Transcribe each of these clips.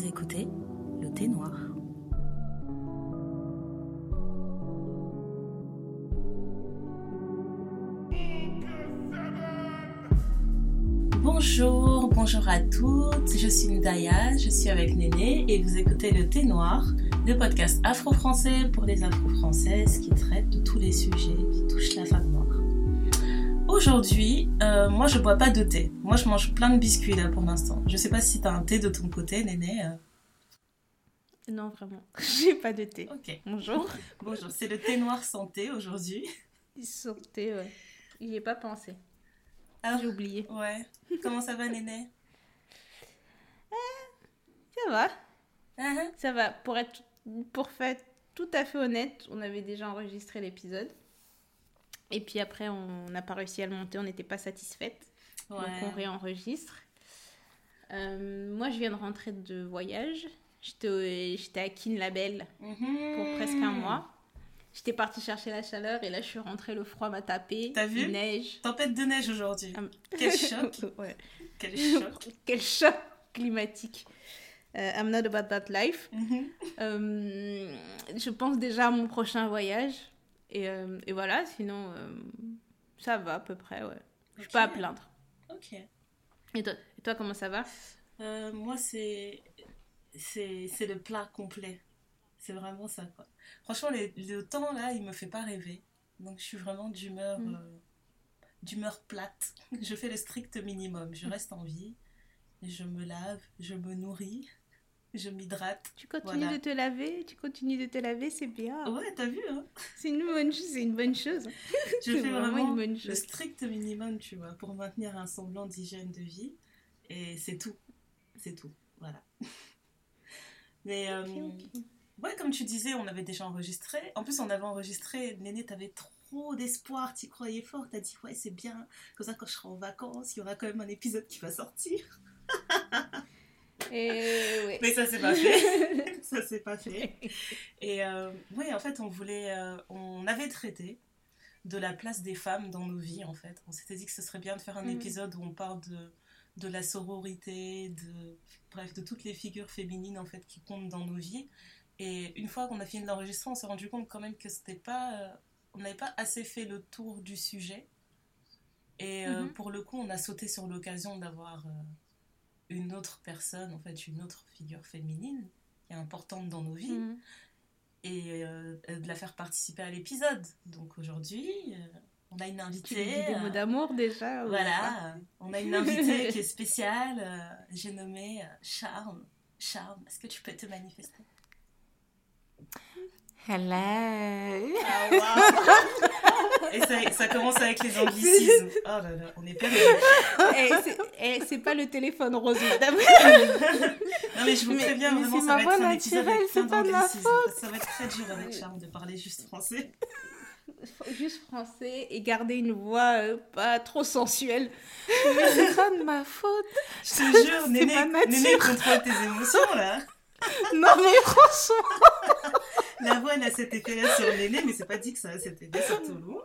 Vous écoutez le thé noir. Bonjour, bonjour à toutes, je suis Ndaya, je suis avec Néné et vous écoutez le thé noir, le podcast afro-français pour les afro-françaises qui traite de tous les sujets qui touchent la femme noire. Aujourd'hui, euh, moi je bois pas de thé, moi je mange plein de biscuits là pour l'instant. Je sais pas si t'as un thé de ton côté, Néné. euh. Non, vraiment. J'ai pas de thé. Ok. Bonjour. Bonjour, c'est le thé noir santé aujourd'hui. Sortez, ouais. J'y ai pas pensé. Alors, J'ai oublié. ouais. Comment ça va, Néné? Ça va. Ah, ah. Ça va. Pour être pour faire tout à fait honnête, on avait déjà enregistré l'épisode. Et puis après, on n'a pas réussi à le monter, on n'était pas satisfaite. Donc on réenregistre. Euh, moi, je viens de rentrer de voyage. J'étais à Kin-Label Mhm. pour presque un mois. J'étais partie chercher la chaleur et là, je suis rentrée, le froid m'a tapé. T'as vu neige. Tempête de neige aujourd'hui. Ah, Quel choc. Ouais. Quel choc. Quel choc climatique. Euh, I'm not about that life. Mhm. Euh, je pense déjà à mon prochain voyage. Et, euh, et voilà, sinon, euh, ça va à peu près, ouais. Je suis pas à plaindre. Ok. Et toi, et toi comment ça va? Euh, moi, c'est le plat complet. C'est vraiment ça, quoi. Franchement, les- le temps, là, il me fait pas rêver. Donc, je suis vraiment d'humeur Mm. euh, d'humeur plate. Je fais le strict minimum. Je reste en vie. Je me lave, je me nourris, je m'hydrate. Tu continues Voilà. de te laver, tu continues de te laver, c'est bien. Ouais, t'as vu, hein C'est une bonne chose, c'est une bonne chose. Je fais vraiment vraiment une bonne le chose. strict minimum, tu vois, pour maintenir un semblant d'hygiène de vie. Et c'est tout. C'est tout. Voilà. Mais, euh, ouais, comme tu disais, on avait déjà enregistré. En plus, on avait enregistré. Néné, t'avais trop d'espoir. T'y croyais fort. T'as dit, ouais, c'est bien. Comme ça, quand je serai en vacances, il y aura quand même un épisode qui va sortir. Et. Mais ça, c'est pas fait. ça, c'est pas fait. Et euh, oui, en fait, on voulait. euh, on avait traité de la place des femmes dans nos vies, en fait. On s'était dit que ce serait bien de faire un Mhm. épisode où on parle de, de la sororité, de. Bref, de toutes les figures féminines, en fait, qui comptent dans nos vies. Et une fois qu'on a fini de l'enregistrer, on s'est rendu compte quand même que c'était pas. euh, on n'avait pas assez fait le tour du sujet. Et Mhm. pour le coup, on a sauté sur l'occasion d'avoir une autre personne, en fait, une autre figure féminine qui est importante dans nos vies Mhm. et euh, de la faire participer à l'épisode. Donc aujourd'hui, euh, on a une invitée. dis des mots euh, d'amour déjà voilà, on a une invitée qui est spéciale. euh, J'ai nommé euh, Charme. Charme, est-ce que tu peux te manifester? Hello. Ah, Et ça, ça commence avec les anglicismes. Oh là là, on est perdu. Eh, c'est- eh, c'est pas le téléphone rose, madame. Non mais je vous préviens, mais vraiment, ça va être un épisode c'est pas de ma d'anglicismes. Ça va être très dur avec Charme de parler juste français. Juste français et garder une voix euh, pas trop sensuelle. Mais c'est pas de ma faute. Je te jure, Néné. Néné contrôle tes émotions là. Non mais franchement. La voix, elle a cet effet-là sur Néné, mais c'est pas dit que ça a cet effet sur tout le monde.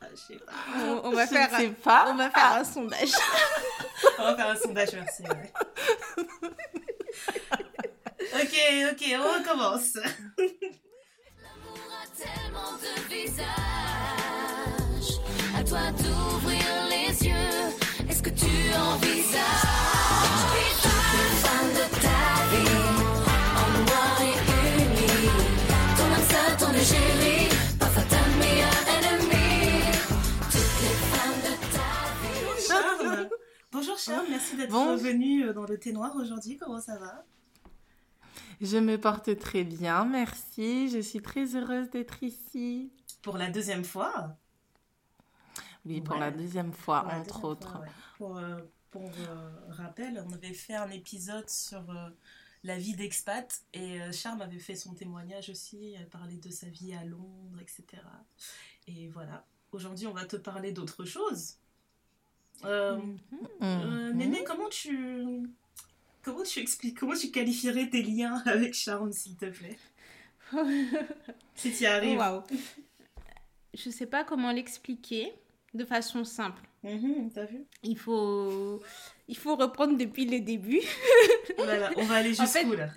Ah, Je sais pas. On, on va je faire, ne sais un, pas. on va faire un sondage. On va faire un sondage, merci. ouais. ok, ok, on recommence. L'amour a tellement de visages. À toi d'ouvrir les yeux. Est-ce que tu envisages Bonjour Charme, merci d'être Bon. euh, dans le thé noir aujourd'hui. Comment ça va? Je me porte très bien, merci. Je suis très heureuse d'être ici. Pour la deuxième fois? Oui, pour Ouais. la deuxième fois, Pour entre deuxième autres. fois, ouais. Pour, euh, pour euh, rappel, on avait fait un épisode sur euh, la vie d'expat et Charme avait fait son témoignage aussi, elle parlait de sa vie à Londres, etc. Et voilà. Aujourd'hui, on va te parler d'autre chose. Euh, euh, Mhm. Néné, comment tu comment tu expliques, comment tu qualifierais tes liens avec Charme, s'il te plaît? Si tu y arrives. Waouh. Je sais pas comment l'expliquer. de façon simple. Mhm, T'as vu? Il faut, il faut reprendre depuis le début. Voilà, on va aller En jusqu'où fait, là?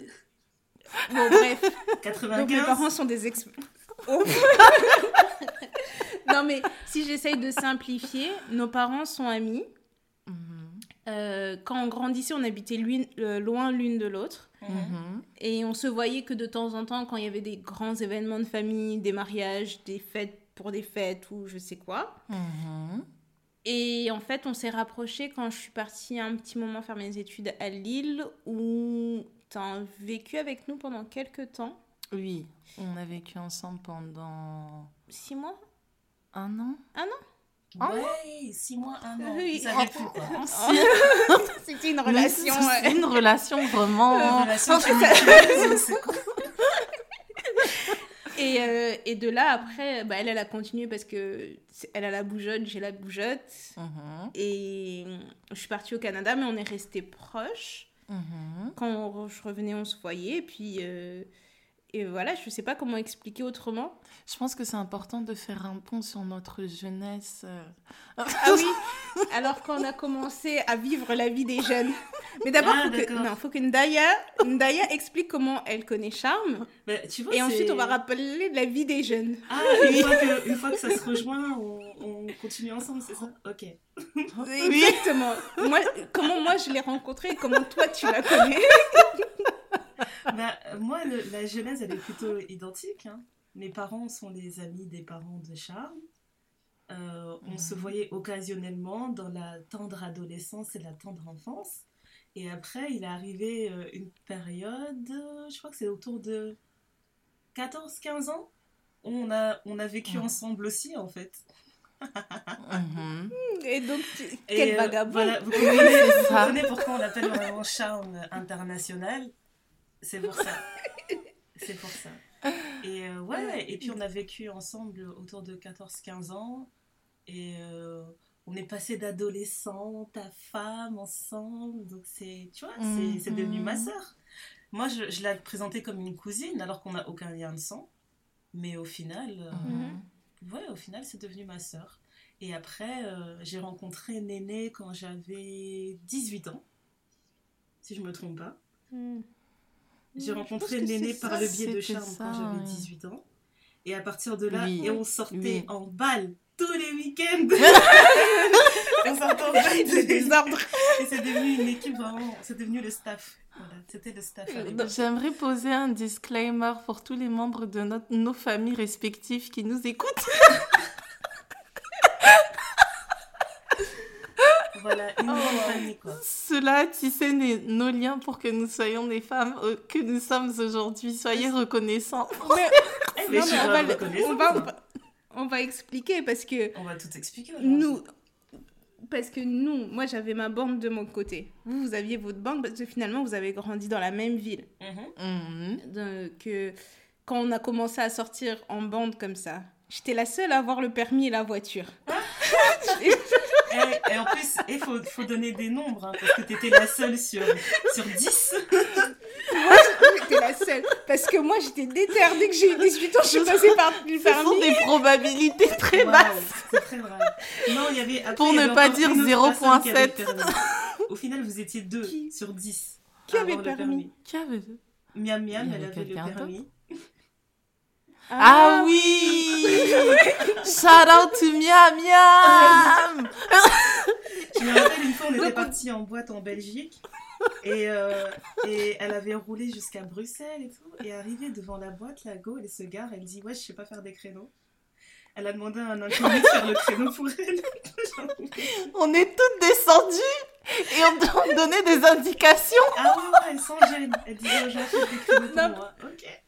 Bon, bref. 95 Donc mes parents sont des experts. Oh. Non mais si j'essaye de simplifier, nos parents sont amis. Mhm. Euh, quand on grandissait, on habitait euh, loin l'une de l'autre. Mhm. Et on se voyait que de temps en temps, quand il y avait des grands événements de famille, des mariages, des fêtes pour des fêtes ou je sais quoi. Mhm. Et en fait, on s'est rapprochés quand je suis partie un petit moment faire mes études à Lille, où tu as vécu avec nous pendant quelques temps. Oui, on a vécu ensemble pendant Six mois? Un an? Ouais, 6 mois, 1 an. Oui. Ils avaient plus quoi. C'était une relation. c'est- une relation vraiment. La relation tumultueuse, c'est quoi Et, euh, et de là, après, bah, elle, elle a continué parce que elle a la bougeotte, j'ai la bougeotte. Mhm. Et je suis partie au Canada, mais on est restés proches. Mhm. Quand on- je revenais, on se voyait. Et puis, euh, et voilà, je sais pas comment expliquer autrement. Je pense que c'est important de faire un pont sur notre jeunesse. euh. Ah oui, alors qu'on a commencé à vivre la vie des jeunes. Mais d'abord, Ah, faut que, d'accord. non, faut que Ndaya, Ndaya explique comment elle connaît Charme. Bah, tu vois, Et ensuite, on va rappeler la vie des jeunes. Ah, une fois, que, une fois que ça se rejoint, on, on continue ensemble, c'est ça? Ok. Exactement. Moi, comment moi je l'ai rencontrée et comment toi tu la connais? Bah, moi, le- la genèse, elle est plutôt identique. hein. Mes parents sont les amis des parents de Charles. Euh, on se voyait occasionnellement dans la tendre adolescence et la tendre enfance. Et après, il est arrivé euh, une période, je crois que c'est autour de 14-15 ans, où on a, on a vécu Mhm. ensemble aussi, en fait. Mhm. Et donc, tu- Et, quel euh, vagabond. voilà, vous comprenez, vous ça. comprenez pourquoi on l'appelle vraiment charme international C'est pour ça. C'est pour ça. Et euh, ouais, et puis on a vécu ensemble autour de 14-15 ans. Et euh, on est passé d'adolescente à femme ensemble. Donc c'est, tu vois, c'est, c'est devenu ma sœur. Moi, je, je l'ai présentée comme une cousine alors qu'on n'a aucun lien de sang. Mais au final, euh, Mhm. Ouais, au final, c'est devenu ma sœur. Et après, euh, j'ai rencontré Néné quand j'avais 18 ans, si je me trompe pas. Hmm. J'ai rencontré Néné par ça. le biais de Charme ça, quand j'avais oui. 18 ans. Et à partir de là, Oui. et on sortait Oui. en balle tous les week-ends. on sortait en balle tous Le les désordre. Et c'est devenu une équipe vraiment, c'est devenu le staff. Voilà, c'était le staff. J'aimerais poser un disclaimer pour tous les membres de notre, nos familles respectives qui nous écoutent. Voilà, une Oh. grande famille quoi. Cela tissait nos liens pour que nous soyons des femmes euh, que nous sommes aujourd'hui. Soyez reconnaissants. Mais- mais non, je mais suis on, va, grave le- reconnaissante. on, va, on va- on va expliquer parce que On va tout expliquer. nous, parce que nous, moi j'avais ma bande de mon côté. Vous, vous aviez votre bande parce que finalement vous avez grandi dans la même ville. Mhm. Mhm. De- que quand on a commencé à sortir en bande comme ça, j'étais la seule à avoir le permis et la voiture. Et, et en plus, il faut, faut donner des nombres, hein, parce que tu étais la seule sur, sur 10. J'étais la seule. Parce que moi j'étais déterre. Dès que j'ai eu 18 ans, je suis passée par le Ce sont permis. des probabilités très Waouh, basses. c'est très vrai. Non, il y avait. après, Pour y ne pas dire une autre personne qui avait le 0.7. permis. Au final, vous étiez deux Qui sur 10. Qui avait le permis Qui avait- Miam Miam, elle avait le permis. Ah oui Shout out to Miam Miam Je me rappelle une fois, on était partis en boîte en Belgique. Et, euh, et elle avait roulé jusqu'à Bruxelles et tout. Et arrivée devant la boîte, la go, elle se gare, elle dit Ouais, je sais pas faire des créneaux. Elle a demandé à un inconnu de faire le créneau pour elle. On est toutes descendues et on on donnait des indications. ah ouais, elle sans gêne. Elle disait aux gens Faites des créneaux pour moi. Ok.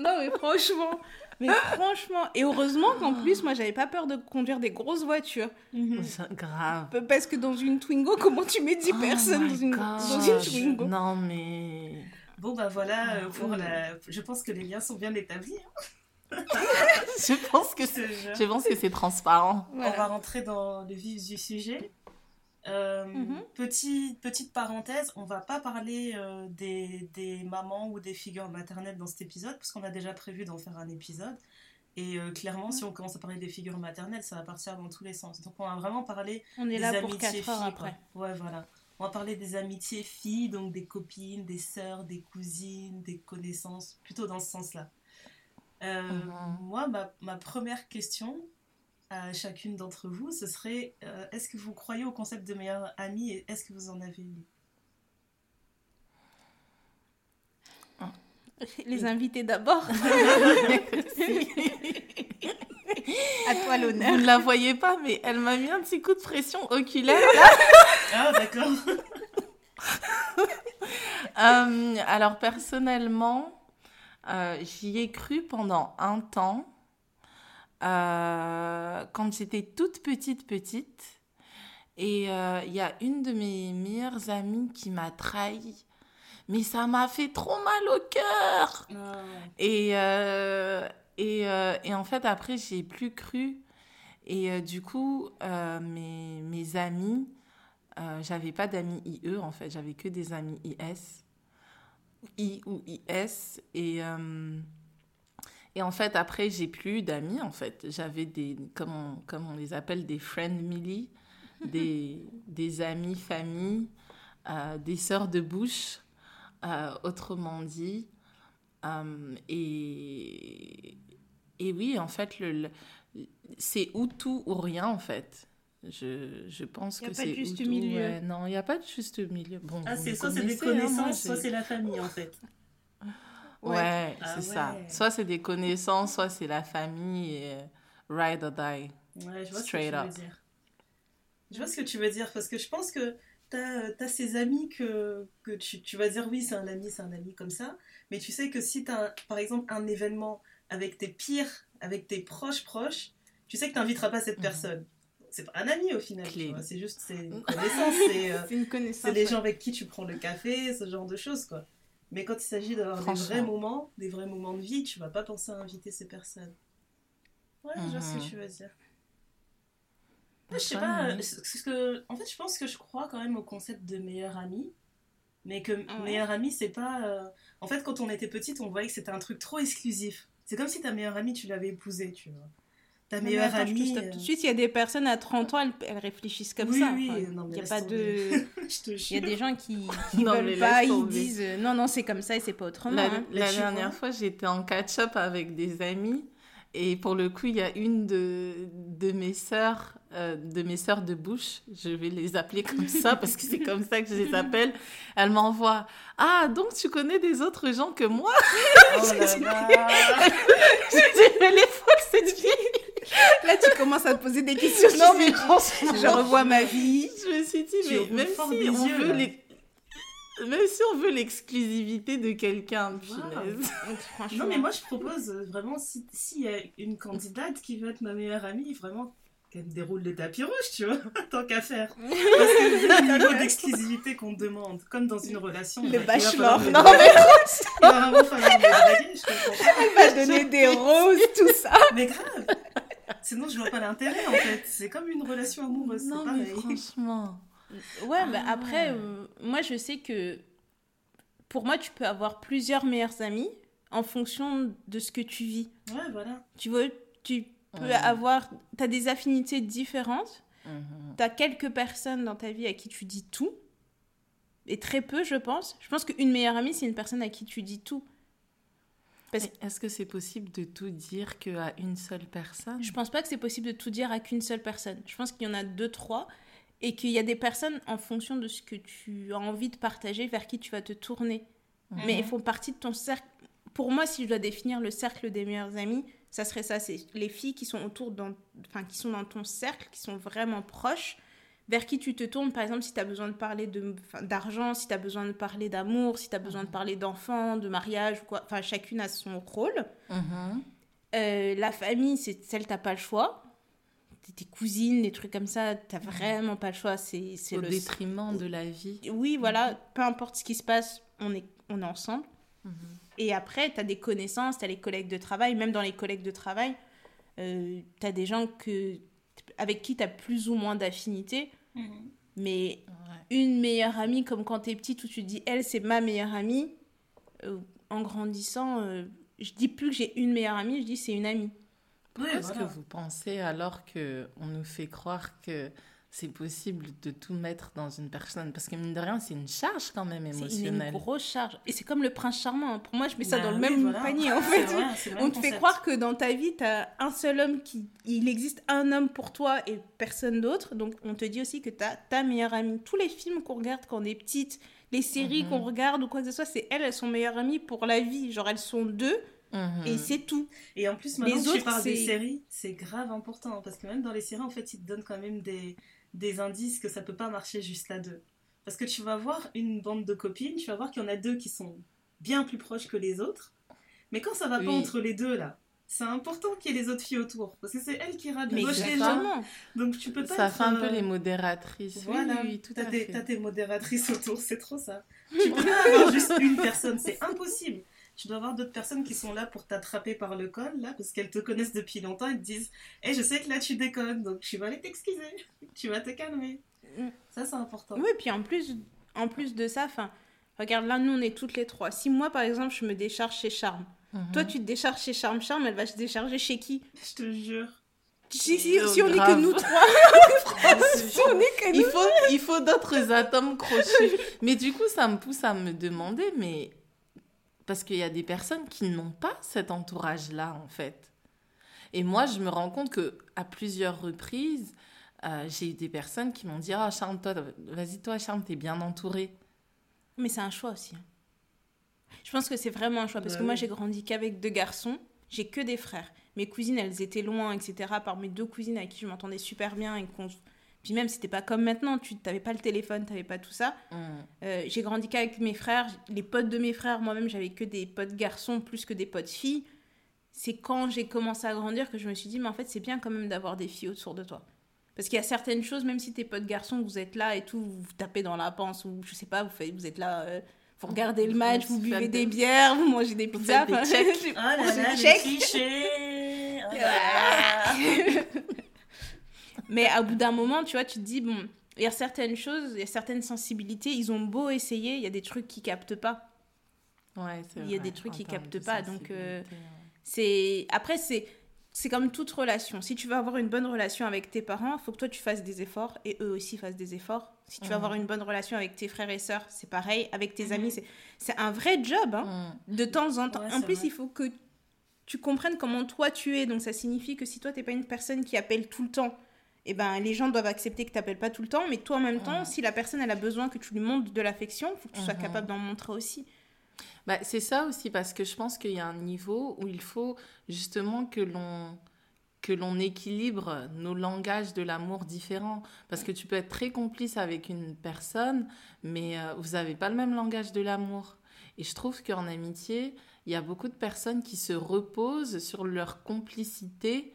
Non, mais franchement. Mais franchement. Et heureusement qu'en plus, moi, j'avais pas peur de conduire des grosses voitures. C'est Grave. Parce que dans une Twingo, comment tu mets 10 Oh personnes dans une, dans une gosh. Twingo? Non mais... Bon, bah voilà, euh, pour Mm. la... je pense que les liens sont bien établis. hein, Je pense que c'est... ce jeu. Je pense que c'est transparent. On va rentrer dans le vif du sujet. Euh, Mhm. petit- petite parenthèse, on va pas parler euh, des, des mamans ou des figures maternelles dans cet épisode, parce qu'on a déjà prévu d'en faire un épisode. Et euh, clairement, si on commence à parler des figures maternelles, ça va partir dans tous les sens. Donc on va vraiment parler On est des là pour amitiés 4 heures filles, après. Ouais, voilà. On va parler des amitiés filles, donc des copines, des sœurs, des cousines, des connaissances, plutôt dans ce sens-là. Mhm. Moi, ma, ma première question à chacune d'entre vous, ce serait euh, est-ce que vous croyez au concept de meilleur ami et est-ce que vous en avez eu Les invités d'abord. à toi Vous l'honneur. ne la voyez pas, mais elle m'a mis un petit coup de pression oculaire. Ah, d'accord. Euh, alors personnellement, euh, j'y ai cru pendant un temps. Euh, quand j'étais toute petite, petite. Et euh, il y a une de mes meilleures amies qui m'a trahi. Mais ça m'a fait trop mal au cœur. Ah, Et, euh, et, et en fait, après, j'ai plus cru. Et du coup, mes, mes amis, j'avais pas d'amis IE en fait, j'avais que des amis IS. I ou IS. Et, et en fait, après, j'ai plus d'amis en fait. J'avais des, comme on, comme on les appelle, des friend millie, des, des amis famille, euh, des sœurs de bouche, euh, autrement dit. Euh, et, et oui, en fait, le, le- c'est ou tout ou rien, en fait. Je, je pense Y a que pas de c'est juste tout, milieu. ouais. Non, il n'y a pas de juste milieu. Bon, Ah, c'est soit c'est des hein, moi, connaissances, soit c'est la famille en fait. Ouais, Ouais. Ah c'est ça. ouais. Soit c'est des connaissances, soit c'est la famille et euh, ride or die. Ouais, je vois ce que tu up. veux dire. Je vois ce que tu veux dire parce que je pense que t'as as ces amis que, que tu, tu vas dire oui, c'est un ami, c'est un ami comme ça. Mais tu sais que si t'as par exemple un événement avec tes pires, avec tes proches proches, tu sais que t'inviteras pas cette Mhm. personne. C'est pas un ami au final, tu c'est juste c'est une connaissance, c'est euh, C'est une connaissance. c'est les ouais. gens avec qui tu prends le café, ce genre de choses quoi. Mais quand il s'agit d'avoir des vrais moments, des vrais moments de vie, tu vas pas penser à inviter ces personnes. Ouais, je vois ce que Mhm. tu veux dire. Je sais pas, euh, ce ce que, en fait, je pense que je crois quand même au concept de meilleur ami. Mais que Ah ouais. meilleur ami, c'est pas. euh, En fait, quand on était petite, on voyait que c'était un truc trop exclusif. C'est comme si ta meilleure amie, tu l'avais épousée, tu vois. Ta meilleure attends, je te amie. euh, tout de suite, il y a des personnes à 30 ans, elles, elles réfléchissent comme Oui, ça. oui, Enfin, non, mais il n'y a pas tomber. de. Il y a des gens qui, qui Non, veulent pas, ils disent euh, non, non, c'est comme ça et c'est pas autrement. La, hein. la dernière vois. fois, j'étais en catch-up avec des amis. Et pour le coup, il y a une de, de mes sœurs, euh, de mes sœurs de bouche, je vais les appeler comme ça parce que c'est comme ça que je les appelle. Elle m'envoie Ah, donc tu connais des autres gens que moi Oh là là. Je dis Mais les fois cette fille Là, tu commences à te poser des questions. Non, mais je revois ma vie. je me suis dit Mais même si, on yeux, veut là. les- même si on veut l'exclusivité de quelqu'un, Wow. Franchement. Non, mais moi, je propose euh, vraiment, si- s'il y a une candidate qui veut être ma meilleure amie, vraiment, qu'elle me déroule le tapis rouge, tu vois, tant qu'à faire. Parce que le niveau d'exclusivité qu'on demande, comme dans une relation, Le bachelor. me Non, draguer. Il va vraiment falloir me draguer, je comprends pas. Elle va donner des roses, tout ça. Mais grave Sinon, je vois pas l'intérêt, en fait. C'est comme une relation amoureuse, Non, mais pareil. franchement. Ouais, mais Ah. après, euh, moi, je sais que pour moi, tu peux avoir plusieurs meilleurs amis en fonction de ce que tu vis. Ouais, voilà. Tu vois, tu peux Ouais. avoir... Tu as des affinités différentes. Mhm. Tu as quelques personnes dans ta vie à qui tu dis tout. Et très peu, je pense. Je pense qu'une meilleure amie, c'est une personne à qui tu dis tout. Parce Est-ce que c'est possible de tout dire qu'à une seule personne? Je pense pas que c'est possible de tout dire à qu'une seule personne. Je pense qu'il y en a deux, trois, et qu'il y a des personnes en fonction de ce que tu as envie de partager, vers qui tu vas te tourner. Mais ils font partie de ton cercle. Pour moi, si je dois définir le cercle des meilleurs amis, ça serait ça. C'est les filles qui sont autour, dans, enfin, qui sont dans ton cercle, qui sont vraiment proches, vers qui tu te tournes. Par exemple, si tu as besoin de parler d'argent, si tu as besoin de parler d'amour, si tu as besoin de parler d'enfants, de mariage, ou quoi. Enfin, chacune a son rôle. Mhm. Euh, la famille, c'est celle, t'as pas le choix. Tes- cousines, des trucs comme ça, t'as vraiment pas le choix. C'est Au le. détriment de la vie. Oui, voilà, peu importe ce qui se passe, on est, on est ensemble. Mhm. Et après, t'as des connaissances, t'as les collègues de travail. Même dans les collègues de travail, euh, t'as des gens que, avec qui t'as plus ou moins d'affinité. Mais Ouais. une meilleure amie, comme quand t'es petite, où tu te dis, elle, c'est ma meilleure amie, euh, en grandissant, euh, je dis plus que j'ai une meilleure amie, je dis c'est une amie. Pourquoi Oui, est-ce voilà. que vous pensez alors que on nous fait croire que c'est possible de tout mettre dans une personne Parce que mine de rien, c'est une charge quand même C'est une, émotionnelle. grosse charge. Et c'est comme le prince charmant. hein. Pour moi, je mets ça Bah dans le oui, même voilà. panier, en C'est fait. vrai, On te fait croire que dans ta vie, tu as un seul homme qui. Il existe un homme pour toi et personne d'autre. Donc, on te dit aussi que tu as ta meilleure amie. Tous les films qu'on regarde quand on est petite, les séries Mhm. qu'on regarde ou quoi que ce soit, c'est elles, elles sont meilleures amies pour la vie. Genre, elles sont deux Mhm. et c'est tout. Et en plus, maintenant Les que tu autres, parles des séries, c'est grave important. Parce que même dans les séries, en fait, ils te donnent quand même des, des indices que ça peut pas marcher juste à deux. Parce que tu vas voir une bande de copines, tu vas voir qu'il y en a deux qui sont bien plus proches que les autres. Mais quand ça va pas Oui. entre les deux, là, c'est important qu'il y ait les autres filles autour. Parce que c'est elles qui rabibochent les gens. Donc tu peux pas Ça être, fait un peu euh, les modératrices. Voilà, Oui, oui, tout à des- fait. t'as tes modératrices autour, c'est trop ça. Tu peux pas avoir juste une personne, c'est impossible. Tu dois avoir d'autres personnes qui sont là pour t'attraper par le col, là, parce qu'elles te connaissent depuis longtemps et te disent Eh, je sais que là tu déconnes, donc tu vas aller t'excuser, tu vas te calmer. Mm. Ça, c'est important. Oui, puis en plus, en plus de ça, enfin, regarde, là, nous, on est toutes les trois. Si moi, par exemple, je me décharge chez Charme, Mhm. toi, tu te décharges chez Charme, Charme, elle va se décharger chez qui? Je te jure. si, si, Oh, si on est que nous trois. si on est que Il faut, il faut d'autres atomes crochus. Mais du coup, ça me pousse à me demander, mais parce qu'il y a des personnes qui n'ont pas cet entourage-là, en fait. Et moi, je me rends compte que à plusieurs reprises, euh, j'ai eu des personnes qui m'ont dit Ah, Charme, toi, vas-y, toi, Charme, t'es bien entourée. Mais c'est un choix aussi. hein. Je pense que c'est vraiment un choix parce Bah que moi oui. j'ai grandi qu'avec deux garçons, j'ai que des frères. Mes cousines elles étaient loin, etc. Par mes deux cousines avec qui je m'entendais super bien et qu'on. Puis même c'était pas comme maintenant, tu t'avais pas le téléphone, t'avais pas tout ça. Mhm. Euh, j'ai grandi qu'avec mes frères, les potes de mes frères, moi-même j'avais que des potes garçons plus que des potes filles. C'est quand j'ai commencé à grandir que je me suis dit mais en fait c'est bien quand même d'avoir des filles autour de toi. Parce qu'il y a certaines choses, même si tes potes garçons, vous êtes là et tout, vous vous tapez dans la panse ou je sais pas, vous, faites, vous êtes là, euh, vous regardez le Vous match, vous buvez des- des bières, vous mangez des Vous pizzas. faites des enfin, checks. Oh là là, les Check. clichés Oh. Mais à bout d'un moment, tu vois, tu te dis, bon, il y a certaines choses, il y a certaines sensibilités, ils ont beau essayer, il y a des trucs qui captent pas. Ouais, c'est Il y a vrai, des trucs qui captent pas, donc, euh, ouais. C'est après c'est c'est comme toute relation. Si tu veux avoir une bonne relation avec tes parents, il faut que toi tu fasses des efforts et eux aussi fassent des efforts. Si tu veux avoir une bonne relation avec tes frères et sœurs, c'est pareil. Avec tes Mhm. amis, c'est c'est un vrai job. hein. Mhm. De temps en temps. Ouais, en plus, vrai. il faut que tu comprennes comment toi tu es. Donc ça signifie que si toi t'es pas une personne qui appelle tout le temps, eh ben les gens doivent accepter que tu n'appelles pas tout le temps. Mais toi en même temps, si la personne elle a besoin que tu lui montres de l'affection, il faut que tu sois Mhm. capable d'en montrer aussi. Bah, c'est ça aussi, parce que je pense qu'il y a un niveau où il faut justement que l'on que l'on équilibre nos langages de l'amour différents. Parce que tu peux être très complice avec une personne, mais euh, vous n'avez pas le même langage de l'amour. Et je trouve qu'en amitié, il y a beaucoup de personnes qui se reposent sur leur complicité,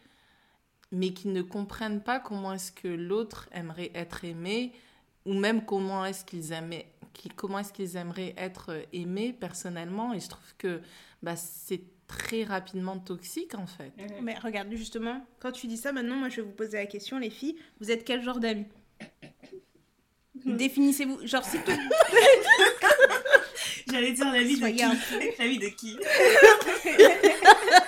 mais qui ne comprennent pas comment est-ce que l'autre aimerait être aimé, ou même comment est-ce qu'ils aimaient qui, comment est-ce qu'ils aimeraient être aimés personnellement et je trouve que bah, c'est très rapidement toxique en fait. Mhm. Mais regarde, justement, quand tu dis ça, maintenant, moi, je vais vous poser la question, les filles, vous êtes quel genre d'amis? Définissez-vous. Genre, si tout... J'allais dire la vie de qui? La vie de qui?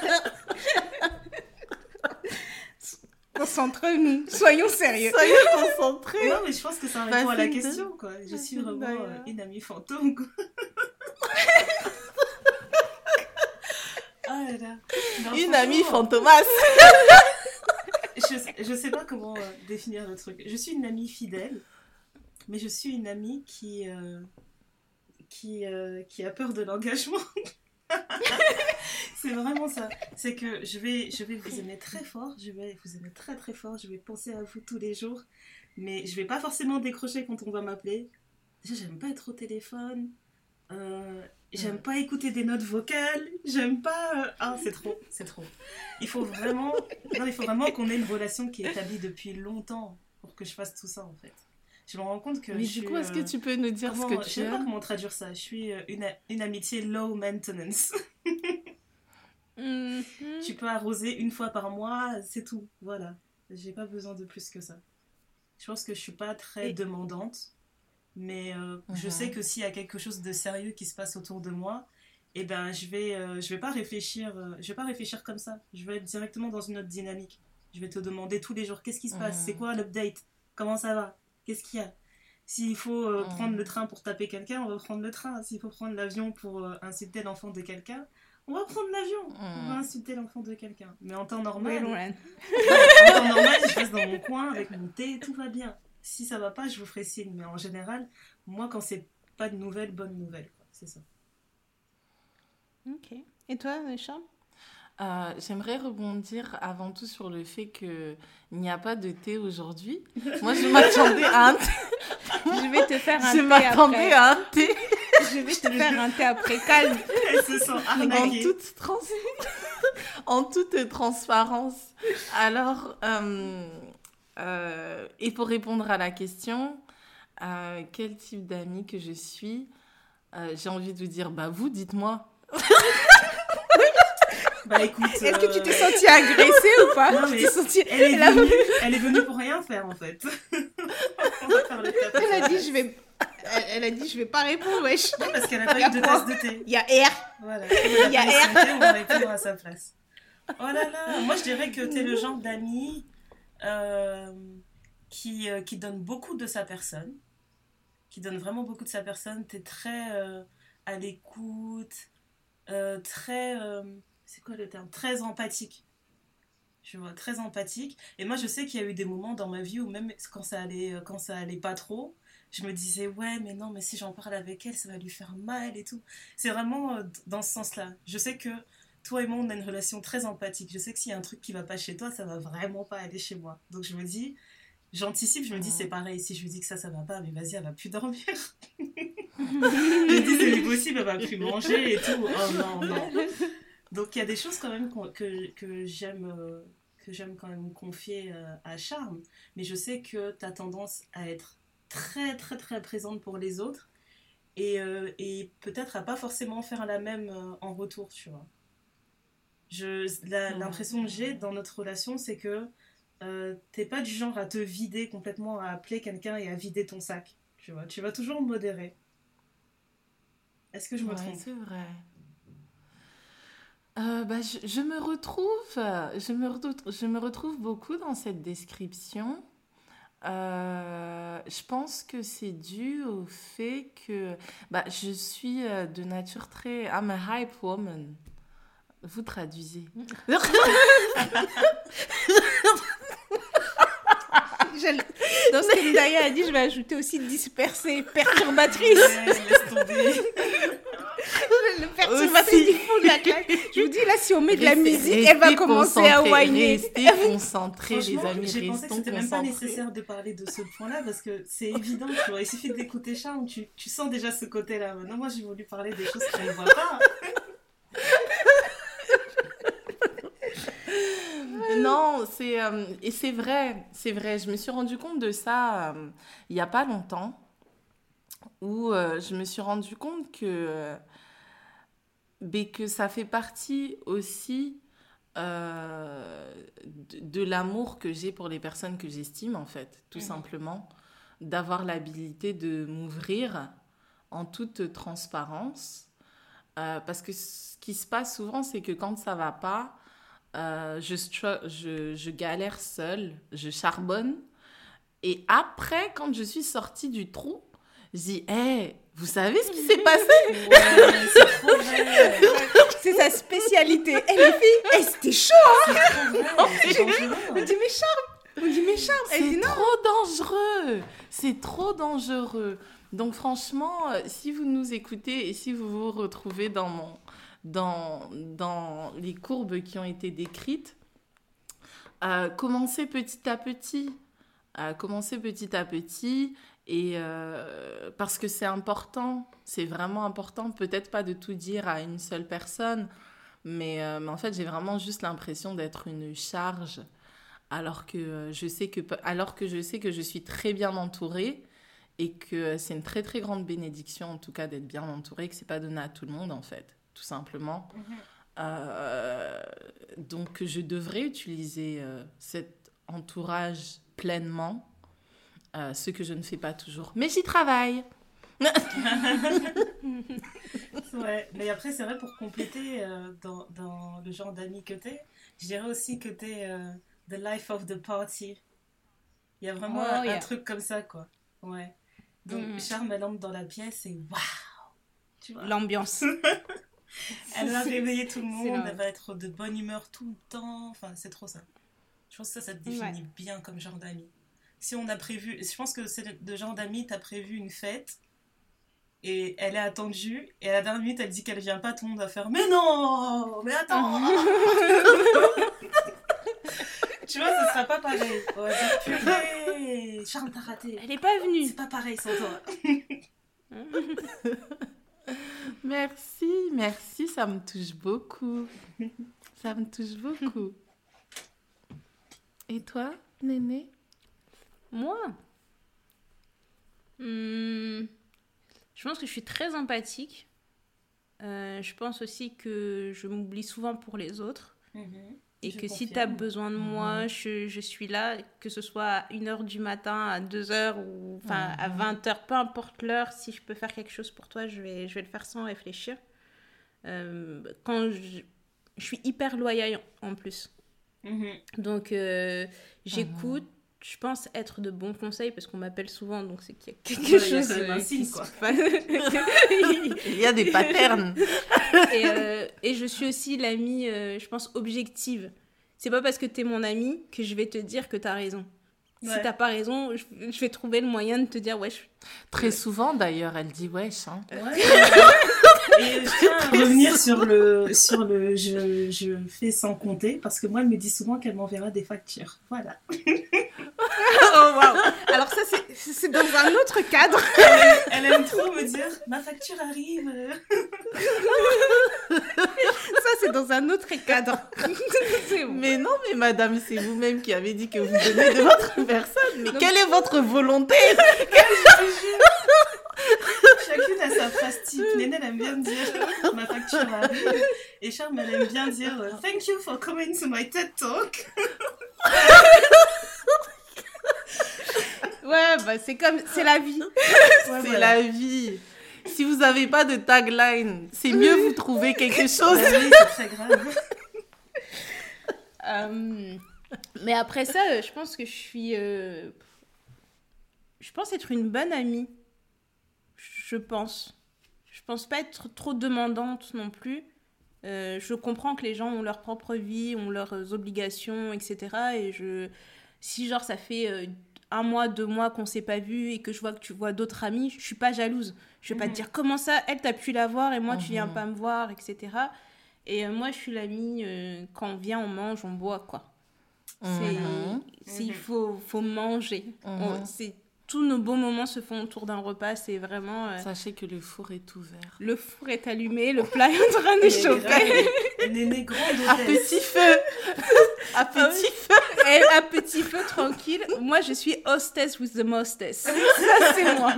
Concentre-nous, soyons sérieux. Soyez concentrés. Non, mais je pense que ça répond à la question, quoi. Je suis vraiment euh, une amie fantôme, quoi. Ah là là. Non, Une amie fantomas. Je, sais- je sais pas comment euh, définir le truc. Je suis une amie fidèle, mais je suis une amie qui, euh, qui, euh, qui a peur de l'engagement. c'est vraiment ça. C'est que je vais, je vais vous aimer très fort, je vais vous aimer très très fort, je vais penser à vous tous les jours, mais je vais pas forcément décrocher quand on va m'appeler. J'aime pas être au téléphone. Euh, j'aime pas écouter des notes vocales. J'aime pas. euh, Ah, c'est trop, c'est trop. Il faut vraiment, non, il faut vraiment qu'on ait une relation qui est établie depuis longtemps pour que je fasse tout ça en fait. Je me rends compte que Mais je du coup, est-ce que euh, tu peux nous dire comment- ce que Je tu sais pas comment traduire ça. Je suis euh, une, une amitié low maintenance. Mhm. tu peux arroser une fois par mois, c'est tout. Voilà. J'ai pas besoin de plus que ça. Je pense que je suis pas très Et- demandante, mais euh, je Mhm. sais que s'il y a quelque chose de sérieux qui se passe autour de moi, et ben je vais euh, je vais pas réfléchir euh, je vais pas réfléchir comme ça je vais être directement dans une autre dynamique je vais te demander tous les jours qu'est-ce qui se passe? C'est quoi l'update? Comment ça va? Qu'est-ce qu'il y a? S'il faut euh, Mhm. prendre le train pour taper quelqu'un on va prendre le train. S'il faut prendre l'avion pour euh, insulter l'enfant de quelqu'un on va prendre l'avion on va Mhm. insulter l'enfant de quelqu'un. Mais en temps normal en temps normal je reste dans mon coin avec mon thé tout va bien. Si ça va pas je vous ferai signe. Mais en général moi quand c'est pas de nouvelles bonnes nouvelles c'est ça. Ok. Et toi, Charles? Euh, J'aimerais rebondir avant tout sur le fait qu'il n'y a pas de thé aujourd'hui. Moi, je m'attendais à un thé. Je vais te faire un Je thé m'attendais après. à un thé Je vais te faire un thé après. Calme. Elle se sent en toute, trans... en toute transparence. Alors, euh, euh, et pour répondre à la question, euh, quel type d'ami que je suis Euh, J'ai envie de vous dire, bah vous, dites-moi. Bah écoute. Est-ce que tu t'es euh, sentie agressée ou pas? Non, mais sentie- Elle est, venue, elle est venue pour rien faire en fait. Faire. Elle a dit je vais. Elle, elle a dit je vais pas répondre, wesh. Non, parce qu'elle a pas eu de tasse de thé. Il y a R. Voilà. Il y a R. On répondre à sa place. Oh là là. Moi je dirais que t'es le genre d'ami euh, qui, euh, qui donne beaucoup de sa personne. Qui donne vraiment beaucoup de sa personne. T'es très euh, à l'écoute. euh, très. euh, c'est quoi le terme? Très empathique. Je vois, très empathique. Et moi, je sais qu'il y a eu des moments dans ma vie où même quand ça allait, euh, quand ça allait pas trop, je me disais, ouais, mais non, mais si j'en parle avec elle, ça va lui faire mal et tout. C'est vraiment euh, dans ce sens-là. Je sais que toi et moi, on a une relation très empathique. Je sais que s'il y a un truc qui va pas chez toi, ça va vraiment pas aller chez moi. Donc je me dis, j'anticipe, je me dis, c'est pareil. Si je lui dis que ça, ça va pas, mais vas-y, elle va plus dormir. je me dis, c'est impossible, elle va plus manger et tout. Oh non, non. Donc il y a des choses quand même que, que j'aime euh, que j'aime quand même confier euh, à Charme, mais je sais que tu as tendance à être très très très présente pour les autres et, euh, et peut-être à pas forcément faire la même en retour, tu vois. L'impression que j'ai dans notre relation, c'est que t'es pas du genre à te vider complètement, à appeler quelqu'un et à vider ton sac, tu vois. Tu vas toujours modérer. Est-ce que je me Ouais, trompe? c'est vrai. Euh, bah, je, je me retrouve, je me, retrouve, je me retrouve beaucoup dans cette description. Euh, je pense que c'est dû au fait que bah, je suis euh, de nature très... I'm a hype woman. Vous traduisez. Je- Dans ce que Ndaya a dit, je vais ajouter aussi dispersée, perturbatrice. Ouais, laisse tomber. Le perturbatrice du fond de la. Je vous dis, là, si on met de la musique, elle va commencer à whiner. Restez concentrés, les amis. j'ai pensé que Restons c'était même pas nécessaire de parler de ce point-là parce que c'est évident, tu vois. Il suffit d'écouter Charles, tu, tu sens déjà ce côté-là. Maintenant, moi, j'ai voulu parler des choses qu'on ne voit pas. Non, c'est euh, et c'est vrai, c'est vrai. Je me suis rendu compte de ça euh, il y a pas longtemps, où euh, je me suis rendu compte que ben, que ça fait partie aussi euh, de, de l'amour que j'ai pour les personnes que j'estime en fait, tout Mhm. simplement, d'avoir l'habilité de m'ouvrir en toute transparence, Euh, parce que ce qui se passe souvent, c'est que quand ça va pas euh, je, je galère seule, je charbonne. Et après, quand je suis sortie du trou, je dis Hé, vous savez ce qui s'est passé Ouais, c'est sa spécialité. Et les filles, eh, c'était chaud. C'est On dit, mais charme. On dit, mais charme. C'est non. trop dangereux C'est trop dangereux Donc franchement, euh, si vous nous écoutez et si vous vous retrouvez dans, mon, dans, dans les courbes qui ont été décrites, euh, commencez petit à petit. Euh, commencez petit à petit et euh, parce que c'est important, c'est vraiment important, peut-être pas de tout dire à une seule personne, mais, euh, mais en fait j'ai vraiment juste l'impression d'être une charge alors que euh, je sais que alors que je sais que je suis très bien entourée et que c'est une très très grande bénédiction en tout cas d'être bien entourée que c'est pas donné à tout le monde en fait tout simplement Mhm. Euh, donc je devrais utiliser cet entourage pleinement euh, ce que je ne fais pas toujours mais j'y travaille Ouais, mais après, c'est vrai, pour compléter euh, dans, dans le genre d'amis que t'es, je dirais aussi que t'es euh, the life of the party. Il y a vraiment Oh, un, truc comme ça, quoi. Ouais. Donc, Mhm. Charme, elle entre dans la pièce et waouh Tu vois L'ambiance. Elle va réveiller tout le monde, elle va être de bonne humeur tout le temps. Enfin, c'est trop ça. Je pense que ça, ça te définit bien comme genre d'amis. Si on a prévu, je pense que c'est le, genre d'amis, t'as prévu une fête et elle est attendue et à la dernière minute elle dit qu'elle vient pas, tout le monde va faire Mais non Mais attends Tu vois, ce sera pas pareil. On va dire Purée Charles, t'as raté. Elle est pas venue. C'est pas pareil sans toi. Merci, merci, ça me touche beaucoup. Ça me touche beaucoup. Et toi, Néné? Moi Hmm, Je pense que je suis très empathique. Euh, je pense aussi que je m'oublie souvent pour les autres. Et Je que si tu as besoin de moi, je, je suis là, que ce soit à 1h du matin, à 2h ou enfin à 20h, peu importe l'heure, si je peux faire quelque chose pour toi, je vais, je vais le faire sans réfléchir. Euh, quand je, je suis hyper loyale en plus. Mhm. Donc euh, j'écoute, je pense être de bons conseils parce qu'on m'appelle souvent, donc c'est qu'il y a quelque Ouais, il y a chose un euh, signe, quoi. Il y a des patterns. et, euh, et je suis aussi l'amie, euh, je pense, objective. C'est pas parce que t'es mon ami que je vais te dire que t'as raison. Si Ouais. t'as pas raison, je, je vais trouver le moyen de te dire, ouais, je- Très souvent, d'ailleurs, elle dit wesh. Hein. Ouais. Et je tiens à revenir sur le, sur le je, je fais sans compter, parce que moi, elle me dit souvent qu'elle m'enverra des factures. Voilà. Oh waouh Alors ça, c'est- dans un autre cadre. Elle aime trop me dire ma facture arrive. Ça, c'est dans un autre cadre. Bon. Mais non, mais madame, c'est vous-même qui avez dit que vous donnez de votre personne. Mais quelle est votre volonté? Chacune a sa phrase type. Néné, elle aime bien dire ma facture arrive. Et Charme, elle aime bien dire thank you for coming to my TED Talk. Ouais, bah c'est comme, c'est la vie. Ouais, C'est voilà. la vie. Si vous n'avez pas de tagline, c'est mieux vous trouver quelque chose. Oui, c'est grave. Euh, mais après ça, euh, je pense que je suis. euh, Je pense être une bonne amie. Je pense. Je pense pas être trop demandante non plus. Euh, je comprends que les gens ont leur propre vie, ont leurs obligations, etc. Et je. Si, genre, ça fait. Un mois, deux mois qu'on s'est pas vu et que je vois que tu vois d'autres amis, je suis pas jalouse. Je vais pas Mhm. te dire comment ça, elle t'as pu la voir et moi tu viens Mhm. pas me voir, etc. Et euh, moi je suis l'amie, euh, quand on vient on mange, on boit quoi. C'est, Mhm. il Mhm. faut, faut manger. Mhm. On- c'est, tous nos beaux moments se font autour d'un repas, c'est vraiment... euh, Sachez que le four est ouvert. le four est allumé, le plat est en train de chauffer. Néné, grande À petit feu À petit feu Et à petit feu tranquille, moi je suis hostess with the mostess. Ça c'est moi.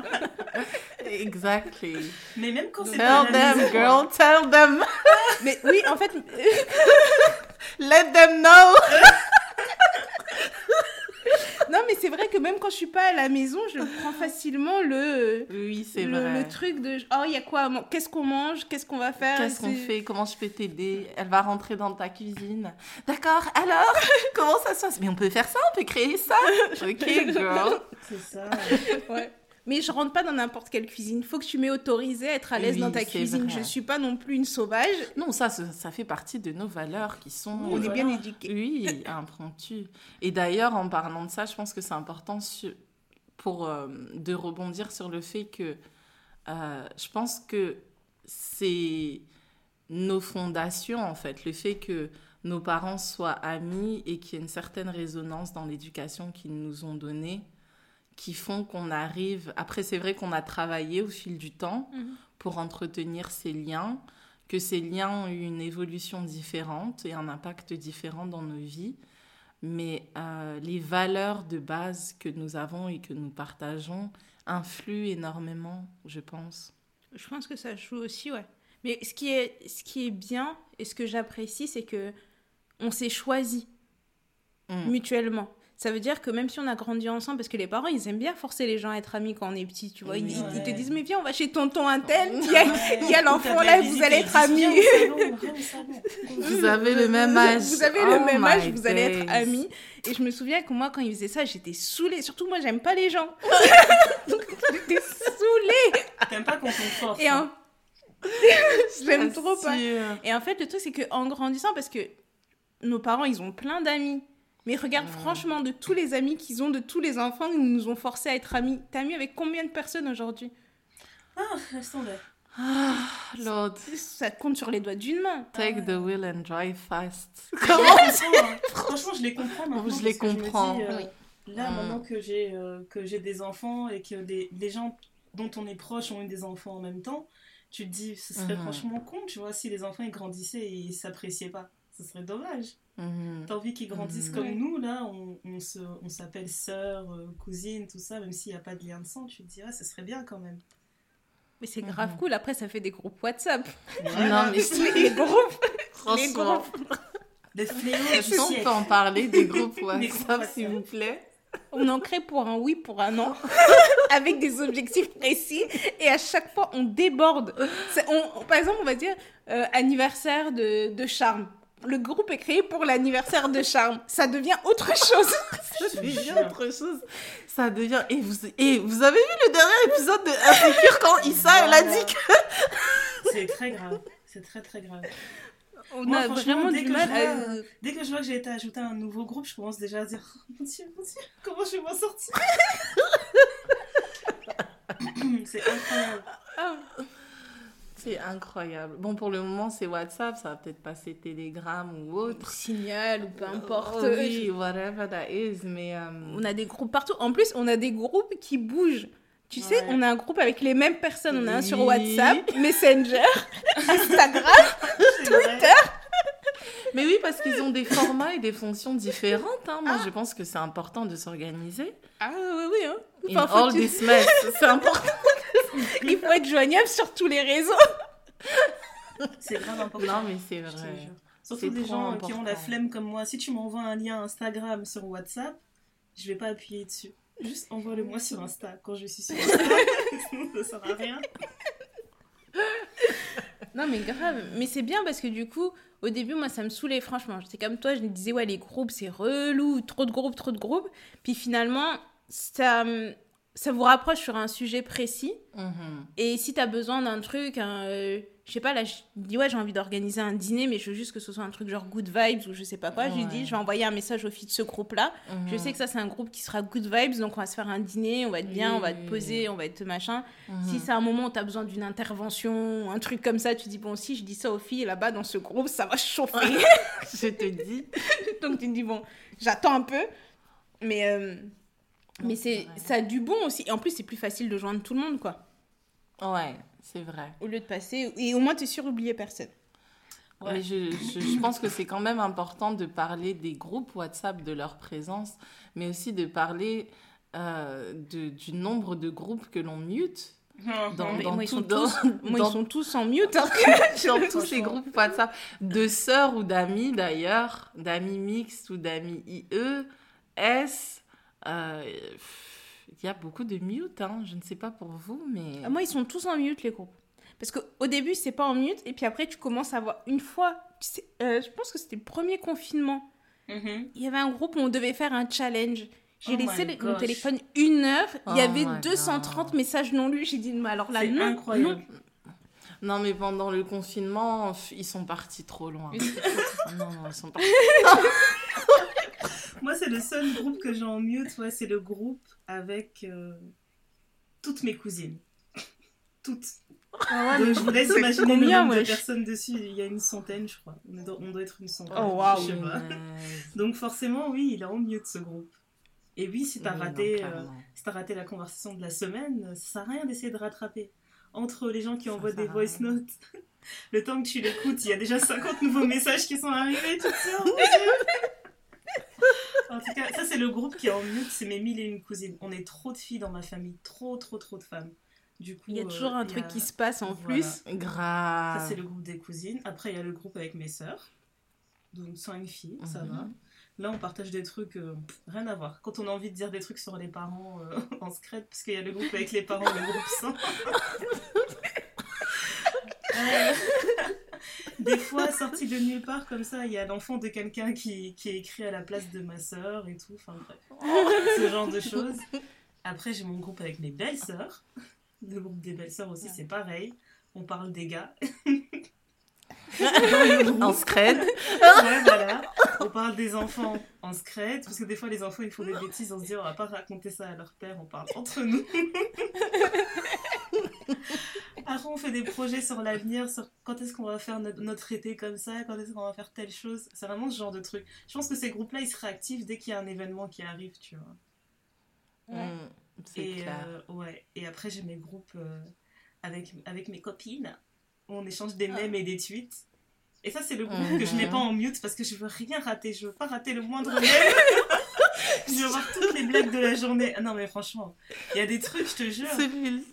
Exactly. Mais même quand c'est pas Tell them, maison, girl, tell them. Mais oui, en fait, Let them know. non mais c'est vrai que même quand je suis pas à la maison, je prends facilement le... Oui, c'est le, vrai. le truc de oh il y a quoi qu'est-ce qu'on mange qu'est-ce qu'on va faire Qu'est-ce qu'on fait Comment je peux t'aider Elle va rentrer dans ta cuisine. D'accord, alors Comment ça se passe? Mais on peut faire ça, on peut créer ça. Ok, girl. C'est ça. Ouais. Mais je rentre pas dans n'importe quelle cuisine. Faut que tu m'aies autorisé à être à l'aise Oui, dans ta cuisine. vrai. Je suis pas non plus une sauvage. Non, ça, ça fait partie de nos valeurs qui sont... On est voilà. bien éduqués. Oui, impromptu. Et d'ailleurs, en parlant de ça, je pense que c'est important su- pour euh, de rebondir sur le fait que euh, je pense que c'est nos fondations, en fait, le fait que nos parents soient amis et qu'il y ait une certaine résonance dans l'éducation qu'ils nous ont donnée, qui font qu'on arrive. Après, c'est vrai qu'on a travaillé au fil du temps Mhm. pour entretenir ces liens, que ces liens ont eu une évolution différente et un impact différent dans nos vies. Mais euh, les valeurs de base que nous avons et que nous partageons influent énormément, je pense. Je pense que ça joue aussi, ouais. Mais ce qui est, ce qui est bien et ce que j'apprécie, c'est que on s'est choisi Mm. mutuellement. Ça veut dire que même si on a grandi ensemble, parce que les parents, ils aiment bien forcer les gens à être amis quand on est petit, tu vois. Ils, te disent, mais viens, on va chez tonton un tel, il y a, l'enfant là, vous allez être amis. Vous avez le même âge. Vous avez le Oh même âge, vous allez être amis. Et je me souviens que moi, quand ils faisaient ça, j'étais saoulée. Surtout, moi, j'aime pas les gens. Donc, j'étais saoulée. T'aimes pas quand on force. Et en... j'aime trop pas. Et en fait, le truc, c'est qu'en grandissant, parce que nos parents, ils ont plein d'amis. Mais regarde, franchement, de tous les amis qu'ils ont, de tous les enfants, ils nous ont forcés à être amis. T'es ami avec combien de personnes aujourd'hui? Ah, laisse tomber. Ah, Lord, Ça compte sur les doigts d'une main. take the wheel and drive fast. Hein. Franchement, je les comprends maintenant. Je les comprends. dis, euh, Oui. Là, Mm. maintenant que j'ai euh, que j'ai des enfants et que des, les gens dont on est proche ont eu des enfants en même temps, tu te dis, ce serait Mhm. franchement con, tu vois, si les enfants ils grandissaient et ils s'appréciaient pas. Ce serait dommage. Mhm. T'as envie qu'ils grandissent Mhm. comme Ouais. nous, là, on, on se- on s'appelle sœurs, euh, cousines, tout ça, même s'il n'y a pas de lien de sang, tu te dis, ah, ce serait bien quand même. Mais c'est grave Mhm. cool. Après, ça fait des groupes WhatsApp. Non, mais les groupes. Les franchement, groupes. Le fléau siècle. peut en parler des groupes WhatsApp, s'il vous plaît? On en crée pour un oui, pour un non, avec des objectifs précis. Et à chaque fois, on déborde. C'est- on- par exemple, on va dire euh, anniversaire de, de Charme. Le groupe est créé pour l'anniversaire de Charme. Ça devient autre chose. Ça devient autre chose. Ça devient. Et vous, et vous avez vu le dernier épisode de Insecure quand Issa, elle a dit que. C'est très grave. C'est très très grave. On Moi, a vraiment dès du que mal à... Dès que je vois que j'ai été ajouté à un nouveau groupe, je commence déjà à dire oh, Mon Dieu, mon Dieu, comment je vais m'en sortir? C'est incroyable. Ah. C'est incroyable. Bon, pour le moment, c'est WhatsApp. Ça va peut-être passer Telegram ou autre. Signal ou peu importe. Oh, oui, whatever that is. Mais. euh, On a des groupes partout. En plus, on a des groupes qui bougent. Tu sais, on a un groupe avec les mêmes personnes. On a un sur. WhatsApp, Messenger, Instagram. Vrai. Mais oui, parce qu'ils ont des formats et des fonctions différentes. hein. Moi, je pense que c'est important de s'organiser. Ah oui, oui. Hein. In all this mess, c'est important. Il faut être joignable sur tous les réseaux. C'est grave important. Non, mais c'est vrai. Surtout C'est des gens qui ont la flemme comme moi. Si tu m'envoies un lien Instagram sur WhatsApp, je vais pas appuyer dessus. Juste envoie-le-moi sur Insta quand je suis sur Insta. Sinon, ça sert à rien. Non, mais grave. Mais c'est bien parce que du coup, au début, moi, ça me saoulait, franchement. J'étais comme toi, je me disais, ouais, les groupes, c'est relou, trop de groupes, trop de groupes. Puis finalement, ça, ça vous rapproche sur un sujet précis. Mhm. Et si tu as besoin d'un truc, euh, je sais pas, là, je dis, ouais, j'ai envie d'organiser un dîner, mais je veux juste que ce soit un truc genre good vibes ou je sais pas quoi. Je lui dis, je vais envoyer un message aux filles de ce groupe-là. Je Mhm. sais que ça, c'est un groupe qui sera good vibes, donc on va se faire un dîner, on va être bien, on va te poser, on va être machin. Mhm. Si c'est un moment où tu as besoin d'une intervention, un truc comme ça, tu dis, bon, si je dis ça aux filles là-bas dans ce groupe, ça va chauffer. Je te dis. donc tu te dis, bon, j'attends un peu. Mais, euh, mais c'est ça a du bon aussi. Et en plus, c'est plus facile de joindre tout le monde, quoi. Ouais, c'est vrai. Au lieu de passer. Et au moins, tu es sûr d'oublier personne. Ouais. Mais je, je, je pense que c'est quand même important de parler des groupes WhatsApp, de leur présence, mais aussi de parler euh, de, du nombre de groupes que l'on mute dans, Mais dans moi, ils sont dans- tous, moi, ils sont tous en mute. hein. dans tous ces groupes WhatsApp, de sœurs ou d'amis d'ailleurs, d'amis mixtes ou d'amis IE, S. euh, Il y a beaucoup de mute, hein. je ne sais pas pour vous, mais... Moi, ils sont tous en mute, les groupes. Parce qu'au début, c'est pas en mute. Et puis après, tu commences à voir. Une fois, tu sais, euh, je pense que c'était le premier confinement. Mhm. Il y avait un groupe où on devait faire un challenge. J'ai Oh laissé le- mon téléphone une heure. Il y Oh avait my 230 God. messages non lus. J'ai dit, mais alors là, C'est non. incroyable. Non, mais pendant le confinement, ils sont partis trop loin. non, non, ils sont partis. Moi, c'est le seul groupe que j'ai en mute, ouais, c'est le groupe avec euh, toutes mes cousines. Toutes. Donc, je vous laisse imaginer combien, le nombre de personnes dessus. Il y a une centaine, je crois. On doit, on doit être une centaine. Oh, waouh. je sais pas. Punaise. Donc forcément, oui, il est en mute ce groupe. Et oui, si t'as Oui, non, raté, euh, si t'as raté la conversation de la semaine, ça sert à rien d'essayer de rattraper. Entre les gens qui Ça envoient des voice notes, le temps que tu l'écoutes, il y a déjà 50 nouveaux messages qui sont arrivés, tu te dis, oh mon Dieu. En tout cas, ça c'est le groupe qui est en mute, c'est mes mille et une cousines. On est trop de filles dans ma famille, trop trop trop de femmes. Du coup, Il y a euh, toujours un truc a- qui se passe en voilà. plus. Grave. Ça c'est le groupe des cousines. Après il y a le groupe avec mes sœurs, donc cinq filles, ça Mhm. va. Là, on partage des trucs, euh, rien à voir. Quand on a envie de dire des trucs sur les parents, euh, on se crête, parce qu'il y a le groupe avec les parents le groupe sans. Des fois, sorti de nulle part, comme ça, il y a l'enfant de quelqu'un qui, qui est écrit à la place de ma sœur et tout. Enfin, bref. Ce genre de choses. Après, j'ai mon groupe avec mes belles sœurs. Le groupe des belles sœurs aussi, c'est pareil. On parle des gars. En scred. Ouais, voilà. On parle des enfants en secret, parce que des fois les enfants ils font des bêtises, on se dit on va pas raconter ça à leur père, on parle entre nous. Après on fait des projets sur l'avenir, sur quand est-ce qu'on va faire notre, notre été comme ça, quand est-ce qu'on va faire telle chose. C'est vraiment ce genre de truc. Je pense que ces groupes-là ils se réactivent dès qu'il y a un événement qui arrive, tu vois. Ouais. Mm, c'est Et, clair. euh, ouais. Et après j'ai mes groupes euh, avec, avec mes copines, où on échange des mèmes et des tweets. Et ça, c'est le groupe que je mets Mhm. pas en mute parce que je veux rien rater. Je veux pas rater le moindre mème. je veux voir toutes les blagues de la journée. Ah Non, mais franchement, il y a des trucs, je te jure. Celui-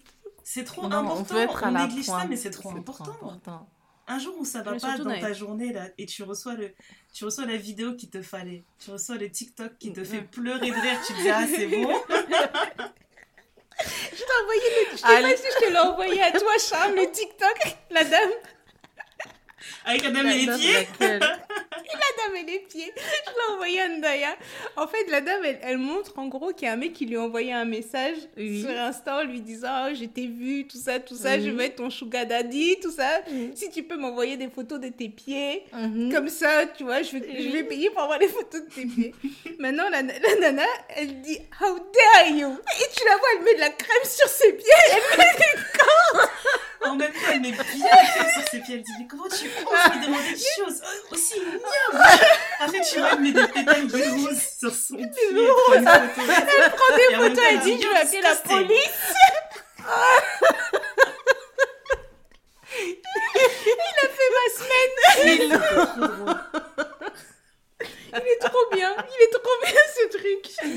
C'est trop Non, important. on peut être à on la néglige ça, mais c'est trop important. important. Un jour où ça va Mais pas dans ta journée là, et tu reçois, le, tu reçois la vidéo qu'il te fallait, tu reçois le TikTok qui te fait Mhm. pleurer de rire, tu te dis ah c'est bon. Je t'ai envoyé le. Je pas si je te l'ai envoyé à toi, Charles, le TikTok. La dame, Avec Adam et les La- pieds. Les pieds. Je l'ai envoyé à Ndaya. En fait, la dame, elle, elle montre en gros qu'il y a un mec qui lui a envoyé un message Oui. sur Insta en lui disant oh, Je t'ai vu, tout ça, tout ça, Oui. je veux être ton sugar daddy, tout ça. Si tu peux m'envoyer des photos de tes pieds. Mhm. Comme ça, tu vois, je vais, je vais payer pour avoir les photos de tes pieds. Maintenant, la, la nana, elle dit How dare you? Et tu la vois, elle met de la crème sur ses pieds. Elle met En même temps, elle met bien sur ses pieds. Elle dit Mais comment tu oses lui demander des choses aussi ignobles Après, tu vois, elle met des pétales de rose sur son pied. Elle prend. Elle des photos, elle dit Je vais appeler la police. Il a fait ma semaine. Il est trop bien. Il est trop bien ce truc.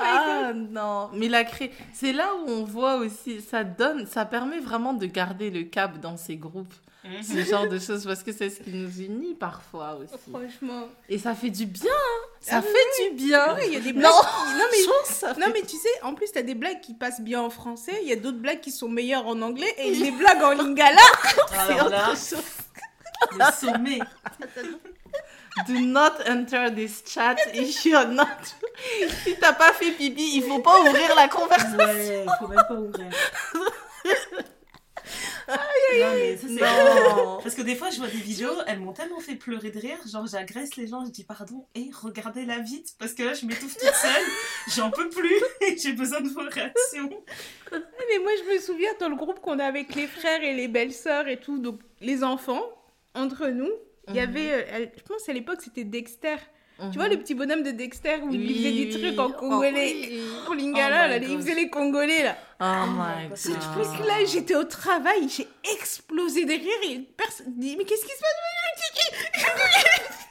Ah non, mais la cré... c'est là où on voit aussi, ça donne, ça permet vraiment de garder le cap dans ces groupes, ce genre de choses, parce que c'est ce qui nous unit parfois aussi. Franchement. Et ça fait du bien, hein. ça Ah oui, fait du bien. Il y a des Non, blagues. qui- Non, mais ça Non fait- mais tu sais, en plus t'as des blagues qui passent bien en français, il y a d'autres blagues qui sont meilleures en anglais et des blagues en lingala. Alors là, autre chose. le sommet. Do not enter this chat if you're not. si t'as pas fait pipi, il faut pas ouvrir la conversation. Ouais, faut même pas ouvrir. Non, mais ça, c'est. Non. Parce que des fois, je vois des vidéos, elles m'ont tellement fait pleurer de rire. Genre, j'agresse les gens, je dis pardon, et regardez-la vite. Parce que là, je m'étouffe toute seule. J'en peux plus. et J'ai besoin de vos réactions. Mais moi je me souviens dans le groupe qu'on a avec les frères et les belles-sœurs et tout, donc les enfants, entre nous, il y Mhm. avait, euh, elle- je pense à l'époque c'était Dexter. Mhm. Tu vois le petit bonhomme de Dexter où il faisait des trucs en congolais, Oh, oui. en lingala, Oh là, my il faisait les congolais là. Oh my Ce Ce god. truc-là, j'étais au travail, j'ai explosé de rire et personne dit Mais qu'est-ce qui se passe?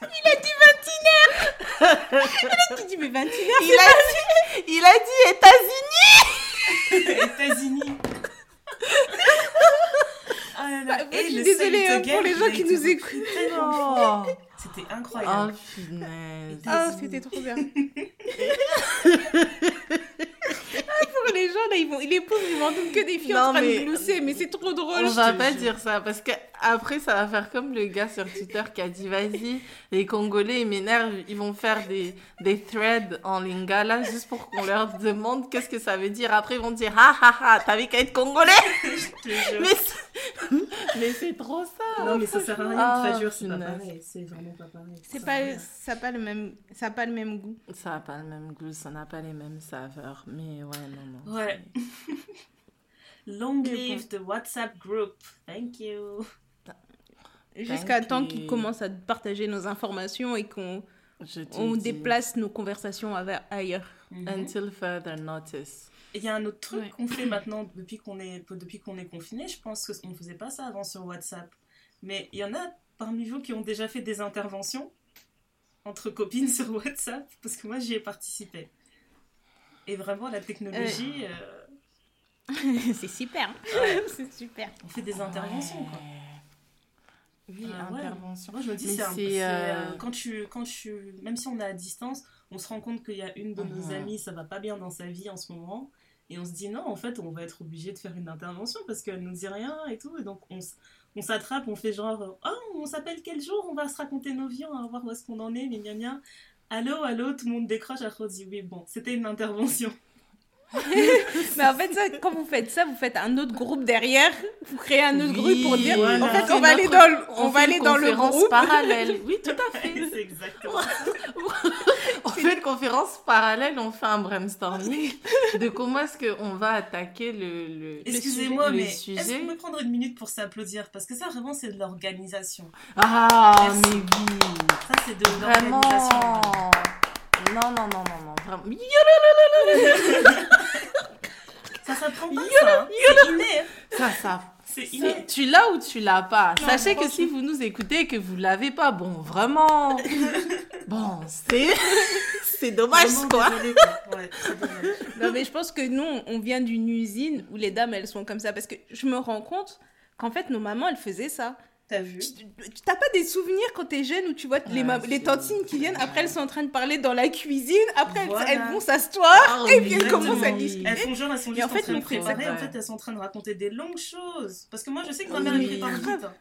Il a dit 21 Il a dit Mais 21 Il a dit, il a dit États-Unis. États-Unis. Ah là là. Bah, Et je suis le désolée, hein, pour les gens qui nous écoutent. Oh, C'était oh incroyable. punaise. Ah, c'était trop bien. ah, pour les gens, là, ils vont, les pauvres, ils m'entendent que des filles Non, en train mais- de glousser, mais c'est trop drôle. On va pas dire ça parce que après ça va faire comme le gars sur Twitter qui a dit vas-y les Congolais ils m'énervent ils vont faire des des threads en lingala juste pour qu'on leur demande qu'est-ce que ça veut dire après ils vont dire ah ah ah t'avais qu'à être congolais Je te jure. mais c'est- mais c'est trop ça Non, mais ça sert à rien Ah, de traduire, c'est pas pareil. C'est vraiment pas pareil. C'est Ça pas, ça a pas le même, ça a pas le même goût. ça a pas le même goût ça n'a pas les mêmes saveurs mais ouais non non Ouais. Long live the WhatsApp group. Thank you. Jusqu'à temps qu'ils commencent à partager nos informations et qu'on on dis. déplace nos conversations ailleurs. until further notice Il y a un autre truc Ouais. qu'on fait maintenant depuis qu'on est, depuis qu'on est confiné. Je pense qu'on ne faisait pas ça avant sur WhatsApp. Mais il y en a parmi vous qui ont déjà fait des interventions entre copines sur WhatsApp? Parce que moi, j'y ai participé. Et vraiment, la technologie, euh, c'est super. Ouais. c'est super. on fait des interventions. Quoi. Oui, Ah ouais. intervention. Moi, je me dis, Mais c'est euh, euh, quand tu, quand tu, même si on est à distance, on se rend compte qu'il y a une de nos Mhm. amies, ça va pas bien dans sa vie en ce moment, et on se dit non, en fait, on va être obligé de faire une intervention parce qu'elle nous dit rien et tout, et donc on, s'attrape, on fait genre, oh, on s'appelle quel jour, on va se raconter nos vies, on va voir où est-ce qu'on en est, gna gna gna. Allô, allô, tout le monde décroche, après on dit oui, bon, c'était une intervention. Mais en fait, ça, quand vous faites ça, vous faites un autre groupe derrière. Vous créez un autre Oui, groupe pour dire voilà. en fait, on va aller dans le, on on va aller dans le groupe. parallèle. Oui, tout à fait. c'est exactement ça. On fait une conférence parallèle, on fait un brainstorming de comment est-ce qu'on va attaquer le, le, Excusez-moi, mais est-ce qu'on peut prendre une minute pour s'applaudir? Parce que ça, vraiment, c'est de l'organisation. Ah, Merci. mais oui. Ça, c'est de Vraiment. Non, non, non, non, non. Vraiment. Ça s'apprend pas, ça. hein. Ça, ça. Tu l'as ou tu l'as pas? Non, Sachez que si vous nous écoutez et que vous l'avez pas, bon, vraiment. bon, c'est. c'est dommage, Vraiment quoi. désolée, quoi. Ouais, c'est dommage. Non, mais je pense que nous, on vient d'une usine où les dames, elles sont comme ça. Parce que je me rends compte qu'en fait, nos mamans, elles faisaient ça. T'as vu T'as pas des souvenirs quand t'es jeune où tu vois les, Ouais, mam- les c'est- tantines qui viennent, après elles sont en train de parler dans la cuisine, après elles- Voilà. elles, vont s'asseoir, Ah, et puis elles commencent à oui. discuter. Elles font genre, elles sont juste en fait, en train de préparer, en fait, elles sont en train de raconter des longues choses. Parce que moi, je sais que ma Oui. mère, elle prépare vite. hein.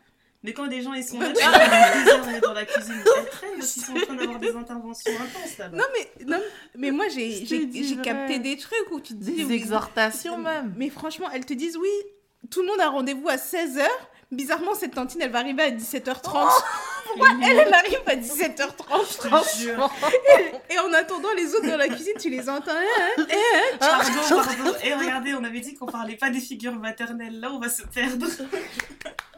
Mais quand des gens, ils sont là, tu vois, est dans la cuisine, elles traînent parce qu'ils sont en train d'avoir des interventions intenses là-bas. Non mais, non, mais moi j'ai capté des trucs où tu te dis... Des oui, exhortations même. Mais franchement, elles te disent oui, tout le monde a rendez-vous à 16h. Bizarrement, cette tantine, elle va arriver à 17h30. Pourquoi elle, elle arrive à 17h30 Je te jure. Et en attendant, les autres dans la cuisine, tu les entends. hein, hein, hein. Pardon, pardon. Et regardez, on avait dit qu'on parlait pas des figures maternelles. Là, on va se perdre.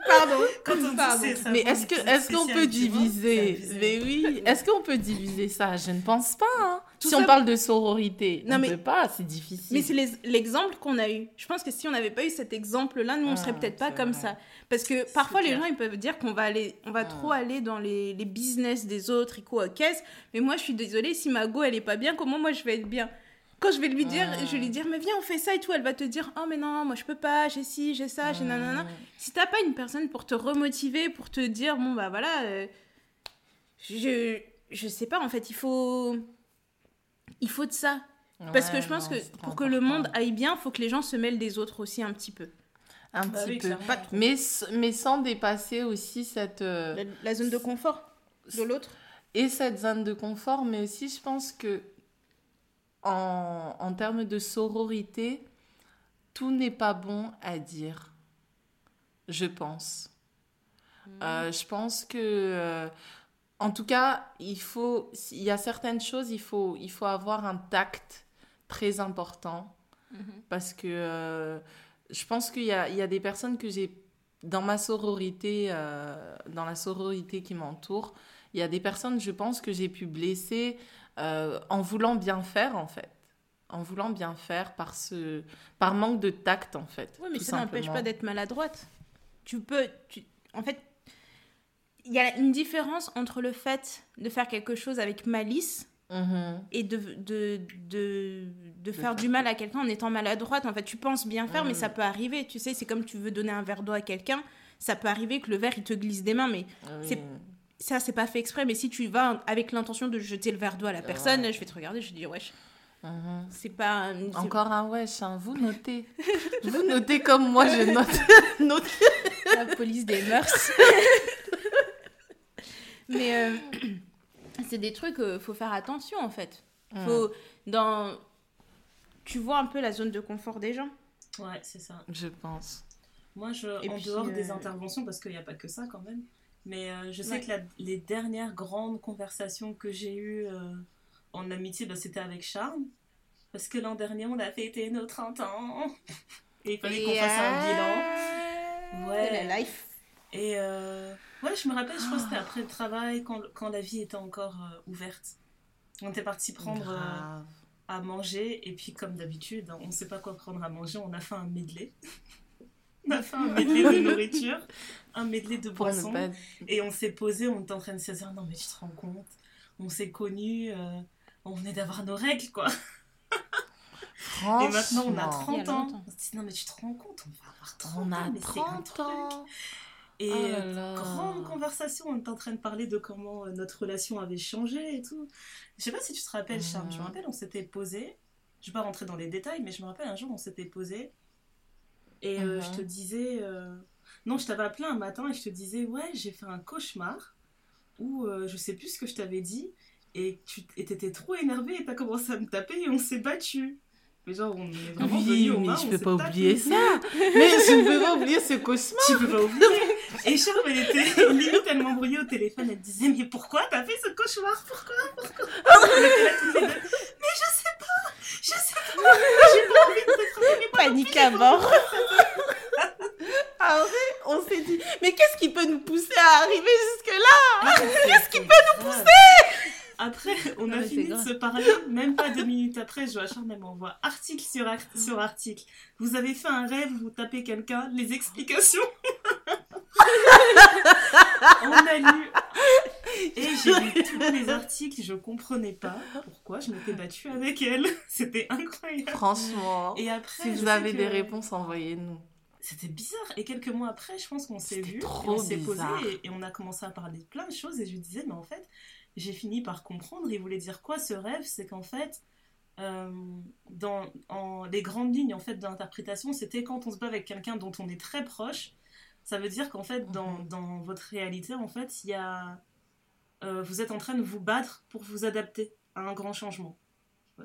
Pardon. Quand on Pardon. ça Mais est-ce que est-ce qu'on peut diviser. Mais oui, est-ce qu'on peut diviser ça? Je ne pense pas. hein. Tout si ça- on parle de sororité, Non, on mais- peut pas, c'est difficile. Mais c'est l'exemple qu'on a eu. Je pense que si on n'avait pas eu cet exemple-là, nous, on serait Ah, peut-être pas comme vrai. ça. Parce que parfois, les gens, ils peuvent dire qu'on va aller, on va Ah. trop aller dans les, les business des autres, et quoi, caisse. Mais moi, je suis désolée, si ma go, elle est pas bien, comment moi, je vais être bien? Quand je vais lui dire, Ah. je vais lui dire, mais viens, on fait ça et tout, elle va te dire, oh, mais non, moi, je peux pas, j'ai ci, j'ai ça, j'ai nanana. Si t'as pas une personne pour te remotiver, pour te dire, bon, bah voilà, euh, je, je sais pas, en fait, il faut, il faut de ça. Parce que je pense non, que pour que le monde aille bien, faut que les gens se mêlent des autres aussi un petit peu. Un Bah petit oui, peu. Pas- mais sans dépasser aussi cette euh, La, la zone de confort de l'autre. et cette zone de confort, mais aussi je pense que en, en termes de sororité, tout n'est pas bon à dire. Je pense. Euh, je pense que, euh, en tout cas, il faut, il y a certaines choses, il faut, il faut avoir un tact très important parce que euh, je pense qu'il y a, il y a des personnes que j'ai dans ma sororité, euh, dans la sororité qui m'entoure, il y a des personnes, je pense, que j'ai pu blesser euh, en voulant bien faire, en fait. En voulant bien faire par, ce, par manque de tact, en fait. Oui, mais ça n'empêche pas d'être maladroite. Tu peux. Tu... En fait, il y a une différence entre le fait de faire quelque chose avec malice Mhm. et de, de, de, de faire du mal à quelqu'un en étant maladroite. En fait, tu penses bien faire, mais Mm. ça peut arriver. Tu sais, c'est comme tu veux donner un verre d'eau à quelqu'un. Ça peut arriver que le verre, il te glisse des mains, mais Oui. ça, c'est pas fait exprès. Mais si tu vas avec l'intention de jeter le verre d'eau à la personne, Ouais. je vais te regarder, je vais te dire, wesh, Mhm. c'est pas. Encore un wesh, hein. vous notez. vous notez comme moi je note. La police des mœurs. Mais euh, c'est des trucs, euh, faut faire attention en fait. Faut, dans... Tu vois un peu la zone de confort des gens. Ouais, c'est ça. Je pense. Moi, je, Et en puis, dehors des euh, interventions, parce qu'il n'y a pas que ça quand même, mais euh, je sais Ouais. que la- les dernières grandes conversations que j'ai eues euh, en amitié, bah, c'était avec Charme. Parce que l'an dernier, on a fêté nos 30 ans. Et il fallait qu'on fasse un bilan. bilan. Ouais. De la life. Et euh, ouais, je me rappelle, je crois que c'était après le travail, quand, quand la vie était encore euh, ouverte. On était parti prendre euh, à manger, et puis comme d'habitude, on ne sait pas quoi prendre à manger, on a fait un medley. on a fait un medley de nourriture, un medley de boissons, et on s'est posé, on était en train de se dire, non mais tu te rends compte, on s'est connus, euh, on venait d'avoir nos règles, quoi. Et maintenant, on a Franchement, 30 Il y a ans. On se dit, non mais tu te rends compte, on va avoir 30 On ans, a c'est un 30 truc. ans. Et Oh là là. grande conversation, on était en train de parler de comment euh, notre relation avait changé et tout. Je sais pas si tu te rappelles, Charles, je me rappelle, on s'était posé. Je vais pas rentrer dans les détails, mais je me rappelle un jour, on s'était posé. Et euh, je te disais. euh, Non, je t'avais appelé un matin et je te disais, ouais, j'ai fait un cauchemar où euh, je sais plus ce que je t'avais dit. Et tu t'étais trop énervé et t'as commencé à me taper et on s'est battu. Mais genre, on est vraiment Oui, venus mais mains, je peux pas oublier ça. Mais je ne peux pas oublier ce cauchemar. Tu peux pas oublier. Et Charles, elle était limite, elle m'embrouillait au téléphone. Elle disait, mais pourquoi t'as fait ce cauchemar? Pourquoi? Pourquoi? On était là toutes les deux. Mais je sais pas Je sais pas J'ai pas envie de te Panique à bord. Ah ouais, on s'est dit, mais qu'est-ce qui peut nous pousser à arriver jusque-là? Qu'est-ce qui peut nous pousser? Après, on Non, a fini de se parler, même pas deux minutes après, je vois Charles, elle m'envoie article sur, sur article. Vous avez fait un rêve, vous tapez quelqu'un, les explications. On a lu. Et j'ai lu tous les articles, je comprenais pas pourquoi je m'étais battue avec elle. C'était incroyable. Franchement, Et après, si vous avez que- des réponses, envoyez-nous. C'était bizarre. Et quelques mois après, je pense qu'on s'est vu, on s'est posé et on a commencé à parler de plein de choses. Et je lui disais, mais en fait, j'ai fini par comprendre. Il voulait dire quoi ce rêve? C'est qu'en fait, euh, dans en, les grandes lignes en fait de l'interprétation, c'était quand on se bat avec quelqu'un dont on est très proche. Ça veut dire qu'en fait, dans, dans votre réalité, en fait, il y a, euh, vous êtes en train de vous battre pour vous adapter à un grand changement.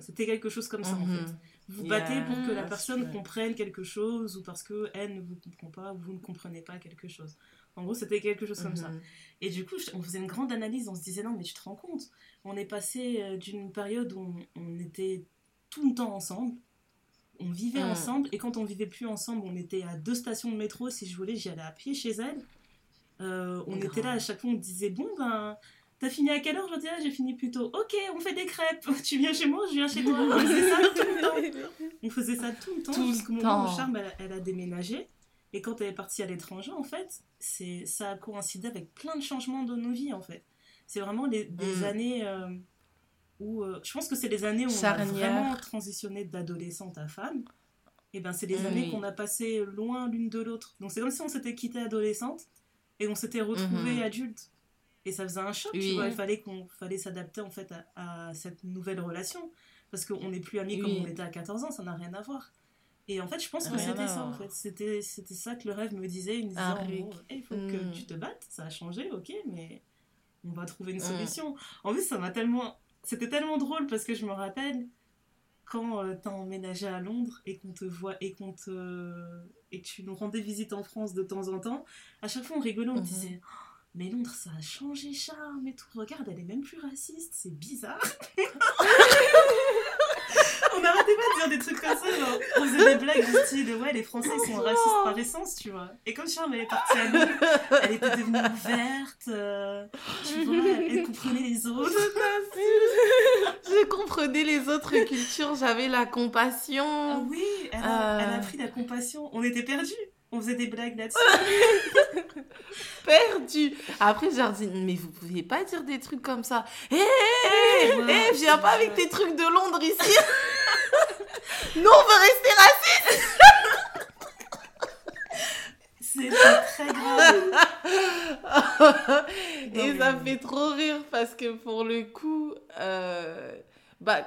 C'était quelque chose comme ça en Mhm. fait vous Yeah, battez pour que la that's personne comprenne quelque chose ou parce que elle ne vous comprend pas ou vous ne comprenez pas quelque chose. En gros, c'était quelque chose comme ça. Mhm. Et du coup, on faisait une grande analyse, on se disait non, mais tu te rends compte, on est passé euh, d'une période où on, on était tout le temps ensemble, on vivait Mm. ensemble, et quand on vivait plus ensemble, on était à deux stations de métro, si je voulais, j'y allais à pied chez elle. Euh, on était là, à chaque fois, on disait bon, ben. T'as fini à quelle heure? Je dis, ah, j'ai fini plus tôt. Ok, on fait des crêpes. Tu viens chez moi, je viens chez toi? On faisait ça tout le temps. On faisait ça tout le temps Tout le où. Charme, elle, elle a déménagé. Et quand elle est partie à l'étranger, en fait, c'est ça a coïncidé avec plein de changements de nos vies, en fait. C'est vraiment les, des Mm. années euh, où... euh, je pense que c'est les années où on a Charnière. vraiment transitionné d'adolescente à femme. Et ben c'est les Oui. années qu'on a passées loin l'une de l'autre. Donc c'est comme si on s'était quitté adolescente et on s'était retrouvés Mhm. adulte. Et ça faisait un choc, tu Oui. vois. Il fallait qu'on fallait s'adapter en fait à, à cette nouvelle relation. Parce qu'on n'est plus amis comme on était à 14 ans, ça n'a rien à voir. Et en fait, je pense que c'était ça, en voir. fait. C'était, c'était ça que le rêve me disait. Il me disait, Hey, il faut que Mm. tu te battes, ça a changé, ok, mais on va trouver une Mm. solution. En plus, ça m'a tellement... C'était tellement drôle parce que je me rappelle quand euh, t'as emménagé à Londres et qu'on te voit et qu'on te... et que tu nous rendais visite en France de temps en temps, à chaque fois on rigolait, on Mhm. disait... Oh, mais Londres, ça a changé, charme et tout. Regarde, elle est même plus raciste, c'est bizarre. on n'arrêtait pas de dire des trucs comme ça, genre, on faisait des blagues du style, ouais, les Français sont racistes par essence, tu vois. Et comme Charme, elle est partie à Londres, elle était devenue ouverte, euh, tu vois, elle, comprenait les autres. Je comprenais les autres cultures, j'avais la Ah compassion. oui, elle a, Euh. elle a pris la compassion. On était perdus. On faisait des blagues là-dessus. Perdu. Après, je leur dis, mais vous pouviez pas dire des trucs comme ça. Hé, hé, hé, Ouais, hé, viens pas avec tes trucs de Londres ici. Nous, on veut rester racistes. C'était très grave. Et Non, ça me fait trop rire parce que pour le coup, euh, bah,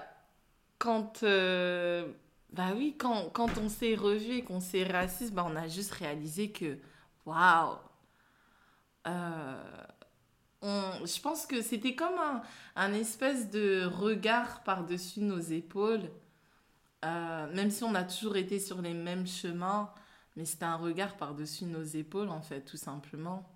quand, euh, bah oui, quand, quand on s'est revu et qu'on s'est raciste, bah, on a juste réalisé que, waouh, euh, je pense que c'était comme un, un espèce de regard par-dessus nos épaules, Euh, même si on a toujours été sur les mêmes chemins, mais c'était un regard par-dessus nos épaules, en fait, tout simplement.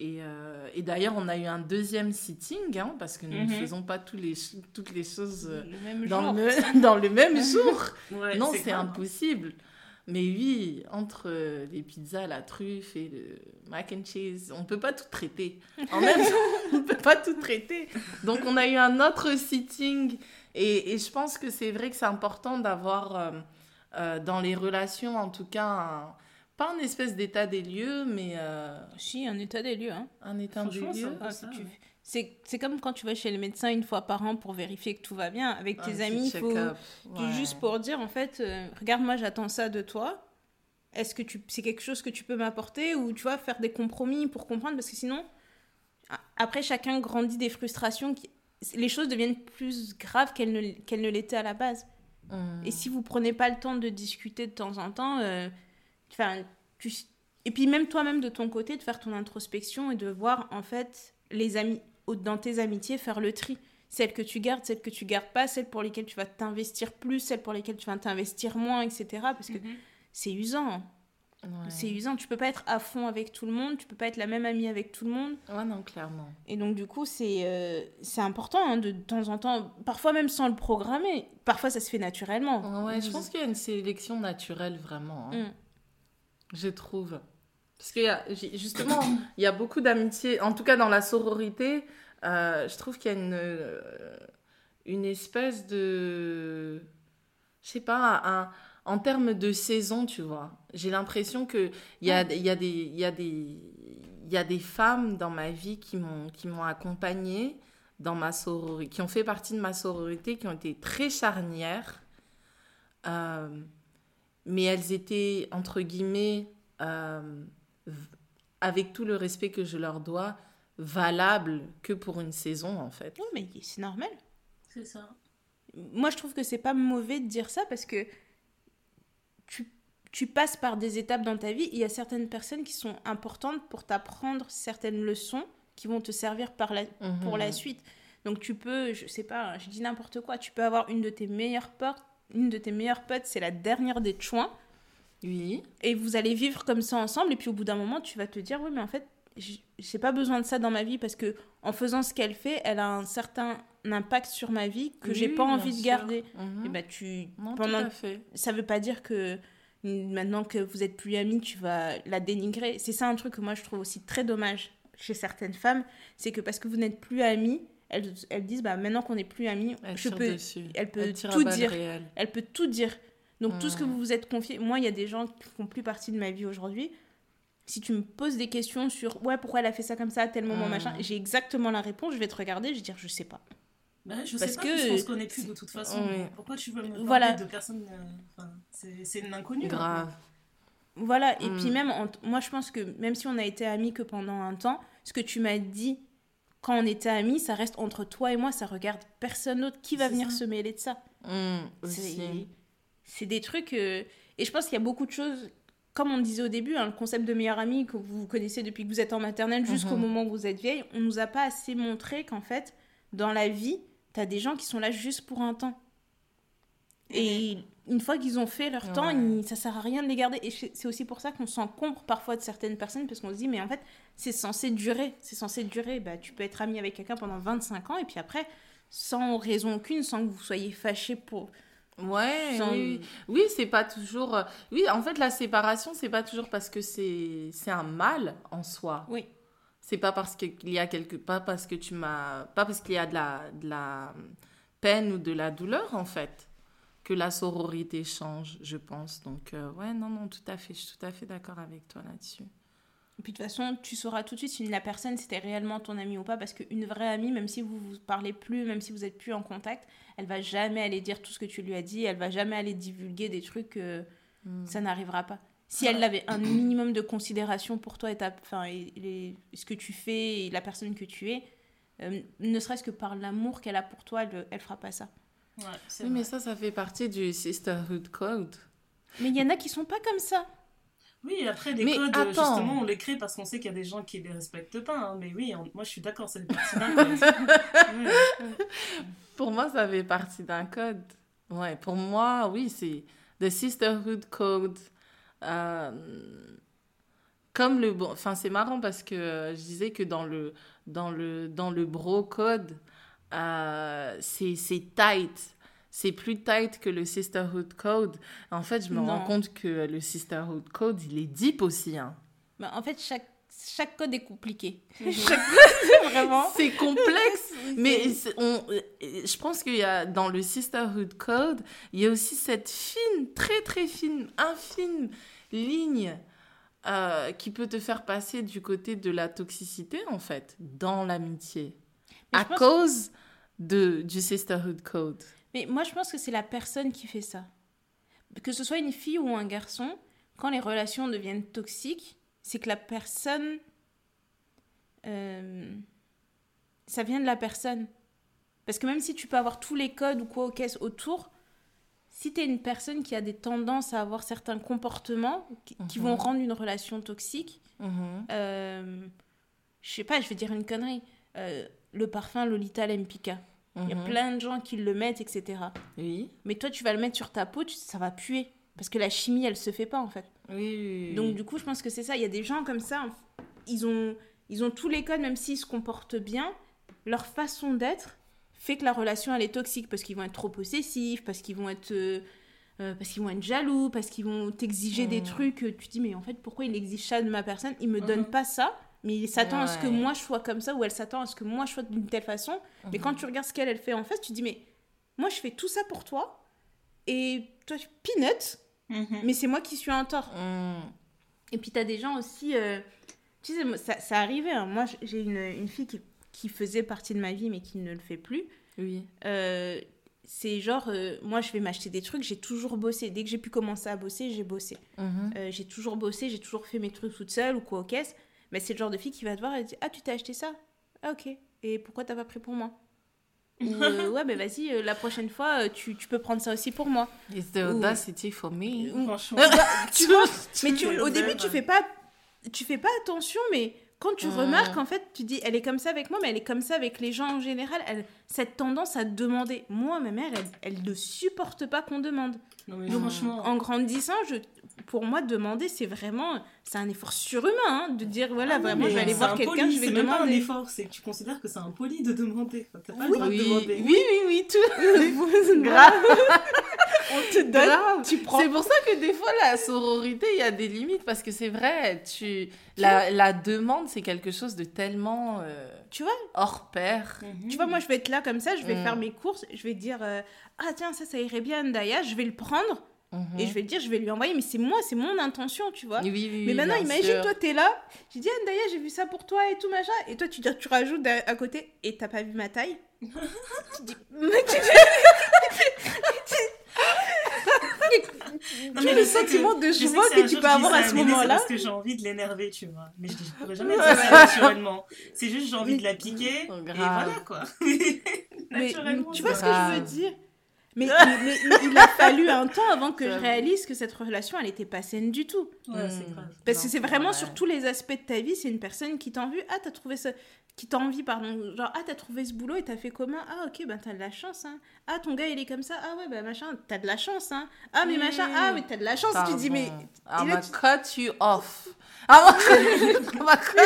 Et, euh, et d'ailleurs, on a eu un deuxième sitting, hein, parce que nous ne Mhm. faisons pas tous les, toutes les choses euh, Le dans, le, dans le même jour. Ouais, non, c'est impossible. Mais oui, entre euh, les pizzas, la truffe et le mac and cheese, on peut pas tout traiter. En même temps, on peut pas tout traiter. Donc, on a eu un autre sitting. Et, et je pense que c'est vrai que c'est important d'avoir, euh, euh, dans les relations, en tout cas, un- pas un espèce d'état des lieux, mais euh, Si, un état des lieux. Hein. un état des lieux. Ah, ça, si tu- ouais. C'est comme quand tu vas chez le médecin une fois par an pour vérifier que tout va bien. Avec Un tes petit amis, il faut Ouais. juste pour dire en fait, euh, regarde, moi j'attends ça de toi. est-ce que tu c'est quelque chose que tu peux m'apporter ou tu vois faire des compromis pour comprendre? Parce que sinon a- après chacun grandit des frustrations qui les choses deviennent plus graves qu'elles ne qu'elles ne l'étaient à la base Mm. et si vous prenez pas le temps de discuter de temps en temps euh, enfin tu et puis même toi-même de ton côté de faire ton introspection et de voir en fait les amis dans tes amitiés faire le tri celles que tu gardes celles que tu gardes pas celles pour lesquelles tu vas t'investir plus celles pour lesquelles tu vas t'investir moins etc parce que Mhm. c'est usant Ouais. c'est usant tu peux pas être à fond avec tout le monde tu peux pas être la même amie avec tout le monde Ouais, non, clairement. et donc du coup c'est euh, c'est important hein, de, de temps en temps parfois même sans le programmer parfois ça se fait naturellement Ouais, je pense qu'il y a une sélection naturelle, vraiment. hein. Mm. Je trouve. Parce que justement, il y a beaucoup d'amitié, en tout cas dans la sororité, euh, je trouve qu'il y a une, euh, une espèce de... Je sais pas, un, en termes de saison, tu vois. J'ai l'impression qu'il y a, y, a des, y, a des, il y a des femmes dans ma vie qui m'ont qui m'ont accompagnée dans ma sororité, qui ont fait partie de ma sororité, qui ont été très charnières. Euh, mais elles étaient, entre guillemets, euh, avec tout le respect que je leur dois, valables que pour une saison, en fait. non mais c'est normal C'est ça. moi je trouve que c'est pas mauvais de dire ça parce que tu, tu passes par des étapes dans ta vie il y a certaines personnes qui sont importantes pour t'apprendre certaines leçons qui vont te servir par la, pour la Mhm. suite. Donc tu peux, je sais pas, je dis n'importe quoi, tu peux avoir une de tes meilleures potes, une de tes meilleures potes, c'est la dernière des chouins, Oui. et vous allez vivre comme ça ensemble, et puis au bout d'un moment, tu vas te dire, oui, mais en fait, j'ai pas besoin de ça dans ma vie parce que en faisant ce qu'elle fait, elle a un certain impact sur ma vie que j'ai Oui, pas bien envie de garder. Mhm. Et bah tu non, pendant tout à fait. ça veut pas dire que maintenant que vous êtes plus amis, tu vas la dénigrer. C'est ça un truc que moi je trouve aussi très dommage chez certaines femmes, c'est que parce que vous n'êtes plus amis, elles, elles disent bah maintenant qu'on n'est plus amis, Elle je peux dessus. elle peut Elle tout dire. elle peut tout dire. Donc tout ce que Hmm. vous vous êtes confié, moi il y a des gens qui font plus partie de ma vie aujourd'hui. Si tu me poses des questions sur ouais pourquoi elle a fait ça comme ça à tel moment Hmm. machin, j'ai exactement la réponse, je vais te regarder, je vais dire je sais pas. Bah, je Parce sais pas, que- parce qu'on se connaît plus de toute façon. Pourquoi tu veux me parler Voilà. de personnes... euh, enfin, c'est une inconnue. Grave. Voilà, et Mm. puis même, en- moi je pense que même si on a été amis que pendant un temps, ce que tu m'as dit quand on était amis, ça reste entre toi et moi, ça regarde personne d'autre. Qui va venir ça. se mêler de ça Mm, C'est des trucs. euh, Et je pense qu'il y a beaucoup de choses, comme on disait au début, hein, le concept de meilleur ami que vous connaissez depuis que vous êtes en maternelle jusqu'au Mhm. moment où vous êtes vieille, on nous a pas assez montré qu'en fait, dans la vie, t'as des gens qui sont là juste pour un temps. Et une fois qu'ils ont fait leur temps, Ouais. il- ça sert à rien de les garder. Et c'est aussi pour ça qu'on s'encombre parfois de certaines personnes parce qu'on se dit, mais en fait, c'est censé durer. C'est censé durer. Bah, tu peux être ami avec quelqu'un pendant 25 ans et puis après, sans raison aucune, sans que vous soyez fâchés pour. Ouais, sans- oui, oui. C'est pas toujours. euh, Oui, en fait, la séparation, c'est pas toujours parce que c'est c'est un mal en soi. Oui. C'est pas parce qu'il y a quelque pas parce que tu m'as pas parce qu'il y a de la de la peine ou de la douleur en fait que la sororité change, je pense. Donc euh, ouais, non non, tout à fait, je suis tout à fait d'accord avec toi là-dessus. Et puis de toute façon, tu sauras tout de suite si la personne c'était réellement ton ami ou pas, parce qu'une vraie amie, même si vous vous parlez plus, même si vous êtes plus en contact, elle va jamais aller dire tout ce que tu lui as dit, elle va jamais aller divulguer des trucs que Mm. ça n'arrivera pas. Si elle avait un minimum de considération pour toi et, ta, enfin, et les- ce que tu fais et la personne que tu es, euh, ne serait-ce que par l'amour qu'elle a pour toi, elle, elle fera pas ça. Ouais, Oui, vrai. mais ça ça fait partie du sisterhood code. Mais il y en a qui sont pas comme ça. Oui, et après, les Mais codes, attends. justement, on les crée parce qu'on sait qu'il y a des gens qui les respectent pas. hein. Mais oui, on- moi, je suis d'accord, c'est partie d'un code. Ouais. Pour moi, ça fait partie d'un code. Ouais, pour moi, oui, c'est the sisterhood code. Euh, comme le bon, enfin c'est marrant parce que euh, je disais que dans le dans le dans le bro code, euh, c'est tight. C'est plus tight que le sisterhood code. En fait, je me Non. rends compte que le sisterhood code, il est deep aussi. Hein. Bah, en fait, chaque, chaque code est compliqué. Mhm. chaque code, c'est vraiment. C'est complexe, mais on, euh, je pense qu'il y a dans le Sisterhood Code, il y a aussi cette fine, très très fine, infime ligne euh, qui peut te faire passer du côté de la toxicité en fait dans l'amitié à cause de du Sisterhood Code. Mais moi, je pense que c'est la personne qui fait ça. Que ce soit une fille ou un garçon, quand les relations deviennent toxiques, c'est que la personne. euh, ça vient de la personne. Parce que même si tu peux avoir tous les codes ou quoi au caisse autour, si tu es une personne qui a des tendances à avoir certains comportements qui, vont rendre une relation toxique, Mhm. euh, je sais pas, je vais dire une connerie. Euh, le parfum Lolita Lempicka. Il y a Mhm. plein de gens qui le mettent, etc. Oui. Mais toi, tu vas le mettre sur ta peau, tu- ça va puer. Parce que la chimie, elle se fait pas, en fait. Oui, oui, oui. Donc, du coup, je pense que c'est ça. Il y a des gens comme ça, ils ont, ils ont tous les codes, même s'ils se comportent bien. Leur façon d'être fait que la relation, elle est toxique. Parce qu'ils vont être trop possessifs, parce qu'ils vont être. euh, euh, parce qu'ils vont être jaloux, parce qu'ils vont t'exiger des Mm. trucs. euh, Tu te dis, mais en fait, pourquoi il exige ça de ma personne? Il me donne Mhm. pas ça, mais il s'attend à ce que moi je sois comme ça, ou elle s'attend à ce que moi je sois d'une telle façon. Mais Mhm. quand tu regardes ce qu'elle elle fait en face, tu te dis, mais moi je fais tout ça pour toi, et toi, tu peanut, Mhm. mais c'est moi qui suis en tort. Mm. Et puis, tu as des gens aussi. euh, tu sais, ça, ça arrivait. hein. Moi, j'ai une, une fille qui, qui faisait partie de ma vie, mais qui ne le fait plus. Oui. Euh, c'est genre, euh, moi, je vais m'acheter des trucs, j'ai toujours bossé. Dès que j'ai pu commencer à bosser, j'ai bossé. Mhm. Euh, j'ai toujours bossé, j'ai toujours fait mes trucs toute seule ou quoi aux caisses. Mais c'est le genre de fille qui va te voir et te dit Ah, tu t'es acheté ça Ah, ok. Et pourquoi t'as pas pris pour moi? Ou, euh, Ouais, ben vas-y, euh, la prochaine fois, euh, tu, tu peux prendre ça aussi pour moi. It's the Ou- audacity for me. Franchement. tu vois Mais tu, au début, tu fais pas, tu fais pas attention, mais quand tu Mm. remarques, en fait, tu dis, elle est comme ça avec moi, mais elle est comme ça avec les gens en général. Elle, cette tendance à demander. Moi, ma mère, elle, elle ne supporte pas qu'on demande. Non, mais Donc, franchement. En grandissant, je, pour moi, demander, c'est vraiment, c'est un effort surhumain, hein, de dire, voilà, Ah vraiment, je vais aller c'est voir quelqu'un, je vais C'est même pas un demander. effort, c'est que tu considères que c'est impoli de demander. Enfin, T'as pas Oui. le droit Oui, de demander. oui, oui, oui, tout. Grave. On te donne, Grave. tu prends. C'est pour ça que des fois, la sororité, il y a des limites. Parce que c'est vrai, tu... la, la demande, c'est quelque chose de tellement euh, Tu vois, hors pair. Tu vois, moi, je vais être là comme ça, je vais Mm. faire mes courses, je vais dire euh, Ah, tiens, ça, ça irait bien, Ndaya, je vais le prendre Mhm. et je vais le dire, je vais lui envoyer, mais c'est moi, c'est mon intention, tu vois. Oui, oui, oui, mais maintenant, imagine, sûr. toi, t'es là, je dis Ah, Ndaya, j'ai vu ça pour toi et tout, machin, et toi, tu, dis- tu rajoutes à, à côté Et t'as pas vu ma taille? Tu dis Non, Tu mais vois le sais que- sentiment de joie que un tu peux avoir ça à ce moment-là. parce que j'ai envie de l'énerver, tu vois. Mais je, je pourrais jamais dire ça naturellement. C'est juste j'ai envie de la piquer. Oh, Et grave. voilà quoi. Mais, Naturellement. tu vois ce que je veux dire? Mais, mais- mais- mais il a fallu un temps avant que je réalise que cette relation, elle était pas saine du tout. Ouais, Mm. grave. Parce Non, que c'est vraiment vrai. sur tous les aspects de ta vie, c'est une personne qui t'a envie, ah t'as trouvé ça, qui t'a envie, pardon, genre ah t'as trouvé ce boulot et t'as fait comment Ah ok, ben t'as de la chance, hein. Ah ton gars il est comme ça, ah ouais, ben machin, t'as de la chance, hein. Ah mais machin, ah mais t'as de la chance, tu dis mais... I'm gonna tu- cut you off. I'm gonna cut,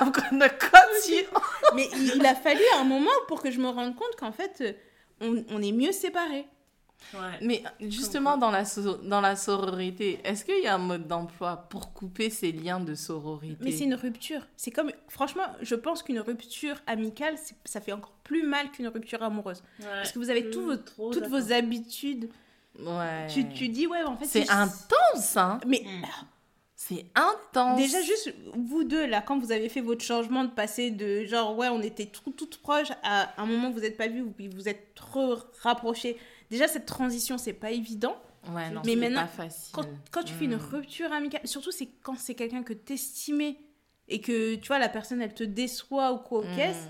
I'm gonna cut you off. Mais il, il a fallu un moment pour que je me rende compte qu'en fait, euh, on, on est mieux séparés. Ouais. Mais justement, dans la, so- dans la sororité, est-ce qu'il y a un mode d'emploi pour couper ces liens de sororité? Mais c'est une rupture. C'est comme, franchement, je pense qu'une rupture amicale, ça fait encore plus mal qu'une rupture amoureuse. Parce que vous avez vos- Trop toutes vos habitudes. Ouais. Tu, tu dis, ouais, en fait, C'est intense, hein Mais Mm. C'est intense. Déjà, juste vous deux, là, quand vous avez fait votre changement de passer de genre, ouais, on était tout- toutes proches, à un moment vous n'êtes pas vus, puis vous êtes trop rapprochés. Déjà, cette transition, c'est pas évident. Ouais, non, Mais maintenant, pas facile. Quand, quand tu fais une Mm. rupture amicale, surtout c'est quand c'est quelqu'un que t'estimais et que tu vois, la personne elle te déçoit ou quoi Mm. caisses,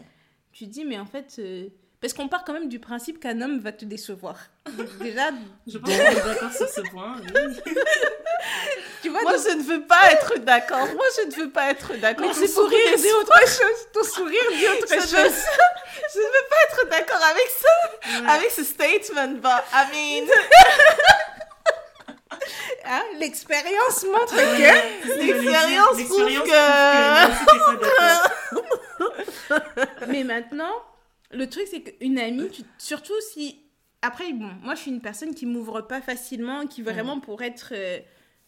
tu te dis, mais en fait. euh, Parce qu'on part quand même du principe qu'un homme va te décevoir. Donc, déjà, Je pense qu'on est d'accord sur ce point. oui. tu vois, Moi, donc- je ne veux pas être d'accord. Moi, je ne veux pas être d'accord. ton sourire sourire dit autre chose. Ton sourire dit autre chose. je ne veux pas être d'accord avec ça, avec ce statement. But, I mean, Hein, L'expérience montre que. c'est. L'expérience prouve que-. Mais maintenant, le truc, c'est qu'une amie, tu- surtout si. Après, bon, moi, je suis une personne qui m'ouvre pas facilement, qui vraiment, pour être, euh,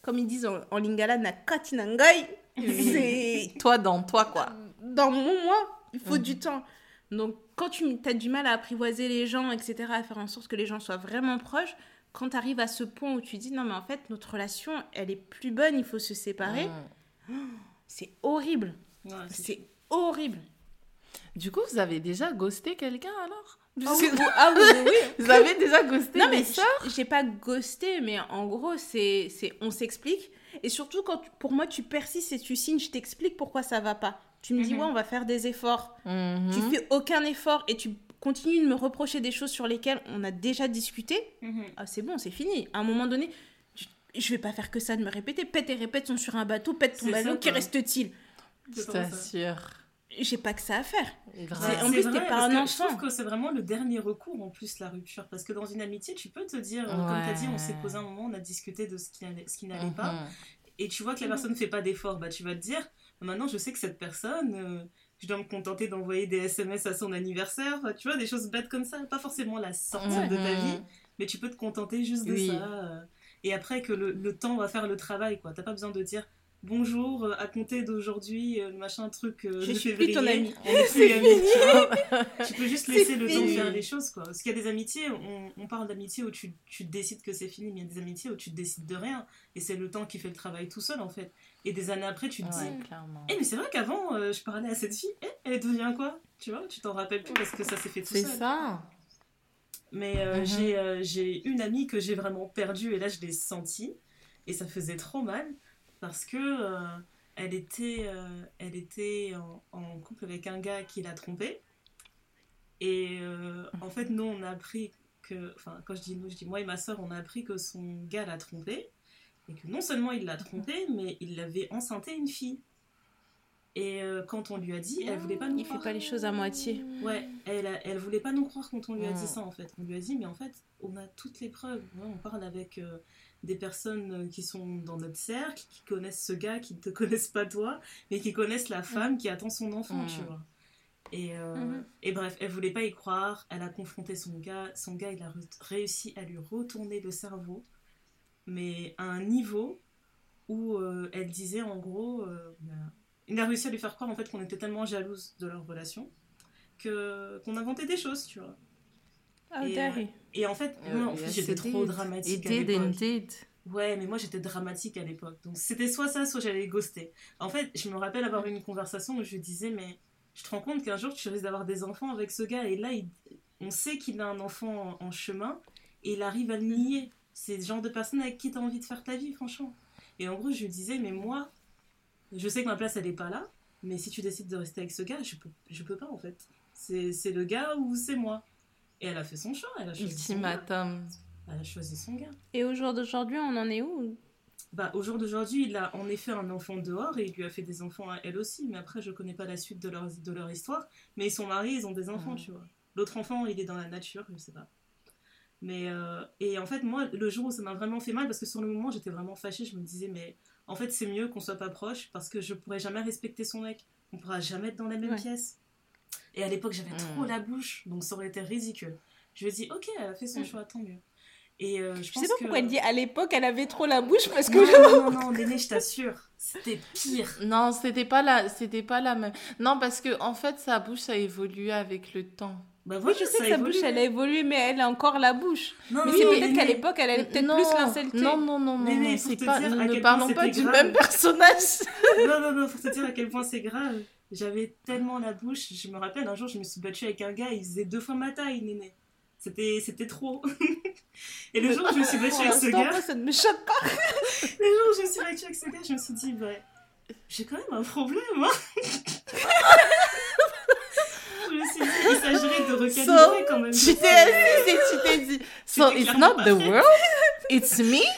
comme ils disent en, en lingala, na katinangai, c'est. toi dans toi, quoi. Dans mon moi, il faut Mhm. du temps. Donc, quand tu as du mal à apprivoiser les gens, etc., à faire en sorte que les gens soient vraiment proches, quand tu arrives à ce point où tu dis non, mais en fait, notre relation, elle est plus bonne, il faut se séparer, Mm. c'est horrible. Ouais, C'est horrible. Du coup, vous avez déjà ghosté quelqu'un alors? Ah oui, oui, oui. Vous avez déjà ghosté Non, mais j- j'ai pas ghosté, mais en gros, c'est c'est- on s'explique. Et surtout, quand tu- pour moi, tu persistes et tu signes, je t'explique pourquoi ça va pas. Tu me dis, Mhm. ouais, on va faire des efforts. Mhm. Tu fais aucun effort et tu continues de me reprocher des choses sur lesquelles on a déjà discuté. Mhm. Ah, c'est bon, c'est fini. À un moment donné, je, je vais pas faire que ça de me répéter. Pète et répète sont sur un bateau, pète ton ballon, ça, qui reste-t-il? Je ça. t'assure. J'ai pas que ça à faire. En plus, t'es pas un que Je enfant. trouve que c'est vraiment le dernier recours en plus, la rupture. Parce que dans une amitié, tu peux te dire, euh, comme tu as dit, on s'est posé un moment, on a discuté de ce qui, n'allait pas. Mhm. Et tu vois que la Mhm. personne ne fait pas d'effort, bah, tu vas te dire, maintenant je sais que cette personne, euh, je dois me contenter d'envoyer des SMS à son anniversaire. Enfin, tu vois, des choses bêtes comme ça. Pas forcément la sortie de ta Mhm. vie, mais tu peux te contenter juste de Oui. ça. euh, et après que le, le temps va faire le travail, quoi. T'as pas besoin de dire bonjour, euh, à compter d'aujourd'hui, euh, machin truc euh, Je de suis plus ton ami. On est plus amis, tu vois. Tu peux juste C'est laisser le temps faire les choses, quoi. Parce qu'il y a des amitiés, on, on parle d'amitié où tu, tu décides que c'est fini, mais il y a des amitiés où tu décides de rien. Et c'est le temps qui fait le travail tout seul, en fait. Et des années après, tu te dis, Ouais, eh, mais c'est vrai qu'avant, je parlais à cette fille, eh, elle devient quoi? Tu vois, tu t'en rappelles plus parce que ça s'est fait tout C'est seul. ça. Mais j'ai, euh, j'ai une amie que j'ai vraiment perdue et là, je l'ai sentie. Et ça faisait trop mal parce que euh, elle était, euh, elle était en, couple avec un gars qui l'a trompée. Et euh, en fait, nous, on a appris que. Enfin, quand je dis nous, je dis moi et ma soeur, on a appris que son gars l'a trompée. Et que non seulement il l'a trompée, mais il l'avait enceinté une fille. Et euh, quand on lui a dit, elle voulait pas nous Il fait croire. pas les choses à moitié. Ouais, elle, a- elle voulait pas nous croire quand on lui a Mm. dit ça en fait. On lui a dit, mais en fait, on a toutes les preuves. Ouais, on parle avec euh, des personnes euh, qui sont dans notre cercle, qui connaissent ce gars, qui ne te connaissent pas toi, mais qui connaissent la femme qui attend son enfant, Mm. tu vois. Et, euh, Mhm. et bref, elle voulait pas y croire. Elle a confronté son gars. Son gars, il a réussi à lui retourner le cerveau, mais à un niveau où elle disait en gros, bah, il a réussi à lui faire croire en fait qu'on était tellement jalouse de leur relation que qu'on inventait des choses, tu vois. Ah, Et. Et en fait, moi, en plus, j'étais it trop dramatique It à did l'époque. indeed. Ouais, mais moi j'étais dramatique à l'époque. Donc c'était soit ça, soit j'allais ghoster. En fait, je me rappelle avoir eu une conversation où je lui disais, mais je te rends compte qu'un jour tu risques d'avoir des enfants avec ce gars. Et là, il- on sait qu'il a un enfant en, en chemin et il arrive à le nier. C'est le genre de personne avec qui tu as envie de faire ta vie, franchement. Et en gros, je lui disais, mais moi, je sais que ma place elle est pas là. Mais si tu décides de rester avec ce gars, je peux, je peux pas en fait. C'est c'est le gars ou c'est moi. Et elle a fait son choix. Elle a choisi son gars. Ultimatum. Elle a choisi son gars. Et au jour d'aujourd'hui, on en est où? Bah, au jour d'aujourd'hui, il a en effet un enfant dehors et il lui a fait des enfants à elle aussi. Mais après, je connais pas la suite de leur, de leur histoire. Mais ils sont mariés, ils ont des enfants, Mhm. tu vois. L'autre enfant, il est dans la nature, je sais pas. Mais, euh, et en fait, moi, le jour où ça m'a vraiment fait mal, parce que sur le moment, j'étais vraiment fâchée, je me disais, mais en fait, c'est mieux qu'on soit pas proche parce que je pourrais jamais respecter son mec. On pourra jamais être dans la même Ouais. pièce. Et à l'époque, j'avais Mhm. trop la bouche, donc ça aurait été ridicule. Je lui ai dit, ok, elle a fait son Mhm. choix, tant mieux. Et euh, je Je pense sais pas que... pourquoi elle dit à l'époque, elle avait trop la bouche parce que. Non, non, non, non, Néné, je t'assure, c'était pire. Non, c'était pas la, c'était pas la même. Non, parce que en fait, sa bouche a évolué avec le temps. Bah Oui, voilà, je sais que sa évolue. bouche, elle a évolué, mais elle a encore la bouche. Non, Mais non, c'est peut-être qu'à l'époque, elle avait peut-être non, plus l'insulté. non, non, non, non, Mais, mais pour te pas. dire ne point parlons pas du grave. même personnage. non, non, non, faut te dire à quel point c'est grave. J'avais tellement la bouche. Je me rappelle, un jour, je me suis battue avec un gars, il faisait deux fois ma taille, Néné. C'était, c'était trop. Et le jour où je me suis battue avec ce gars, moi, ça ne me choque pas. le jour où je me suis battue avec ce gars, je me suis dit, bah, j'ai quand même un problème, hein. Je me suis dit, il s'agirait de recalibrer quand même. Tu t'es assise et tu t'es dit. So it's not the fait. world, it's me?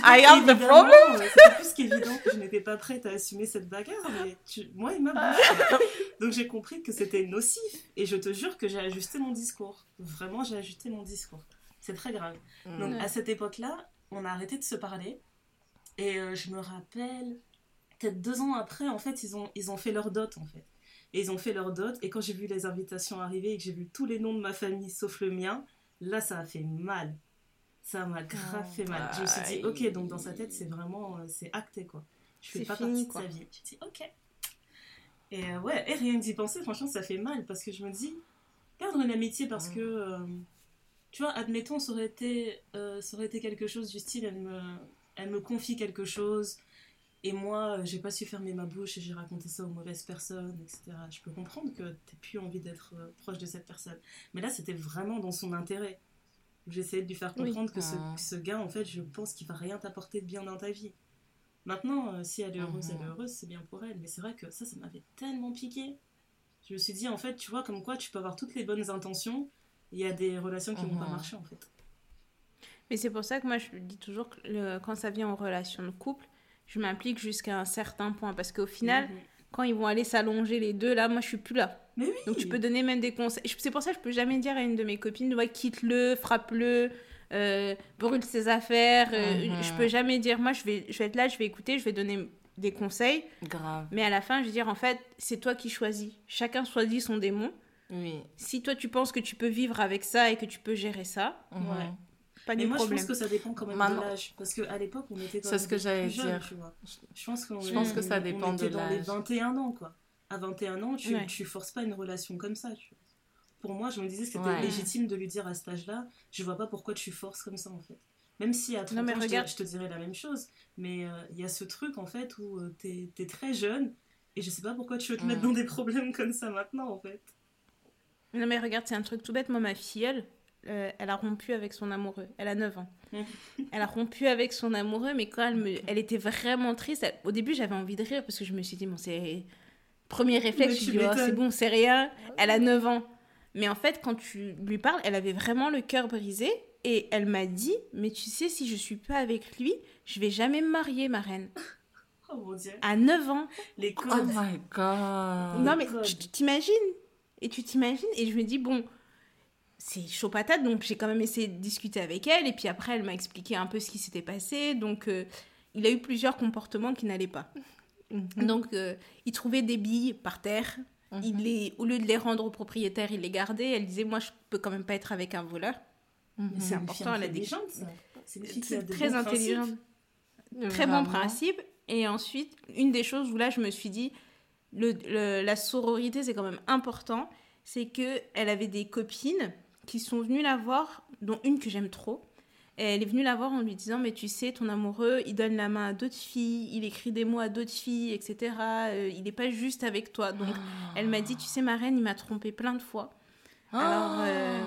I am the problem? C'était plus qu'évident que je n'étais pas prête à assumer cette bagarre, mais tu- moi, il m'a bouffé. Donc j'ai compris que c'était nocif. Et je te jure que j'ai ajusté mon discours. Vraiment, j'ai ajusté mon discours. C'est très grave. Donc Ouais. à cette époque-là, on a arrêté de se parler. Et euh, je me rappelle, peut-être deux ans après, en fait, ils ont, ils ont fait leur dot, en fait. Et ils ont fait leur dot. Et quand j'ai vu les invitations arriver et que j'ai vu tous les noms de ma famille sauf le mien, là, ça a fait mal. Ça m'a grave Oh. fait mal. Je me suis dit, ok, donc dans sa tête, c'est vraiment, euh, c'est acté, quoi. Je fais pas fini, partie de quoi. sa vie. Je dis, ok. Et euh, ouais, et rien que d'y penser, franchement, ça fait mal parce que je me dis, perdre une amitié parce que, euh, tu vois, admettons, ça aurait, été, euh, ça aurait été quelque chose du style, elle me, elle me confie quelque chose et moi, euh, j'ai pas su fermer ma bouche et j'ai raconté ça aux mauvaises personnes, etc. Je peux comprendre que t'aies plus envie d'être euh, proche de cette personne. Mais là, c'était vraiment dans son intérêt. J'essayais de lui faire Oui. comprendre que ce, Ah. que ce gars, en fait, je pense qu'il va rien t'apporter de bien dans ta vie. Maintenant, euh, si elle est heureuse, Mhm. elle est heureuse, c'est bien pour elle. Mais c'est vrai que ça, ça m'avait tellement piqué. Je me suis dit, en fait, tu vois, comme quoi tu peux avoir toutes les bonnes intentions, il y a des relations qui vont pas Mhm. marcher, en fait. Mais c'est pour ça que moi, je dis toujours que le- quand ça vient en relation de couple, je m'implique jusqu'à un certain point. Parce qu'au final, Mhm. quand ils vont aller s'allonger les deux, là, moi, je suis plus là. Mais oui Donc tu peux donner même des conseils. C'est pour ça que je peux jamais dire à une de mes copines, ouais, quitte-le, frappe-le, euh, brûle ses affaires. euh, Mhm. Je peux jamais dire, moi, je vais, je vais être là, je vais écouter, je vais donner des conseils. Grave. Mais à la fin, je vais dire, en fait, c'est toi qui choisis. Chacun choisit son démon. Oui. Si toi, tu penses que tu peux vivre avec ça et que tu peux gérer ça, Mhm. Ouais. Pas Mais de moi, je pense que ça dépend quand même Maintenant- de l'âge. Parce qu'à l'époque, on était quand C'est même ce que j'allais dire. tu vois. Je pense, qu'on Je pense que ça dépend on était de dans les l'âge. 21 ans, quoi. À 21 ans, tu, Ouais. tu forces pas une relation comme ça. tu vois. Pour moi, je me disais que c'était Ouais. légitime de lui dire à cet âge-là, je vois pas pourquoi tu forces comme ça, en fait. Même si à 30 Non, mais ans, je te- regarde. je, te, dirais la même chose. Mais euh, il y a ce truc, en fait, où euh, t'es es très jeune, et je sais pas pourquoi tu veux te mettre dans des problèmes comme ça maintenant, en fait. Non, mais regarde, c'est un truc tout bête. Moi, ma filleule, euh, elle a rompu avec son amoureux. Elle a 9 ans. Elle a rompu avec son amoureux, mais quand elle, me... elle était vraiment triste, elle- au début, j'avais envie de rire parce que je me suis dit, bon, c'est. Premier réflexe, Mais je dis, oh, c'est bon, c'est rien. Elle a 9 ans. Mais en fait, quand tu lui parles, elle avait vraiment le cœur brisé. Et elle m'a dit, mais tu sais, si je suis pas avec lui, je vais jamais me marier, ma reine. Oh mon dieu. À 9 ans. Les Oh codes. my god. Non, mais tu t'imagines Et tu t'imagines? Et je me dis, bon, c'est chaud patate, donc j'ai quand même essayé de discuter avec elle. Et puis après, elle m'a expliqué un peu ce qui s'était passé. Donc, euh, il a eu plusieurs comportements qui n'allaient pas. Donc, euh, il trouvait des billes par terre. Mhm. Il les, au lieu de les rendre au propriétaire, il les gardait. Elle disait, moi, je peux quand même pas être avec un voleur. Mhm. C'est important, elle a des- intelligente. C'est très bons intelligent. principes. Très bon principe. Et ensuite, une des choses où là, je me suis dit, le, le- la sororité, c'est quand même important. C'est que elle avait des copines qui sont venues la voir, dont une que j'aime trop. Et elle est venue la voir en lui disant, mais tu sais, ton amoureux, il donne la main à d'autres filles, il écrit des mots à d'autres filles, etc. Euh, il n'est pas juste avec toi. Donc, elle m'a dit, tu sais, ma reine, il m'a trompé plein de fois. Alors, euh,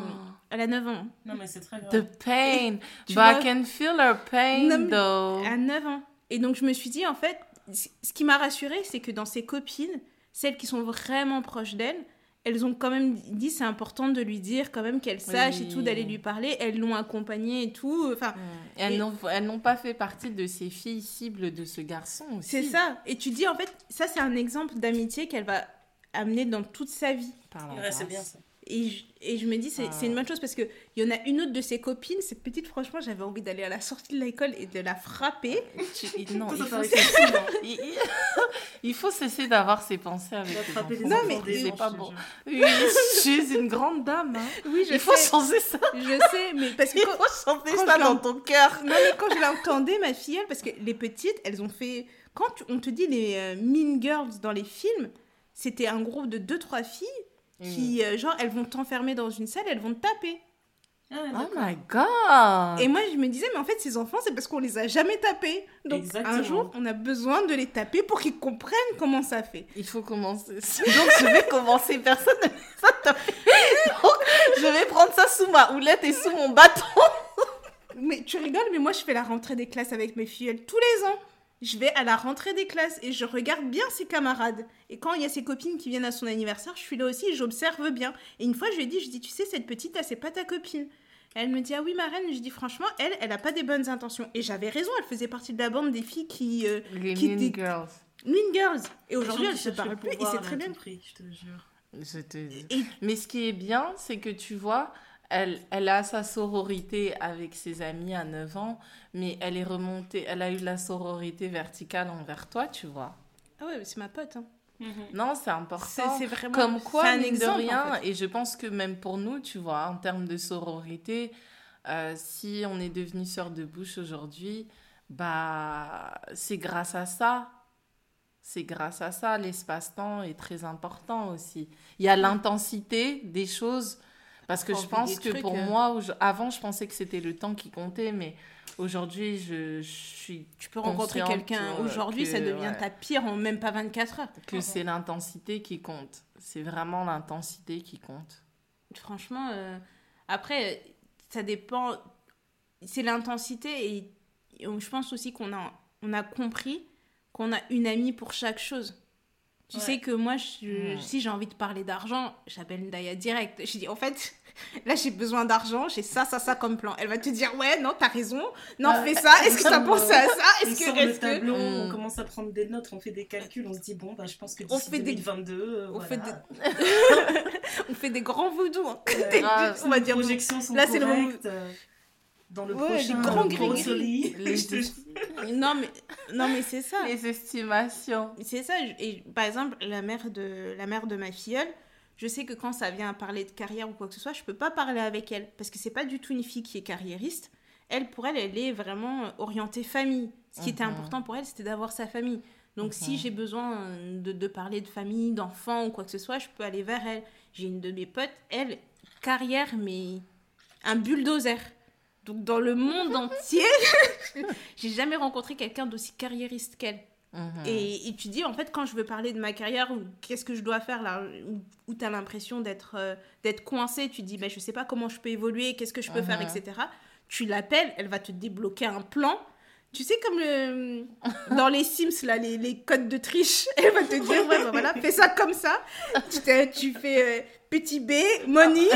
elle a 9 ans. Non, mais c'est très grave. The pain. But I can feel her pain, Non, though. À 9 ans. Et donc, je me suis dit, en fait, ce qui m'a rassurée, c'est que dans ses copines, celles qui sont vraiment proches d'elle, elles ont quand même dit, c'est important de lui dire quand même qu'elle sache et tout, d'aller lui parler. Elles l'ont accompagnée et tout. Enfin. Elles Et- n'ont pas fait partie de ces filles cibles de ce garçon aussi. c'est ça. Et tu dis, en fait, ça, c'est un exemple d'amitié qu'elle va amener dans toute sa vie. Ouais, c'est bien ça. Et je, et je me dis, c'est Ah. une bonne chose parce qu'il y en a une autre de ses copines, cette petite, franchement, j'avais envie d'aller à la sortie de l'école et de la frapper. Tu- non, il faut, facile, hein. il, faut cesser d'avoir ces pensées avec les. Non, mais- c'est pas bon. Oui, je suis une grande dame. hein. Oui, je Il faut sais. changer ça. Je sais, mais parce que Il quand- faut changer quand ça dans ton cœur. Non, mais quand je l'entendais, ma filleule, parce que les petites, elles ont fait. Quand tu- on te dit les euh, Mean Girls dans les films, c'était un groupe de 2-3 filles qui, euh, genre, elles vont t'enfermer dans une salle, elles vont te taper. Ah, Oh my god. Et moi, je me disais, mais en fait, ces enfants, c'est parce qu'on les a jamais tapés. Donc, Exactement. un jour, on a besoin de les taper pour qu'ils comprennent comment ça fait. Il faut commencer. Donc je vais commencer. Personne ne fait. Donc je vais prendre ça sous ma houlette et sous mon bâton. Mais tu rigoles, mais moi, je fais la rentrée des classes avec mes filles tous les ans. Je vais à la rentrée des classes et je regarde bien ses camarades. Et quand il y a ses copines qui viennent à son anniversaire, je suis là aussi et j'observe bien. Et une fois, je lui ai dit, je dis, tu sais, cette petite, là, c'est pas ta copine. Elle me dit, ah oui, ma reine. Je dis, franchement, elle, elle a pas des bonnes intentions. Et j'avais raison, elle faisait partie de la bande des filles qui. Euh, Les Qui Mean dit- Girls. mean Girls. Et aujourd'hui, elle se parle le plus et c'est très bien. prix, je te jure. Je te dis. Et- Mais ce qui est bien, c'est que tu vois, elle, elle a sa sororité avec ses amis à 9 ans, mais elle est remontée, elle a eu la sororité verticale envers toi, tu vois. Ah ouais, mais c'est ma pote. hein. Non, c'est important. c'est vraiment. Comme c'est quoi, un exemple, de rien, en fait. et je pense que même pour nous, tu vois, en termes de sororité, euh, si on est devenu sœur de bouche aujourd'hui, bah, c'est grâce à ça. C'est grâce à ça, l'espace-temps est très important aussi. Il y a l'intensité des choses, Parce que je pense que trucs, pour euh. moi, avant, je pensais que c'était le temps qui comptait, mais aujourd'hui, je, je suis. Tu peux rencontrer quelqu'un aujourd'hui, ça devient ouais, ta pire en même pas 24 heures. Que c'est l'intensité qui compte. C'est vraiment l'intensité qui compte. Franchement, euh, après, ça dépend. C'est l'intensité et, je pense aussi qu'on a, on a compris qu'on a une amie pour chaque chose. Tu Ouais. sais que moi, je- Mm. si j'ai envie de parler d'argent, j'appelle Ndaya direct. Je dis, en fait, là, j'ai besoin d'argent, j'ai ça, ça, ça comme plan. Elle va te dire, ouais, non, t'as raison, non, Ah, fais ça, est-ce que t'as pensé à ça? Est-ce que. le Mm. on commence à prendre des notes, on fait des calculs, on se dit bon bah je pense que d'ici fait des- 2022, euh, on voilà. fait on fait des grands vaudous. hein. Ouais. Des- on va dire. projections sont Là, c'est le moment- euh, dans le Ouais, prochain grands. Les, Je te- Non, mais, non, mais c'est ça. les estimations. C'est ça. Et par exemple, la mère de, la mère de ma filleule, je sais que quand ça vient à parler de carrière ou quoi que ce soit, je peux pas parler avec elle. Parce que c'est pas du tout une fille qui est carriériste. Elle, pour elle, elle est vraiment orientée famille. Ce qui était Mhm. important pour elle, c'était d'avoir sa famille. Donc, Mhm. si j'ai besoin de, de parler de famille, d'enfants ou quoi que ce soit, je peux aller vers elle. J'ai une de mes potes, elle, carrière, mais un bulldozer. Donc, dans le monde entier, j'ai jamais rencontré quelqu'un d'aussi carriériste qu'elle. Mhm. Et, et tu dis, en fait, quand je veux parler de ma carrière, ou qu'est-ce que je dois faire là, où, tu as l'impression d'être euh, d'être coincé, tu dis, ben, je sais pas comment je peux évoluer, qu'est-ce que je peux faire, Mhm. etc. Tu l'appelles, elle va te débloquer un plan. Tu sais, comme le, dans les Sims, là, les, les codes de triche, elle va te dire, ouais, voilà, fais ça comme ça. Tu fais euh, petit B, money,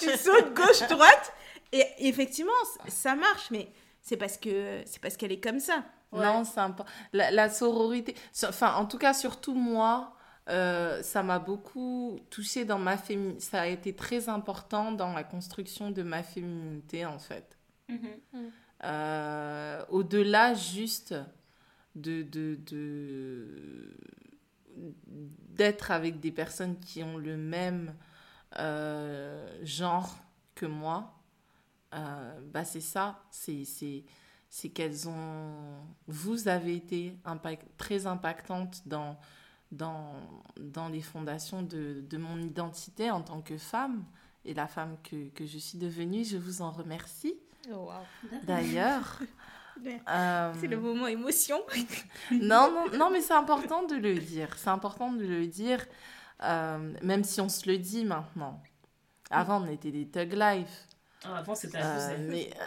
tu sautes gauche, droite. Et effectivement, ça marche, mais c'est parce que c'est parce qu'elle est comme ça. Non, c'est important. La, la sororité, so- enfin, en tout cas, surtout moi, euh, ça m'a beaucoup touchée dans ma féminité. Ça a été très important dans la construction de ma féminité, en fait. Mhm. Euh, Au-delà juste de, de, de- d'être avec des personnes qui ont le même euh, genre que moi, euh, bah c'est ça, c'est, c'est, c'est qu'elles ont... Vous avez été impact, très impactante dans, dans, dans les fondations de, de mon identité en tant que femme et la femme que, que je suis devenue. Je vous en remercie. D'ailleurs, euh, C'est le moment émotion. non, non, non, mais c'est important de le dire. C'est important de le dire, euh, même si on se le dit maintenant. Avant, on était des thug life. Ah, avant c'était Euh, mais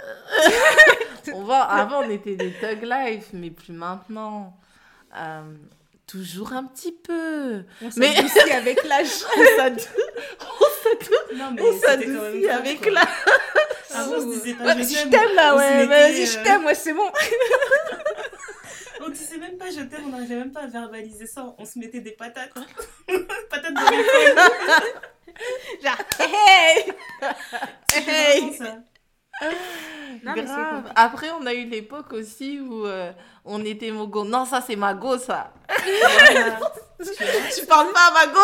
euh, on va, avant, on était des thug life, mais plus maintenant. Euh, toujours un petit peu. On Mais- s'adoucit avec l'âge. On s'adoucit avec la. Avant, on se disait pas Ouais, je t'aime. là, ouais. Vas-y, je euh, t'aime, ouais, c'est bon. On disait même pas je t'aime, on n'arrivait même pas à verbaliser ça. On se mettait des patates. patates de. Genre, hey, hey. ça. Non, Grave. cool. Après, on a eu l'époque aussi où euh, on était mogo. Non, ça, c'est ma go, ça. Voilà. Tu parles pas à ma go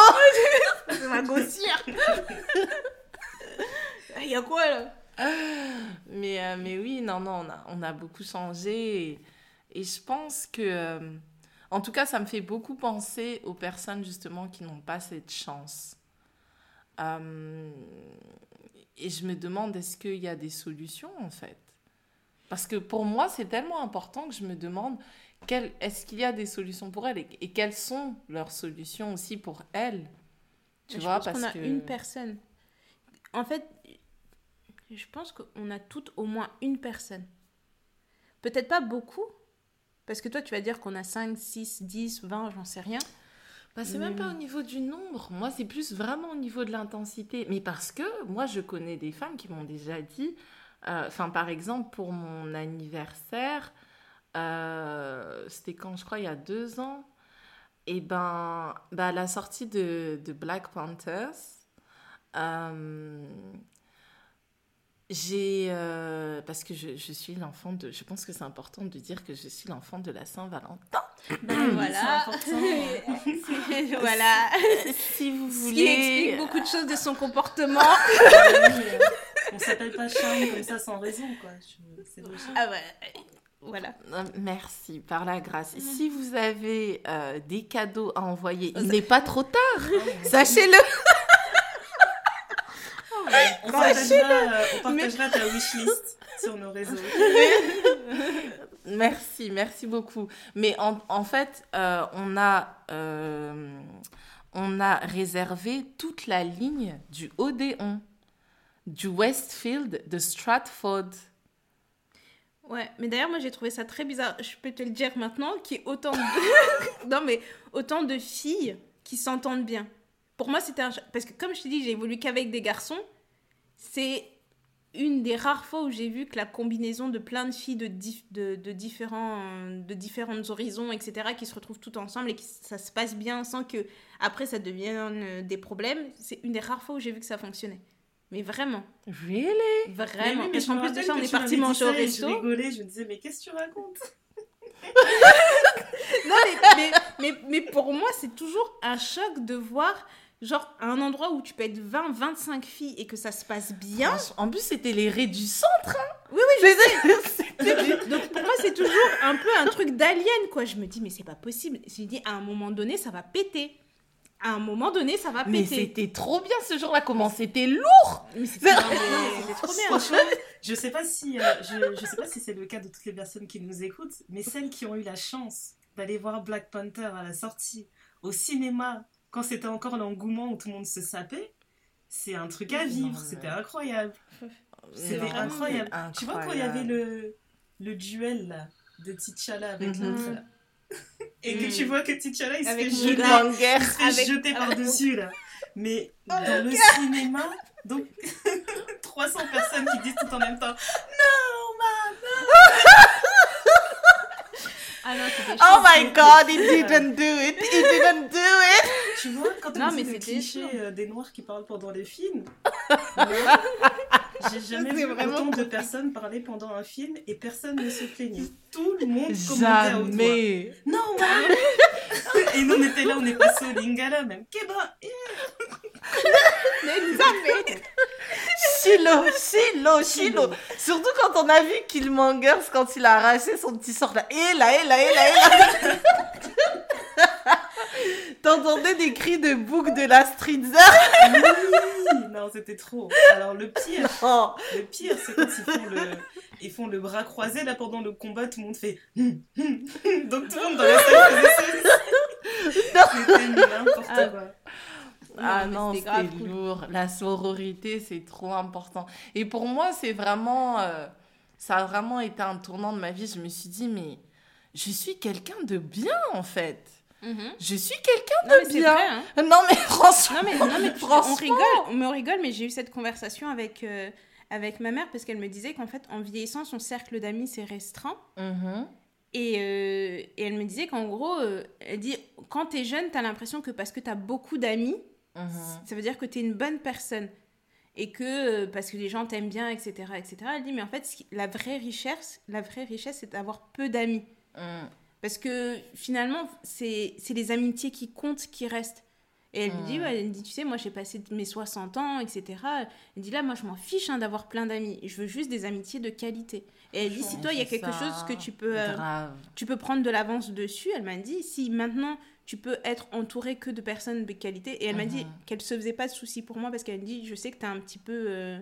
C'est ma gossière. Il y a quoi là? Mais, euh, mais oui, non, non, on a, on a beaucoup changé. Et, et je pense que, euh, en tout cas, ça me fait beaucoup penser aux personnes justement qui n'ont pas cette chance. Euh, et je me demande, est-ce qu'il y a des solutions en fait? Parce que pour moi, c'est tellement important que je me demande, est-ce qu'il y a des solutions pour elles et, et quelles sont leurs solutions aussi pour elles Tu Je vois, pense qu'on parce a que... une personne. En fait, je pense qu'on a toutes au moins une personne. Peut-être pas beaucoup, parce que toi, tu vas dire qu'on a 5, 6, 10, 20, j'en sais rien. Bah, c'est même Mm. pas au niveau du nombre. Moi, c'est plus vraiment au niveau de l'intensité. Mais parce que moi, je connais des femmes qui m'ont déjà dit, euh, par exemple, pour mon anniversaire, euh, c'était quand, je crois, il y a deux ans, et ben, bah, la sortie de, de Black Panthers, euh, j'ai, euh, parce que je, je suis l'enfant de, je pense que c'est important de dire que je suis l'enfant de la Saint-Valentin. Ben, voilà. C'est important. voilà. Si vous Ce qui voulez. explique beaucoup de choses de son comportement. On s'appelle pas Charme comme ça sans raison, quoi. C'est logique. ah ouais. Voilà. Euh, Merci, par la grâce. Si vous avez euh, des cadeaux à envoyer, il n'est pas trop tard. Sachez-le. On partagera, euh, on partagera ta wishlist sur nos réseaux. Merci, merci beaucoup. Mais en, en fait, euh, on, a, euh, on a réservé toute la ligne du Odéon, du Westfield, de Stratford. Ouais, mais d'ailleurs, moi j'ai trouvé ça très bizarre. Je peux te le dire maintenant, qu'il y ait autant de. non, mais autant de filles qui s'entendent bien. Pour moi, c'était un. Parce que comme je t'ai dit, j'ai évolué qu'avec des garçons. C'est une des rares fois où j'ai vu que la combinaison de plein de filles de, dif- de, de différents, de différents horizons, etc., qui se retrouvent toutes ensemble et que ça se passe bien sans que après ça devienne euh, des problèmes, c'est une des rares fois où j'ai vu que ça fonctionnait. Mais vraiment, Really? vraiment. Mais oui, mais Parce qu'en plus de ça, on est parti manger au resto. Je rigolais, je me disais, mais qu'est-ce que tu racontes? Non, mais, mais, mais, mais pour moi, c'est toujours un choc de voir, genre, un endroit où tu peux être 20, 25 filles et que ça se passe bien. En plus, c'était les raies du centre. hein. Oui, oui, je sais. Donc pour moi, c'est toujours un peu un truc d'alien, quoi. Je me dis, mais c'est pas possible. Je me dis, à un moment donné, ça va péter. À un moment donné, ça va Mais péter. c'était trop bien ce jour-là. Comment c'était lourd. Mais c'était mais trop bien. Je sais pas si, euh, je, je sais pas si c'est le cas de toutes les personnes qui nous écoutent, mais celles qui ont eu la chance d'aller voir Black Panther à la sortie au cinéma quand c'était encore l'engouement où tout le monde se sapait, c'est un truc à vivre. C'était incroyable. C'était incroyable. Tu vois quand il y avait le, le duel là, de T'Challa avec Mhm. l'autre là. Et que tu vois que T'Challa il il se fait jeter par-dessus là. Mais dans le cinéma, donc 300 personnes qui disent tout en même temps Non, Ah c'était Oh my god, he didn't do it. He didn't do it. Tu vois, quand on Non, dit mais le cliché euh, des noirs qui parlent pendant les films, j'ai jamais vu vraiment autant de personnes parler pendant un film et personne ne se plaignait. Tout le monde commentait. Jamais. Non, Et nous, on était là, on est passé au Lingala même. Keba eh, Mais jamais. Chilo, Chilo, Chilo. Surtout quand on a vu Killmonger quand il a arraché son petit sort là. Et là, et là, et là, et là. T'entendais des cris de bouc de la streetzer. Oui Non, c'était trop. Alors, le pire, le pire, c'est quand ils font le, ils font le bras croisé, là, pendant le combat, tout le monde fait... hum, hum, hum. Donc, tout le monde dans la salle faisait ça. C'était n'importe Ah. quoi. Ah non, grave cool. lourd. La sororité, c'est trop important. Et pour moi, c'est vraiment... euh, ça a vraiment été un tournant de ma vie. Je me suis dit, mais je suis quelqu'un de bien, en fait. Mhm. Je suis quelqu'un de c'est bien. vrai, hein. Non, mais franchement... Non mais, non, mais Franchement. on rigole, mais on rigole, mais j'ai eu cette conversation avec, euh, avec ma mère parce qu'elle me disait qu'en fait, en vieillissant, son cercle d'amis s'est restreint. Mhm. Et, euh, et elle me disait qu'en gros, euh, elle dit, quand t'es jeune, t'as l'impression que parce que t'as beaucoup d'amis, Mhm. ça veut dire que t'es une bonne personne. Et que euh, parce que les gens t'aiment bien, etc., etc. Elle dit, mais en fait, la vraie richesse, la vraie richesse, c'est d'avoir peu d'amis. Mhm. Parce que finalement, c'est les amitiés qui comptent qui restent. Et elle me dit, ouais, elle me dit, tu sais, moi j'ai passé mes 60 ans, etc. Elle dit, là, moi je m'en fiche hein, d'avoir plein d'amis. Je veux juste des amitiés de qualité. Et elle dit, si toi, il y a quelque ça. chose que tu peux, euh, tu peux prendre de l'avance dessus, elle m'a dit, si maintenant tu peux être entouré que de personnes de qualité. Et elle m'a dit Mhm. qu'elle se faisait pas de soucis pour moi parce qu'elle me dit, je sais que tu es un petit peu. euh,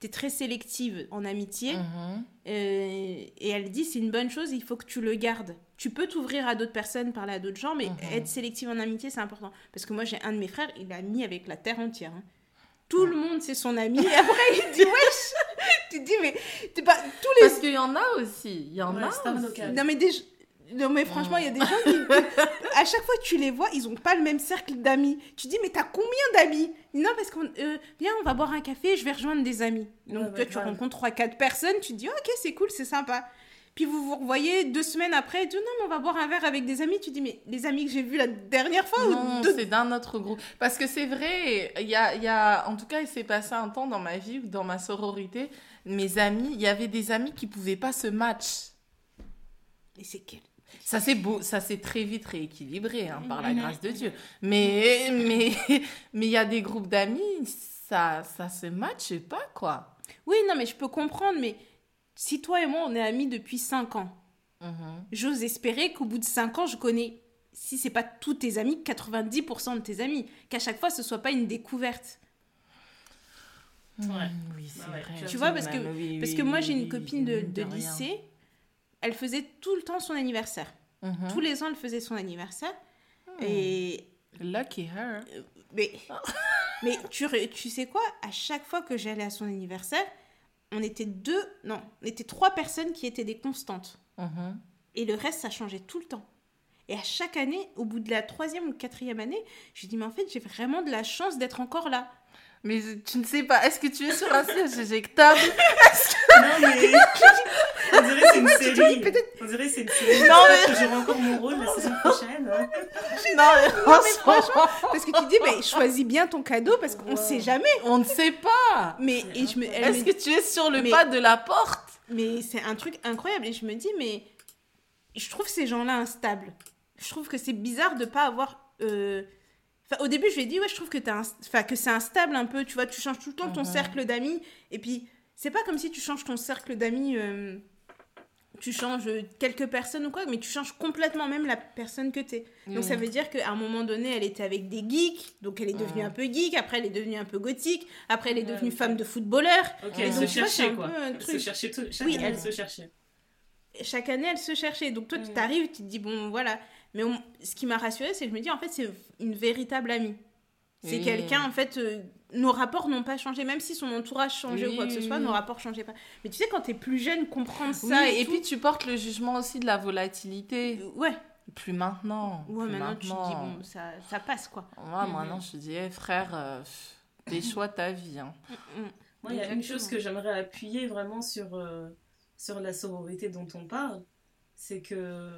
T'es très sélective en amitié. Mhm. Euh, et elle dit c'est une bonne chose, il faut que tu le gardes. Tu peux t'ouvrir à d'autres personnes, parler à d'autres gens, mais Mhm. être sélective en amitié, c'est important. Parce que moi, j'ai un de mes frères, il a mis avec la terre entière. hein. Tout le monde, c'est son ami. Et après, il dit wesh Tu te dis, mais t'es pas. Tous les. Parce qu'il y en a aussi. Il y en Ouais, a aussi. Non, mais, des... non, mais franchement, il y a des gens qui. à chaque fois que tu les vois, ils ont pas le même cercle d'amis. Tu dis, mais t'as combien d'amis? Non, parce qu'on. euh, viens, on va boire un café, je vais rejoindre des amis. Donc, toi, tu rencontres 3-4 personnes, tu te dis, ok, c'est cool, c'est sympa. Puis vous vous revoyez deux semaines après, et tu dis, non, mais on va boire un verre avec des amis. Tu dis, mais les amis que j'ai vus la dernière fois Non, ou deux- c'est d'un autre groupe. Parce que c'est vrai, il y a, il y a, en tout cas, il s'est passé un temps dans ma vie, ou dans ma sororité, mes amis, il y avait des amis qui pouvaient pas se match. Mais c'est quel Ça s'est beau, ça s'est très vite rééquilibré, hein, par la Mhm. grâce de Dieu. Mais, mais, mais il y a des groupes d'amis, ça, ça se matche pas, quoi. Oui, non, mais je peux comprendre, mais si toi et moi, on est amis depuis 5 ans, Mhm. j'ose espérer qu'au bout de 5 ans, je connais, si c'est pas tous tes amis, 90% de tes amis. Qu'à chaque fois, ce soit pas une découverte. Ouais. Oui, c'est Bah ouais, vrai. tu vois, parce que, oui, parce oui, que moi, j'ai une oui, copine de, de rien. lycée. Elle faisait tout le temps son anniversaire. Mhm. Tous les ans, elle faisait son anniversaire. Hmm. Et Lucky her. mais, mais tu, tu sais quoi? À chaque fois que j'allais à son anniversaire, on était deux, non, on était trois personnes qui étaient des constantes. Mhm. Et le reste, ça changeait tout le temps. Et à chaque année, au bout de la troisième ou quatrième année, je dis mais en fait, j'ai vraiment de la chance d'être encore là. Mais tu ne sais pas, est-ce que tu es sur un siège éjectable? Non, mais. On dirait que c'est une série. On dirait c'est une série. Non, mais. que j'aurai encore mon rôle la saison prochaine. hein. Non, mais parce que tu dis, mais choisis bien ton cadeau parce qu'on Wow. sait jamais. on ne sait pas. Mais, et je me, elle Est-ce que tu es sur le pas de la porte? mais c'est un truc incroyable. Et je me dis, mais je trouve ces gens-là instables. Je trouve que c'est bizarre de pas avoir. euh, Enfin, au début, je lui ai dit, ouais, je trouve que, un- enfin, que c'est instable un peu. Tu vois, tu changes tout le temps ton cercle d'amis. Et puis, c'est pas comme si tu changes ton cercle d'amis. euh, Tu changes quelques personnes ou quoi, mais tu changes complètement même la personne que t'es. Donc ça veut dire qu'à un moment donné, elle était avec des geeks, donc elle est devenue un peu geek, après elle est devenue un peu gothique, après elle est devenue femme de footballeur. Ok, Et elle donc, se vois, cherchait quoi. un Elle se cherchait tout. Chaque Oui, année, elle- elle se cherchait. Chaque année, elle se cherchait. Donc toi, tu Mm. t'arrives, tu te dis, bon, voilà. Mais on- ce qui m'a rassurée, c'est que je me dis, en fait, c'est une véritable amie. C'est Oui. quelqu'un, en fait, euh, nos rapports n'ont pas changé, même si son entourage changeait ou quoi que ce soit, oui. nos rapports changeaient pas. Mais tu sais, quand t'es plus jeune, comprendre Oui, ça et, et, puis tu portes le jugement aussi de la volatilité. euh, ouais, Plus maintenant. ouais, plus maintenant, tu te dis, bon, ça, ça passe, quoi. Moi, Mhm. maintenant, je te dis, eh, frère, euh, tes choix, ta vie. hein. Mm, mm. Moi, il y a une chose que j'aimerais appuyer vraiment sur, euh, sur la sororité dont on parle. C'est que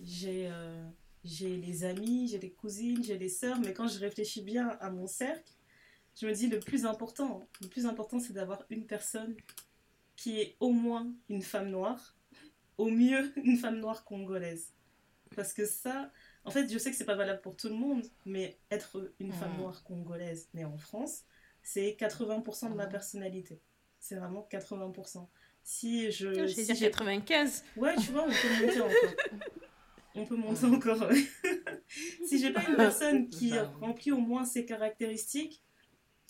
j'ai euh, j'ai les amis, j'ai les cousines, j'ai les sœurs, mais quand je réfléchis bien à mon cercle, je me dis le plus important, le plus important, c'est d'avoir une personne qui est au moins une femme noire, au mieux une femme noire congolaise. Parce que ça, en fait, je sais que c'est pas valable pour tout le monde, mais être une femme Mhm. noire congolaise née en France, c'est 80% de ma Mhm. personnalité. C'est vraiment 80%. Si je. Je vais si dire j'ai- 95. Ouais, tu vois, on peut monter encore. On peut monter encore. si j'ai pas une personne qui Bah remplit au moins ces caractéristiques,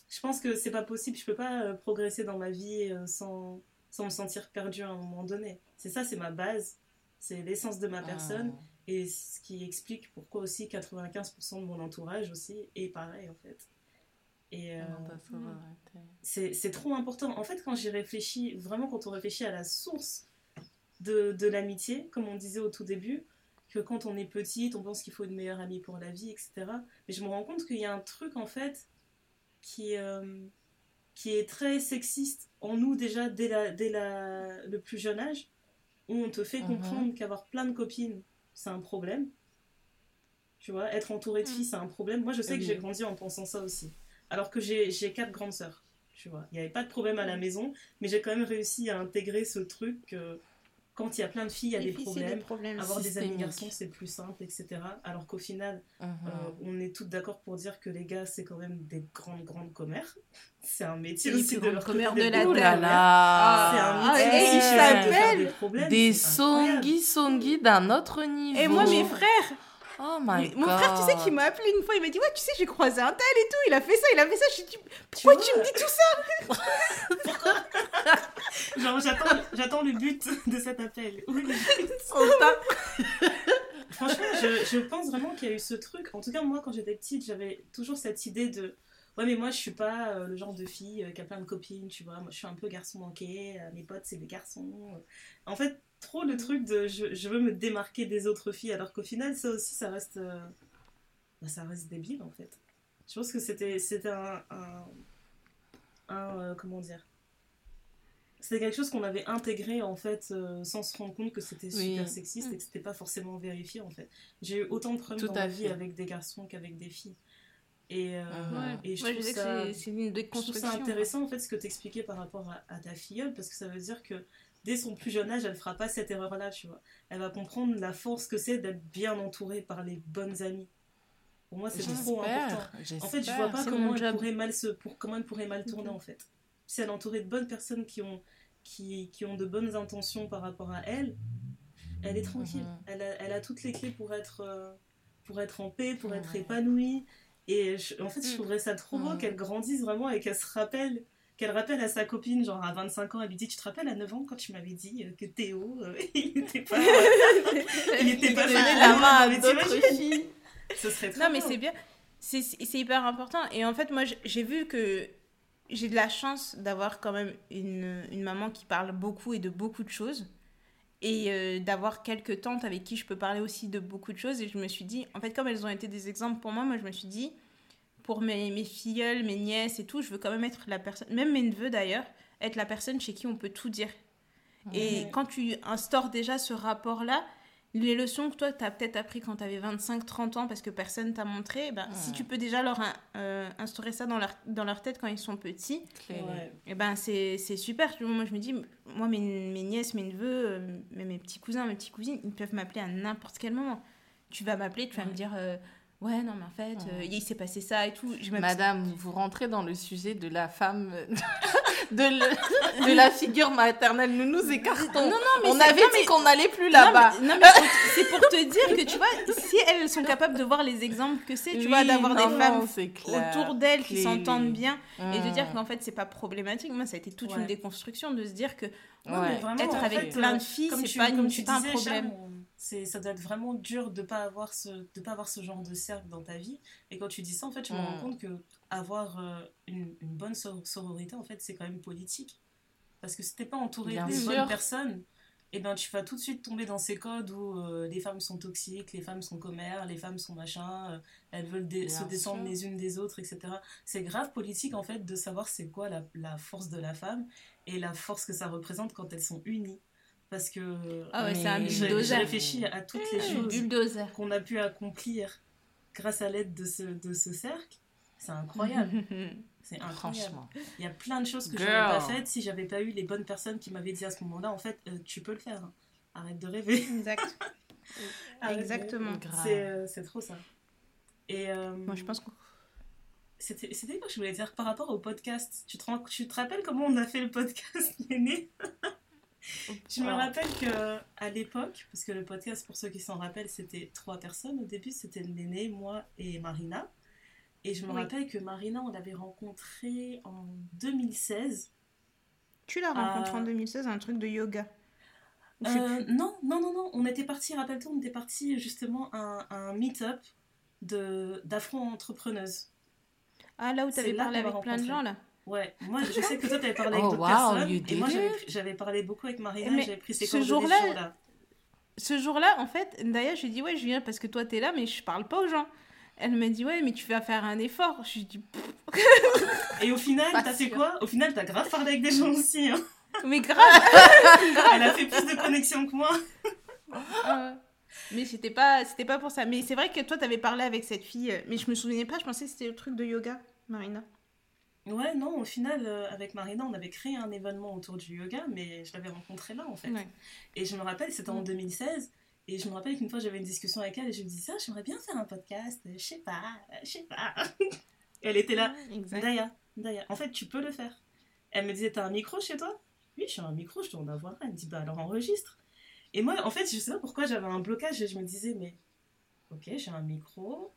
je pense que c'est pas possible. Je peux pas euh, progresser dans ma vie euh, sans, sans me sentir perdue à un moment donné. C'est ça, c'est ma base. C'est l'essence de ma personne. Ah. Et ce qui explique pourquoi aussi 95% de mon entourage aussi est pareil en fait. Et euh, ta sororité. c'est c'est trop important. En fait, quand j'y réfléchis, vraiment quand on réfléchit à la source de, de l'amitié, comme on disait au tout début, que quand on est petite, on pense qu'il faut une meilleure amie pour la vie, etc. Mais je me rends compte qu'il y a un truc en fait qui, euh, qui est très sexiste en nous déjà dès, la, dès la, le plus jeune âge, où on te fait Mhm. comprendre qu'avoir plein de copines, c'est un problème. Tu vois, être entouré de filles, c'est un problème. Moi, je sais que j'ai grandi en pensant ça aussi. Alors que j'ai j'ai quatre grandes sœurs, tu vois. Il n'y avait pas de problème à la maison, mais j'ai quand même réussi à intégrer ce truc que quand il y a plein de filles, il y a des problèmes. Avoir des amis garçons, c'est plus simple, etc. Alors qu'au final, Mhm. euh, on est toutes d'accord pour dire que les gars, c'est quand même des grandes, grandes commères. C'est un métier aussi de leur commères trouver de la terre. Ah, C'est un métier de faire s'appelle des songi songi d'un autre niveau. Et moi, mes frères, Oh my god. Mon frère, tu sais, qui m'a appelé une fois, il m'a dit Ouais, tu sais, j'ai croisé un tel et tout, il a fait ça, il a fait ça. Je dit Pourquoi tu, me dis tout ça Genre, j'attends, j'attends le but de cet appel. Oui. Franchement, je, je pense vraiment qu'il y a eu ce truc. En tout cas, moi, quand j'étais petite, j'avais toujours cette idée de Ouais, mais moi, je suis pas euh, le genre de fille euh, qui a plein de copines, tu vois. Moi, je suis un peu garçon manqué. euh, mes potes, c'est des garçons. En fait, trop le truc de je, je veux me démarquer des autres filles, alors qu'au final, ça aussi, ça reste. euh, bah, ça reste débile, en fait. Je pense que c'était, c'était un. un, un, euh, comment dire? C'était quelque chose qu'on avait intégré en fait euh, sans se rendre compte que c'était Oui. super sexiste et que c'était pas forcément vérifié en fait. J'ai eu autant de problèmes Tout dans ma vie fait. avec des garçons qu'avec des filles. Et, euh, Ouais. et je Moi, je trouve ça, c'est- c'est une je trouve déconstruction. ça intéressant en fait ce que t'expliquais par rapport à, à ta filleule parce que ça veut dire que dès son plus jeune âge elle fera pas cette erreur là tu vois. Elle va comprendre la force que c'est d'être bien entourée par les bonnes amies. Pour moi c'est trop important. En fait, je vois pas comment elle, pourrait mal se, pour, comment elle pourrait mal tourner Mhm. en fait. Si elle est entourée de bonnes personnes qui ont, qui, qui ont de bonnes intentions par rapport à elle, elle est tranquille. Mhm. Elle, a, elle a toutes les clés pour être, euh, pour être en paix, pour être épanouie. Et je- en fait, je Mhm. trouverais ça trop beau Mhm. qu'elle grandisse vraiment et qu'elle se rappelle qu'elle rappelle à sa copine, genre à 25 ans, elle lui dit Tu te rappelles à 9 ans quand tu m'avais dit euh, que Théo, euh, il n'était pas. il était pas fan. la main à d'autres filles. Ce serait trop Non, mais c'est bien. C'est hyper important. Et en fait, moi, j'ai vu que j'ai de la chance d'avoir quand même une, une maman qui parle beaucoup et de beaucoup de choses. Et euh, d'avoir quelques tantes avec qui je peux parler aussi de beaucoup de choses. Et je me suis dit, en fait, comme elles ont été des exemples pour moi, moi, je me suis dit, pour mes, mes filleules, mes nièces et tout, je veux quand même être la personne, même mes neveux d'ailleurs, être la personne chez qui on peut tout dire. Et quand tu instaures déjà ce rapport-là, les leçons que toi, tu as peut-être appris quand tu avais 25-30 ans parce que personne t'a montré, ben, si tu peux déjà leur euh, instaurer ça dans leur, dans leur tête quand ils sont petits, Ouais. et ben c'est c'est super. Tu vois, Moi, je me dis, moi, mes, mes nièces, mes neveux, euh, mes petits cousins, mes petites cousines, ils peuvent m'appeler à n'importe quel moment. Tu vas m'appeler, tu vas Ouais. me dire, euh, ouais, non, mais en fait, euh, il s'est passé ça et tout. Madame, vous rentrez dans le sujet de la femme, de, le- de la figure maternelle. Nous nous écartons. Non, non, mais On avait non, dit mais- qu'on n'allait plus là-bas. mais- non, mais c'est- c'est pour te dire que tu vois, si elles sont capables de voir les exemples que c'est, tu vois, d'avoir des femmes autour d'elles qui s'entendent bien et de dire Mm. qu'en fait c'est pas problématique. Moi, ça a été toute Ouais. une déconstruction de se dire que Ouais, vraiment, être en avec fait, plein euh, de filles, comme c'est tu- pas, comme tu pas un disais, problème. Charles, c'est ça doit être vraiment dur de pas avoir ce de pas avoir ce genre de cercle dans ta vie et quand tu dis ça en fait tu me Mm. rends compte que avoir euh, une, une bonne sor- sororité en fait c'est quand même politique parce que si t'es pas entouré sûr. bonnes personnes et ben tu vas tout de suite tomber dans ces codes où euh, les femmes sont toxiques les femmes sont commères les femmes sont machin euh, elles veulent dé- se descendre sûr. les unes des autres etc c'est grave politique en fait de savoir c'est quoi la, la force de la femme et la force que ça représente quand elles sont unies parce que Ah ouais, Mais- c'est un j'ai j'ai bulldozer. réfléchi à toutes les Un choses qu'on a pu accomplir grâce à l'aide de ce, de ce cercle. C'est incroyable. C'est incroyable. Franchement. Il y a plein de choses que Girl. j'aurais pas faites si j'avais pas eu les bonnes personnes qui m'avaient dit à ce moment-là en fait, euh, tu peux le faire. hein. Arrête de rêver. exact. Exactement. C'est euh, c'est trop ça. Et euh, Moi, je pense que c'était quoi que je voulais dire par rapport au podcast? Tu te, rends- tu te rappelles comment on a fait le podcast Néné Je me rappelle que à l'époque, parce que le podcast, pour ceux qui s'en rappellent, c'était trois personnes. Au début, c'était Néné, moi et Marina. Et je me Oui. rappelle que Marina, on l'avait rencontrée en 2016. tu l'as rencontré Euh, en 2016, un truc de yoga? Euh, non, non, non, non. On était parti, rappelle-toi, on était parti justement à un, meet-up d'afro-entrepreneuses. Ah, là où c'est t'avais là parlé avec plein de gens, là. Ouais, moi je sais que toi t'avais parlé avec Oh, d'autres wow, personnes. Et moi j'avais, parlé beaucoup avec Marina j'avais pris ses ce jour-là, ce jour-là. Ce en fait, d'ailleurs, je lui ai dit, ouais, je viens parce que toi, t'es là, mais je parle pas aux gens. Elle m'a dit, ouais, mais tu vas faire un effort. Je lui ai dit, Et au final, t'as fait quoi? Au final, t'as grave parlé avec des gens aussi. hein. mais grave. Elle a fait plus de connexions que moi. Ah mais c'était pas, c'était pas pour ça. Mais c'est vrai que toi, t'avais parlé avec cette fille, euh, mais je me souvenais pas, je pensais que c'était le truc de yoga, Marina. Ouais, non, au final, euh, avec Marina, on avait créé un événement autour du yoga, mais je l'avais rencontrée là, en fait. Ouais. Et je me rappelle, c'était en Mm. 2016. Et je me rappelle qu'une fois, j'avais une discussion avec elle et je me disais, ah, j'aimerais bien faire un podcast. Je sais pas, je sais pas. Elle était là, Exact. Daya, Daya, en fait, tu peux le faire. Elle me disait, t'as un micro chez toi? Oui, j'ai un micro, je dois en avoir un. Elle me dit, bah alors enregistre. Et moi, en fait, je sais pas pourquoi j'avais un blocage et je me disais, mais ok, j'ai un micro,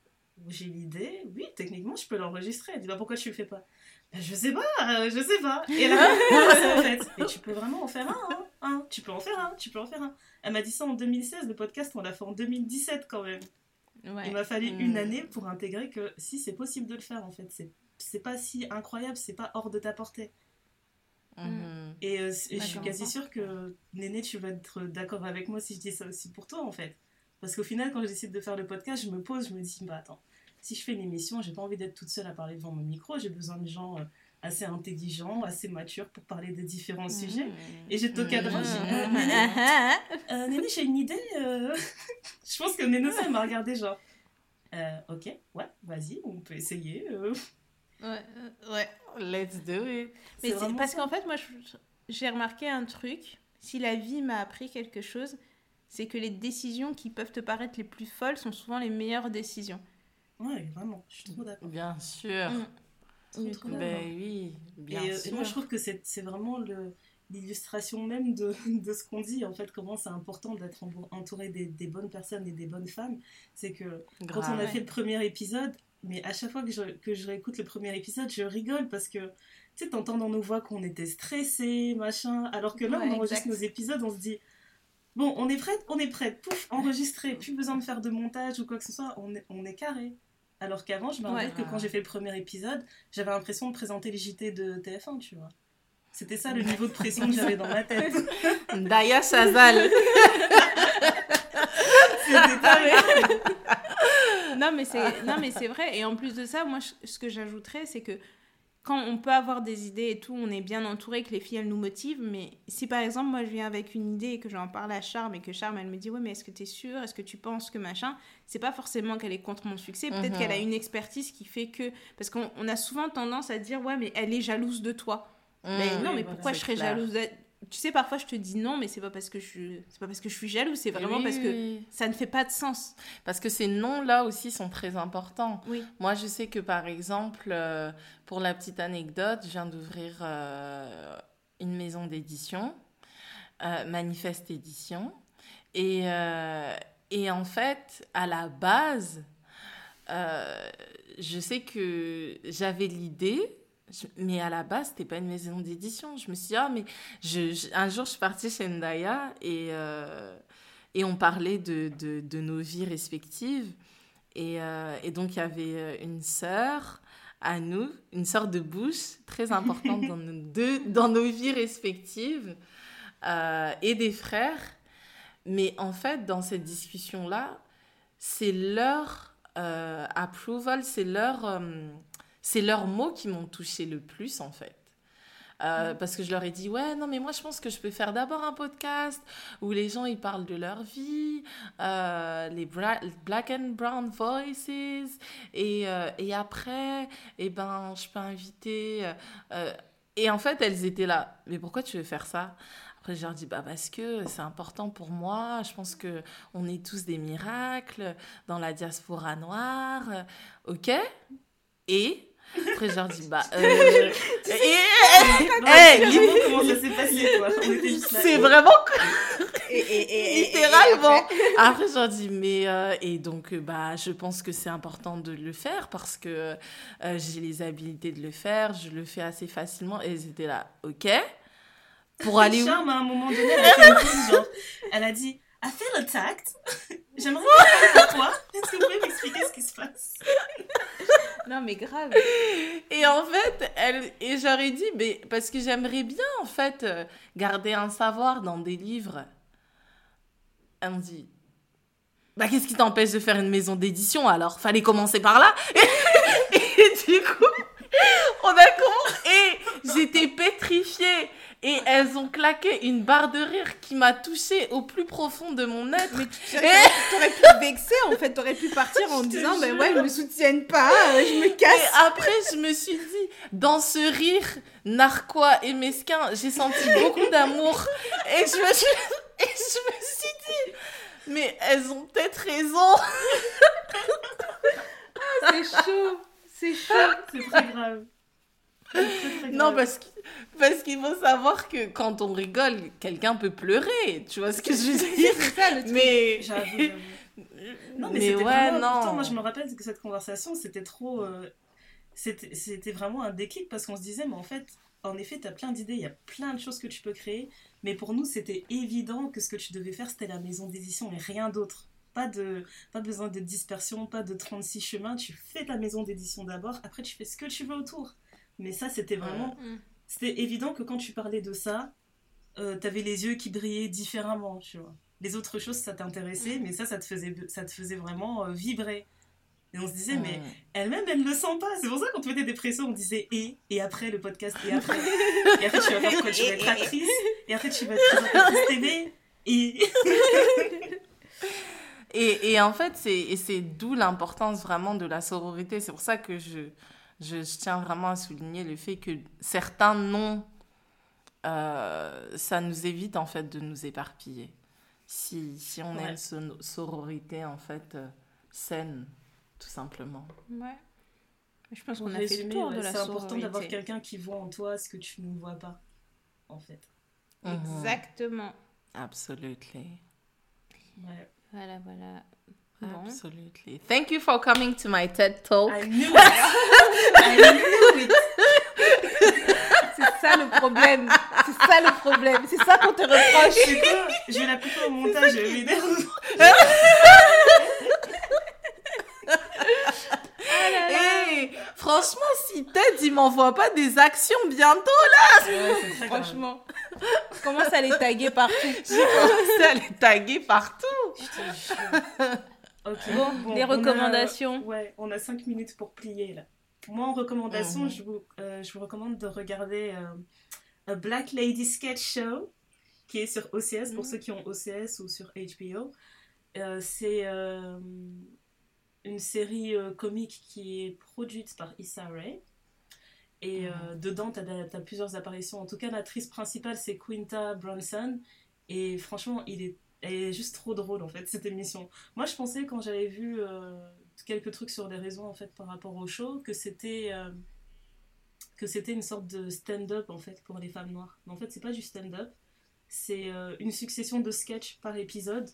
j'ai l'idée, oui, techniquement, je peux l'enregistrer. Elle dit, bah pourquoi tu le fais pas? Je sais pas, euh, je sais pas. Et elle a commencé, en fait. Et tu peux vraiment en faire un, hein, hein. Tu peux en faire un, tu peux en faire un. Elle m'a dit ça en 2016, le podcast, on l'a fait en 2017 quand même. Ouais. Il m'a fallu Mm. une année pour intégrer que si c'est possible de le faire en fait, c'est pas si incroyable, c'est pas hors de ta portée. Mhm. Et, euh, et je suis quasi sûre que Néné, tu vas être d'accord avec moi si je dis ça aussi pour toi en fait. Parce qu'au final, quand je décide de faire le podcast, je me pose, je me dis, bah attends, si je fais une émission, j'ai pas envie d'être toute seule à parler devant mon micro, j'ai besoin de gens euh, assez intelligents, assez matures pour parler de différents sujets. Et j'étais au j'ai dit, Euh, Néné, euh, Néné, j'ai une idée. euh. je pense que Néné, elle m'a regardé genre, Euh, ok, ouais, vas-y, on peut essayer. euh. Ouais, ouais. Let's do it. Mais parce qu'en fait, moi, j'ai remarqué un truc. Si la vie m'a appris quelque chose, c'est que les décisions qui peuvent te paraître les plus folles sont souvent les meilleures décisions. Ouais, vraiment, je suis trop d'accord. Bien sûr. Mm. D'accord. Ben oui, bien et, euh, et sûr. moi, je trouve que c'est c'est vraiment le- l'illustration même de, de ce qu'on dit, en fait, comment c'est important d'être en- entouré des, des bonnes personnes et des bonnes femmes. C'est que quand Grave. on a fait le premier épisode, mais à chaque fois que je, que je réécoute le premier épisode, je rigole parce que tu sais, t'entends dans nos voix qu'on était stressés, machin. Alors que là, Ouais, on enregistre exact. nos épisodes, on se dit bon, on est prête, on est prête, pouf, enregistré, plus besoin de faire de montage ou quoi que ce soit, on est, on est carré. Alors qu'avant, je me rappelle Ouais. que quand j'ai fait le premier épisode, j'avais l'impression de présenter les JT de TF1, tu vois. C'était ça le niveau de pression que j'avais dans ma tête. Daya Chazal. C'était pareil. non mais c'est non mais c'est vrai et en plus de ça moi je- ce que j'ajouterais c'est que quand on peut avoir des idées et tout on est bien entouré que les filles elles nous motivent mais si par exemple moi je viens avec une idée et que j'en parle à Charme et que Charme elle me dit ouais mais est-ce que tu es sûre? Est-ce que tu penses que machin? C'est pas forcément qu'elle est contre mon succès peut-être Mhm. qu'elle a une expertise qui fait que parce qu'on on a souvent tendance à dire ouais mais elle est jalouse de toi. Mais Mmh, non, oui, mais voilà, pourquoi c'est je serais clair. jalouse d'elle? Tu sais, parfois je te dis non, mais c'est pas parce que je, c'est pas parce que je suis jalouse, c'est vraiment Oui, parce que ça ne fait pas de sens. Parce que ces noms-là aussi sont très importants. Oui. Moi, je sais que par exemple, euh, pour la petite anecdote, je viens d'ouvrir euh, une maison d'édition, euh, Manifeste Édition. Et, euh, et en fait, à la base, je sais que j'avais l'idée, je- mais à la base, c'était pas une maison d'édition. Je me suis dit, ah, mais je, je- un jour, je suis partie chez Ndaya et, euh, et on parlait de, de, de nos vies respectives. Et, euh, et donc, il y avait euh, une sœur à nous, une sœur de bouche, très importante dans, nos deux, dans nos vies respectives, euh, et des frères. Mais en fait, dans cette discussion-là, c'est leur approval, c'est leur, c'est leurs mots qui m'ont touché le plus, en fait. Euh, Parce que je leur ai dit, ouais, non, mais moi, je pense que je peux faire d'abord un podcast où les gens, ils parlent de leur vie, euh, les black and brown voices, et, euh, et après, eh ben, je peux inviter... et en fait, elles étaient là, mais pourquoi tu veux faire ça? Après, je leur dis, bah, parce que c'est important pour moi. Je pense que on est tous des miracles dans la diaspora noire. Ok Et après, je leur dis, bah. euh, et- Non, Eh, c'est vraiment comment ça s'est passé, quoi. C'est vraiment Et, et, et- littéralement. et après- Après, je leur dis, mais. euh, et donc, euh, bah, je pense que c'est important de le faire parce que euh, j'ai les habilités de le faire. Je le fais assez facilement. Et ils étaient là, ok Pour aller où Charme, à un moment donné, a genre, elle a dit I feel attacked. J'aimerais parler à toi. Est-ce que vous pouvez m'expliquer ce qui se passe? Non, mais grave. Et en fait, elle, et j'aurais dit, mais parce que j'aimerais bien, en fait, euh, garder un savoir dans des livres. Elle me dit, bah, qu'est-ce qui t'empêche de faire une maison d'édition alors? Fallait commencer par là. Et, du coup, on a commencé. Et j'étais pétrifiée. Et elles ont claqué une barre de rire qui m'a touchée au plus profond de mon être. Mais tu aurais pu te vexer, en fait. T'aurais pu partir en disant, ben jure. ouais, ils me soutiennent pas, euh, je me Et casse. après, je me suis dit, dans ce rire narquois et mesquin, j'ai senti beaucoup d'amour. Et je me suis, et je me suis dit, mais elles ont peut-être raison. C'est chaud. C'est chaud. C'est très grave. C'est très, très Non, parce que- parce qu'il faut savoir que quand on rigole, quelqu'un peut pleurer. Tu vois ce que je veux dire? C'est ça le truc. Mais. Non, mais, Mais c'était ouais, vraiment non. important. Moi, je me rappelle que cette conversation, c'était trop. euh, C'était vraiment un déclic parce qu'on se disait, mais en fait, en effet, tu as plein d'idées, il y a plein de choses que tu peux créer. Mais pour nous, c'était évident que ce que tu devais faire, c'était la maison d'édition et rien d'autre. Pas, de, pas besoin de dispersion, pas de 36 chemins. Tu fais ta maison d'édition d'abord, après, tu fais ce que tu veux autour. Mais ça, c'était vraiment. C'était évident que quand tu parlais de ça, euh, t'avais les yeux qui brillaient différemment, tu vois. Les autres choses, ça t'intéressait, mais ça, ça te faisait, ça te faisait vraiment euh, vibrer. Et on se disait, mais Mm. elle-même, elle ne le sent pas. C'est pour ça qu'on te mettait des pressions, on disait et, et après le podcast, et après. et après, tu vas faire quoi Tu vas être actrice, et après, tu vas être présentatrice TV, et. Et, et en fait, c'est d'où l'importance vraiment de la sororité. C'est pour ça que je, je, je tiens vraiment à souligner le fait que certains noms, euh, ça nous évite en fait de nous éparpiller. Si, si on a Ouais. une son- sororité en fait euh, saine, tout simplement. Ouais. Je pense qu'on a fait le tour ouais, de la c'est important d'avoir quelqu'un qui voit en toi ce que tu ne vois pas, en fait. Mhm. Exactement. Absolutely. Ouais. Voilà, voilà. Bon. Absolutely. Thank you for coming to my TED Talk. I knew it. I knew it. C'est ça le problème. C'est ça le problème. C'est ça qu'on te reproche. Je vais la couper au montage, évidemment. Hey, franchement, si TED, il m'envoie pas des actions bientôt, Ouais, grave. Franchement. Commence à les taguer partout. j'ai commencé à les taguer partout. Je te jure. Ok. Bon, les on a- recommandations. ouais, on a 5 minutes pour plier là. Moi, en recommandation, Mhm. je, vous, euh, je vous recommande de regarder euh, A Black Lady Sketch Show, qui est sur OCS, pour Mhm. ceux qui ont OCS ou sur HBO. Euh, C'est euh, une série euh, comique qui est produite par Issa Rae. Et euh, dedans, tu as, plusieurs apparitions. En tout cas, l'actrice principale, c'est Quinta Brunson. Et franchement, il est, est juste trop drôle, en fait, cette émission. Moi, je pensais, quand j'avais vu euh, quelques trucs sur les réseaux, en fait, par rapport au show, que c'était... euh, que c'était une sorte de stand-up en fait pour les femmes noires. Mais en fait, c'est pas du stand-up, c'est euh, une succession de sketchs par épisode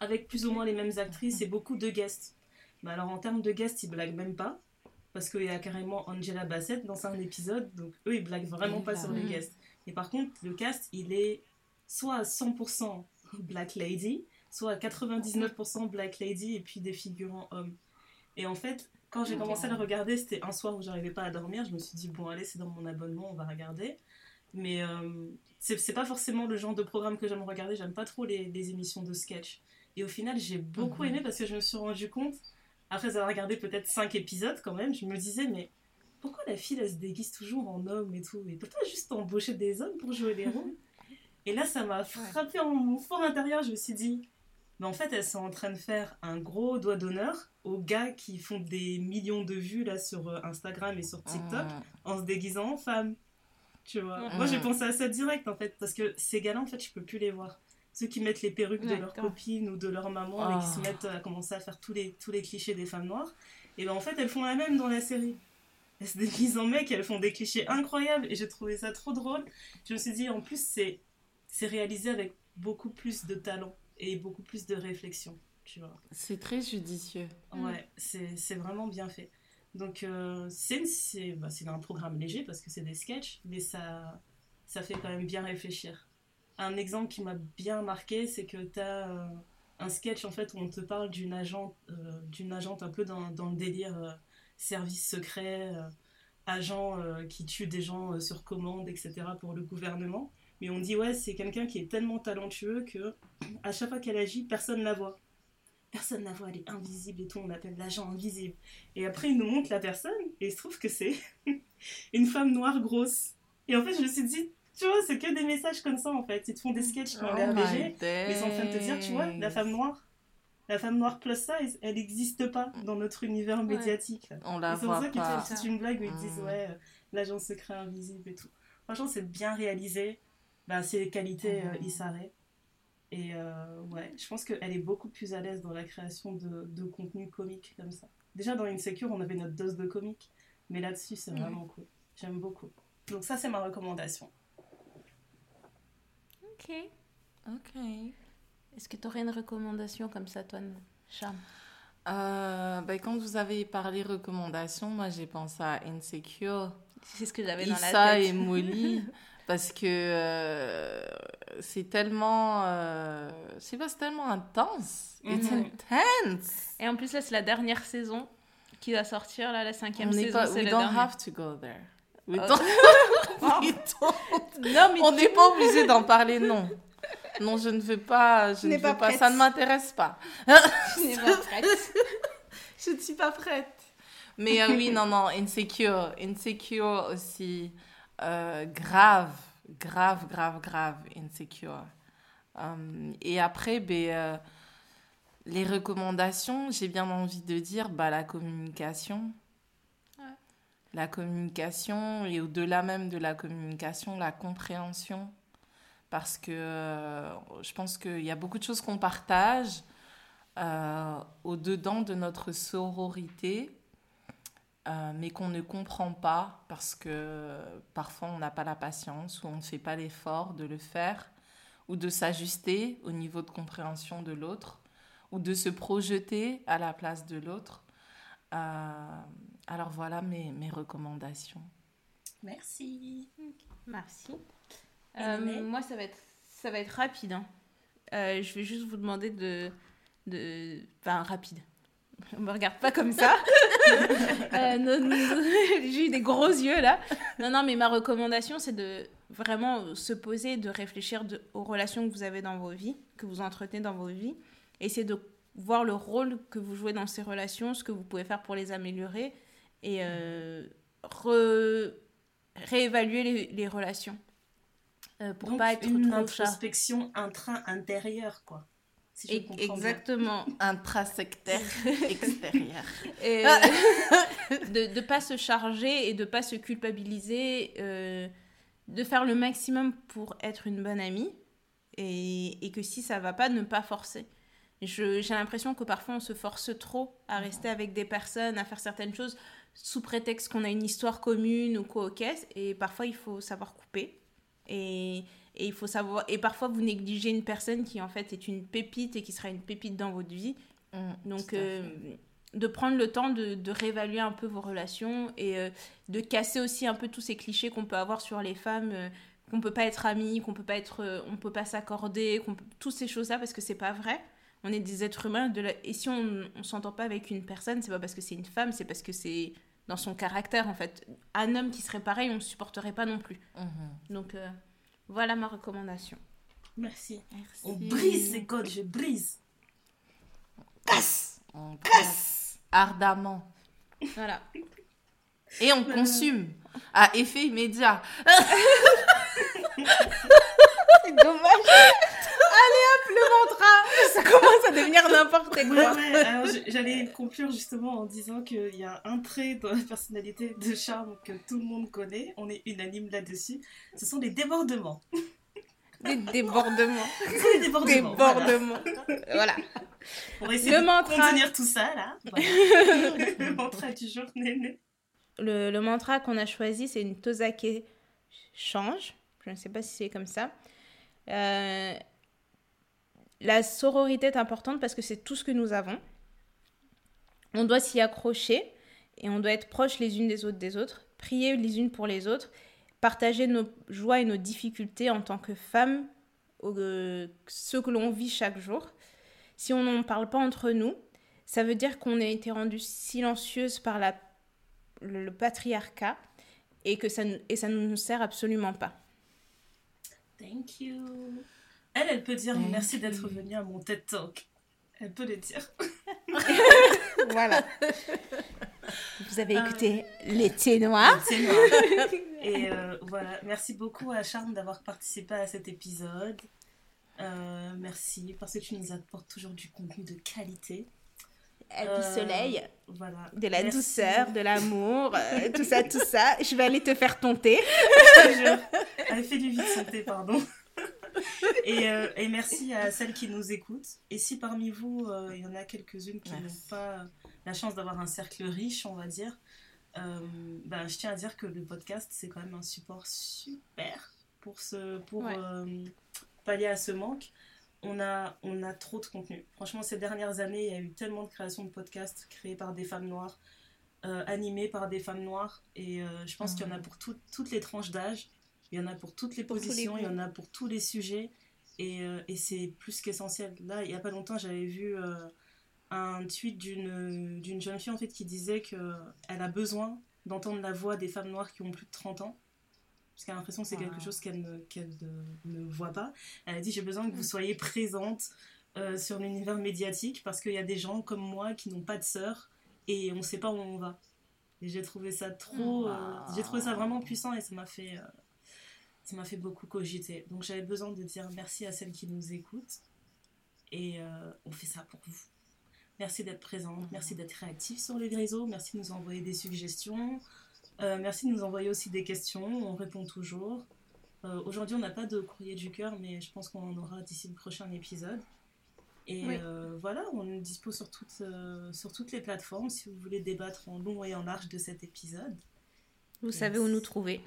avec plus ou moins les mêmes actrices et beaucoup de guests. Mais alors en termes de guests, ils blaguent même pas parce qu'il y a carrément Angela Bassett dans un épisode, donc eux ils blaguent vraiment pas sur les guests. Et par contre, le cast il est soit à 100% Black Lady, soit à 99% Black Lady et puis des figurants hommes. Et en fait, quand j'ai commencé à le regarder, c'était un soir où j'arrivais pas à dormir. Je me suis dit, bon, allez, c'est dans mon abonnement, on va regarder. Mais euh, c'est pas forcément le genre de programme que j'aime regarder. J'aime pas trop les, les émissions de sketch. Et au final, j'ai beaucoup Mhm. aimé parce que je me suis rendu compte, après avoir regardé peut-être 5 épisodes quand même, je me disais, mais pourquoi la fille, elle se déguise toujours en homme et tout? Et peut pas juste embaucher des hommes pour jouer les rôles? Et là, ça m'a frappé en mon fort intérieur. Je me suis dit, mais en fait, elles sont en train de faire un gros doigt d'honneur aux gars qui font des millions de vues là sur euh, Instagram et sur TikTok Mm. en se déguisant en femme. Tu vois. Mhm. Moi, j'ai pensé à ça direct en fait, parce que ces gars-là, en fait, je peux plus les voir. Ceux qui mettent les perruques de leurs copines ou de leur maman et qui se Ah. mettent à commencer à faire tous les, tous les clichés des femmes noires, et ben en fait, elles font la même dans la série. Elles se déguisent en mec, elles font des clichés incroyables et j'ai trouvé ça trop drôle. Je me suis dit, en plus, c'est c'est réalisé avec beaucoup plus de talent et beaucoup plus de réflexion. Tu vois. C'est très judicieux. Mm. Ouais, c'est c'est vraiment bien fait. Donc, euh, c'est une- c'est bah, c'est un programme léger parce que c'est des sketchs, mais ça, ça fait quand même bien réfléchir. Un exemple qui m'a bien marqué, c'est que tu as un sketch en fait où on te parle d'une agente, euh, d'une agente un peu dans, dans le délire euh, service secret, euh, agent euh, qui tue des gens euh, sur commande, etc. pour le gouvernement. Mais on dit ouais, c'est quelqu'un qui est tellement talentueux que à chaque fois qu'elle agit, personne la voit personne la voit, elle est invisible et tout, on l'appelle l'agent invisible. Et après, il nous montre la personne, et il se trouve que c'est une femme noire grosse. Et en fait, je me suis dit, tu vois, c'est que des messages comme ça, en fait. Ils te font des sketchs qui ont l'air Oh my légers, mais ils sont en train de te dire, tu vois, la femme noire, la femme noire plus size, elle n'existe pas dans notre univers médiatique. On la C'est pour voit ça qu'ils te pas. font toute une blague où ils disent, Mm. ouais, euh, l'agent secret invisible et tout. Franchement, c'est bien réalisé. Bah, c'est les qualités euh, Mhm. Issa Rae. Et euh, ouais, je pense qu'elle est beaucoup plus à l'aise dans la création de, de contenu comique comme ça. Déjà dans Insecure, on avait notre dose de comique, mais là-dessus, c'est Ouais. vraiment cool. J'aime beaucoup. Donc ça, c'est ma recommandation. Ok. Ok. Est-ce que tu aurais une recommandation comme ça, toi, Charme Euh, ben, quand vous avez parlé recommandations, moi j'ai pensé à Insecure, C'est ce que j'avais dans la Issa tête. et Molly, parce que euh, c'est tellement, euh, sais pas, c'est tellement intense. It's Mhm. intense. Et en plus, là, c'est la dernière saison qui va sortir, là, la cinquième On n'est saison. pas, c'est we la don't dernière. have to go there. We Euh. don't- we don't- Non, mais On n'est pas obligé d'en parler, non. Non, je ne veux pas, je ne veux pas ça ne m'intéresse pas. je n'ai pas prête. Je ne suis pas prête. Mais euh, oui, non, non, Insecure. Insecure aussi. Euh, grave, grave, grave, grave, Insecure. Euh, et après, ben, euh, les recommandations, j'ai bien envie de dire bah, la communication. Ouais. La communication et au-delà même de la communication, la compréhension. Parce que euh, je pense qu'il y a beaucoup de choses qu'on partage au-dedans de notre sororité, euh, mais qu'on ne comprend pas parce que parfois on n'a pas la patience ou on ne fait pas l'effort de le faire ou de s'ajuster au niveau de compréhension de l'autre ou de se projeter à la place de l'autre. Euh, alors voilà mes, mes recommandations. Merci. Merci. Euh, moi, ça va être, ça va être rapide. hein. Euh, je vais juste vous demander de. de... Enfin, rapide. On me regarde pas comme ça. Euh, non, non, J'ai eu des gros yeux là. Non, non, mais ma recommandation, c'est de vraiment se poser, de réfléchir de- aux relations que vous avez dans vos vies, que vous entretenez dans vos vies. Et c'est de voir le rôle que vous jouez dans ces relations, ce que vous pouvez faire pour les améliorer et euh, re- réévaluer les, les relations. Euh, pour Donc, pas être une trop introspection intra-intérieure, quoi. Si je E- comprends bien. Exactement. Intrasectaire, extérieur. Et, euh, de ne pas se charger et de pas se culpabiliser, euh, de faire le maximum pour être une bonne amie et, et que si ça va pas, ne pas forcer. J'ai l'impression que parfois on se force trop à rester avec des personnes, à faire certaines choses sous prétexte qu'on a une histoire commune ou quoi au caisse et parfois il faut savoir couper et, et il faut savoir et parfois vous négligez une personne qui en fait est une pépite et qui sera une pépite dans votre vie Mm, donc, euh, de prendre le temps de, de réévaluer un peu vos relations et euh, de casser aussi un peu tous ces clichés qu'on peut avoir sur les femmes, euh, qu'on peut pas être amis, qu'on peut pas être, euh, on peut pas s'accorder, qu'on peut- toutes ces choses-là parce que c'est pas vrai. On est des êtres humains de la- et si on, on s'entend pas avec une personne, c'est pas parce que c'est une femme, c'est parce que c'est dans son caractère en fait. Un homme qui serait pareil, on ne supporterait pas non plus. Mhm. Donc euh, voilà ma recommandation. Merci. Merci. On brise ces codes, je brise. On presse ardemment. Voilà. Et on consume à effet immédiat. C'est dommage. Allez hop, le mantra. Ça commence à devenir n'importe quoi. ouais, alors je- j'allais conclure justement en disant qu'il y a un trait dans la personnalité de charme que tout le monde connaît, on est unanime là-dessus, ce sont les débordements. Des débordements. C'est les débordements. voilà. Débordements. Voilà. On va essayer Le de mantra. contenir tout ça là. Voilà. le mantra du jour, Néné. Le, le mantra qu'on a choisi, c'est une Tozake change. Je ne sais pas si c'est comme ça. Euh, la sororité est importante parce que c'est tout ce que nous avons. On doit s'y accrocher et on doit être proches les unes des autres des autres, prier les unes pour les autres, partager nos joies et nos difficultés en tant que femmes, euh, ce que l'on vit chaque jour. Si on n'en parle pas entre nous, ça veut dire qu'on a été rendu silencieuse par le, patriarcat et que ça ça ne nous sert absolument pas. Thank you. Elle, elle peut dire merci d'être venue à mon TED Talk. Elle peut le dire. Voilà. Vous avez écouté l'été noir. Et euh, voilà, merci beaucoup à Charme d'avoir participé à cet épisode. Euh, merci parce que tu nous apportes toujours du contenu de qualité. Du Euh, soleil, Voilà. de la Merci. douceur, de l'amour, euh, tout ça, tout ça. Je vais aller te faire tonter. Je- Elle fait du vide pardon. Et, euh, et merci à celles qui nous écoutent. Et si parmi vous, euh, il y en a quelques-unes qui n'ont pas la chance d'avoir un cercle riche, on va dire, ben, je tiens à dire que le podcast, c'est quand même un support super pour, ce, pour Ouais. pallier à ce manque. On a, on a trop de contenu. Franchement, ces dernières années, il y a eu tellement de créations de podcasts créés par des femmes noires, euh, animés par des femmes noires. Et euh, je pense qu'il y en a pour tout- toutes les tranches d'âge. Il y en a pour toutes les Pour positions, il y en a pour tous les sujets. Et, euh, et c'est plus qu'essentiel. Là, il n'y a pas longtemps, j'avais vu euh, un tweet d'une d'une jeune fille en fait, qui disait qu'elle a besoin d'entendre la voix des femmes noires qui ont plus de 30 ans. Parce qu'elle a l'impression que c'est quelque Ah. chose qu'elle ne, qu'elle ne, ne voit pas. Elle a dit J'ai besoin que vous soyez présente euh, sur l'univers médiatique parce qu'il y a des gens comme moi qui n'ont pas de sœur et on ne sait pas où on va. Et j'ai trouvé ça trop. euh, Ah. j'ai trouvé ça vraiment puissant et ça m'a fait. Ça m'a fait beaucoup cogiter. Donc j'avais besoin de dire merci à celles qui nous écoutent. Et euh, on fait ça pour vous. Merci d'être présente, merci d'être réactif sur les réseaux, merci de nous envoyer des suggestions, Euh, merci de nous envoyer aussi des questions, on répond toujours. Euh, Aujourd'hui, on n'a pas de courrier du cœur, mais je pense qu'on en aura d'ici le prochain épisode. Et Oui. euh, voilà, on est dispo sur toutes, euh, sur toutes les plateformes si vous voulez débattre en long et en large de cet épisode. Vous savez où nous trouver.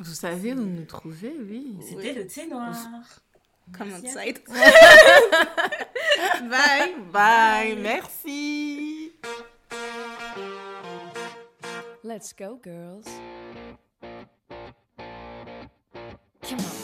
Vous savez où nous trouver, oui. C'était le thé noir. Comme outside. bye. Bye. Merci. Let's go, girls. Come on.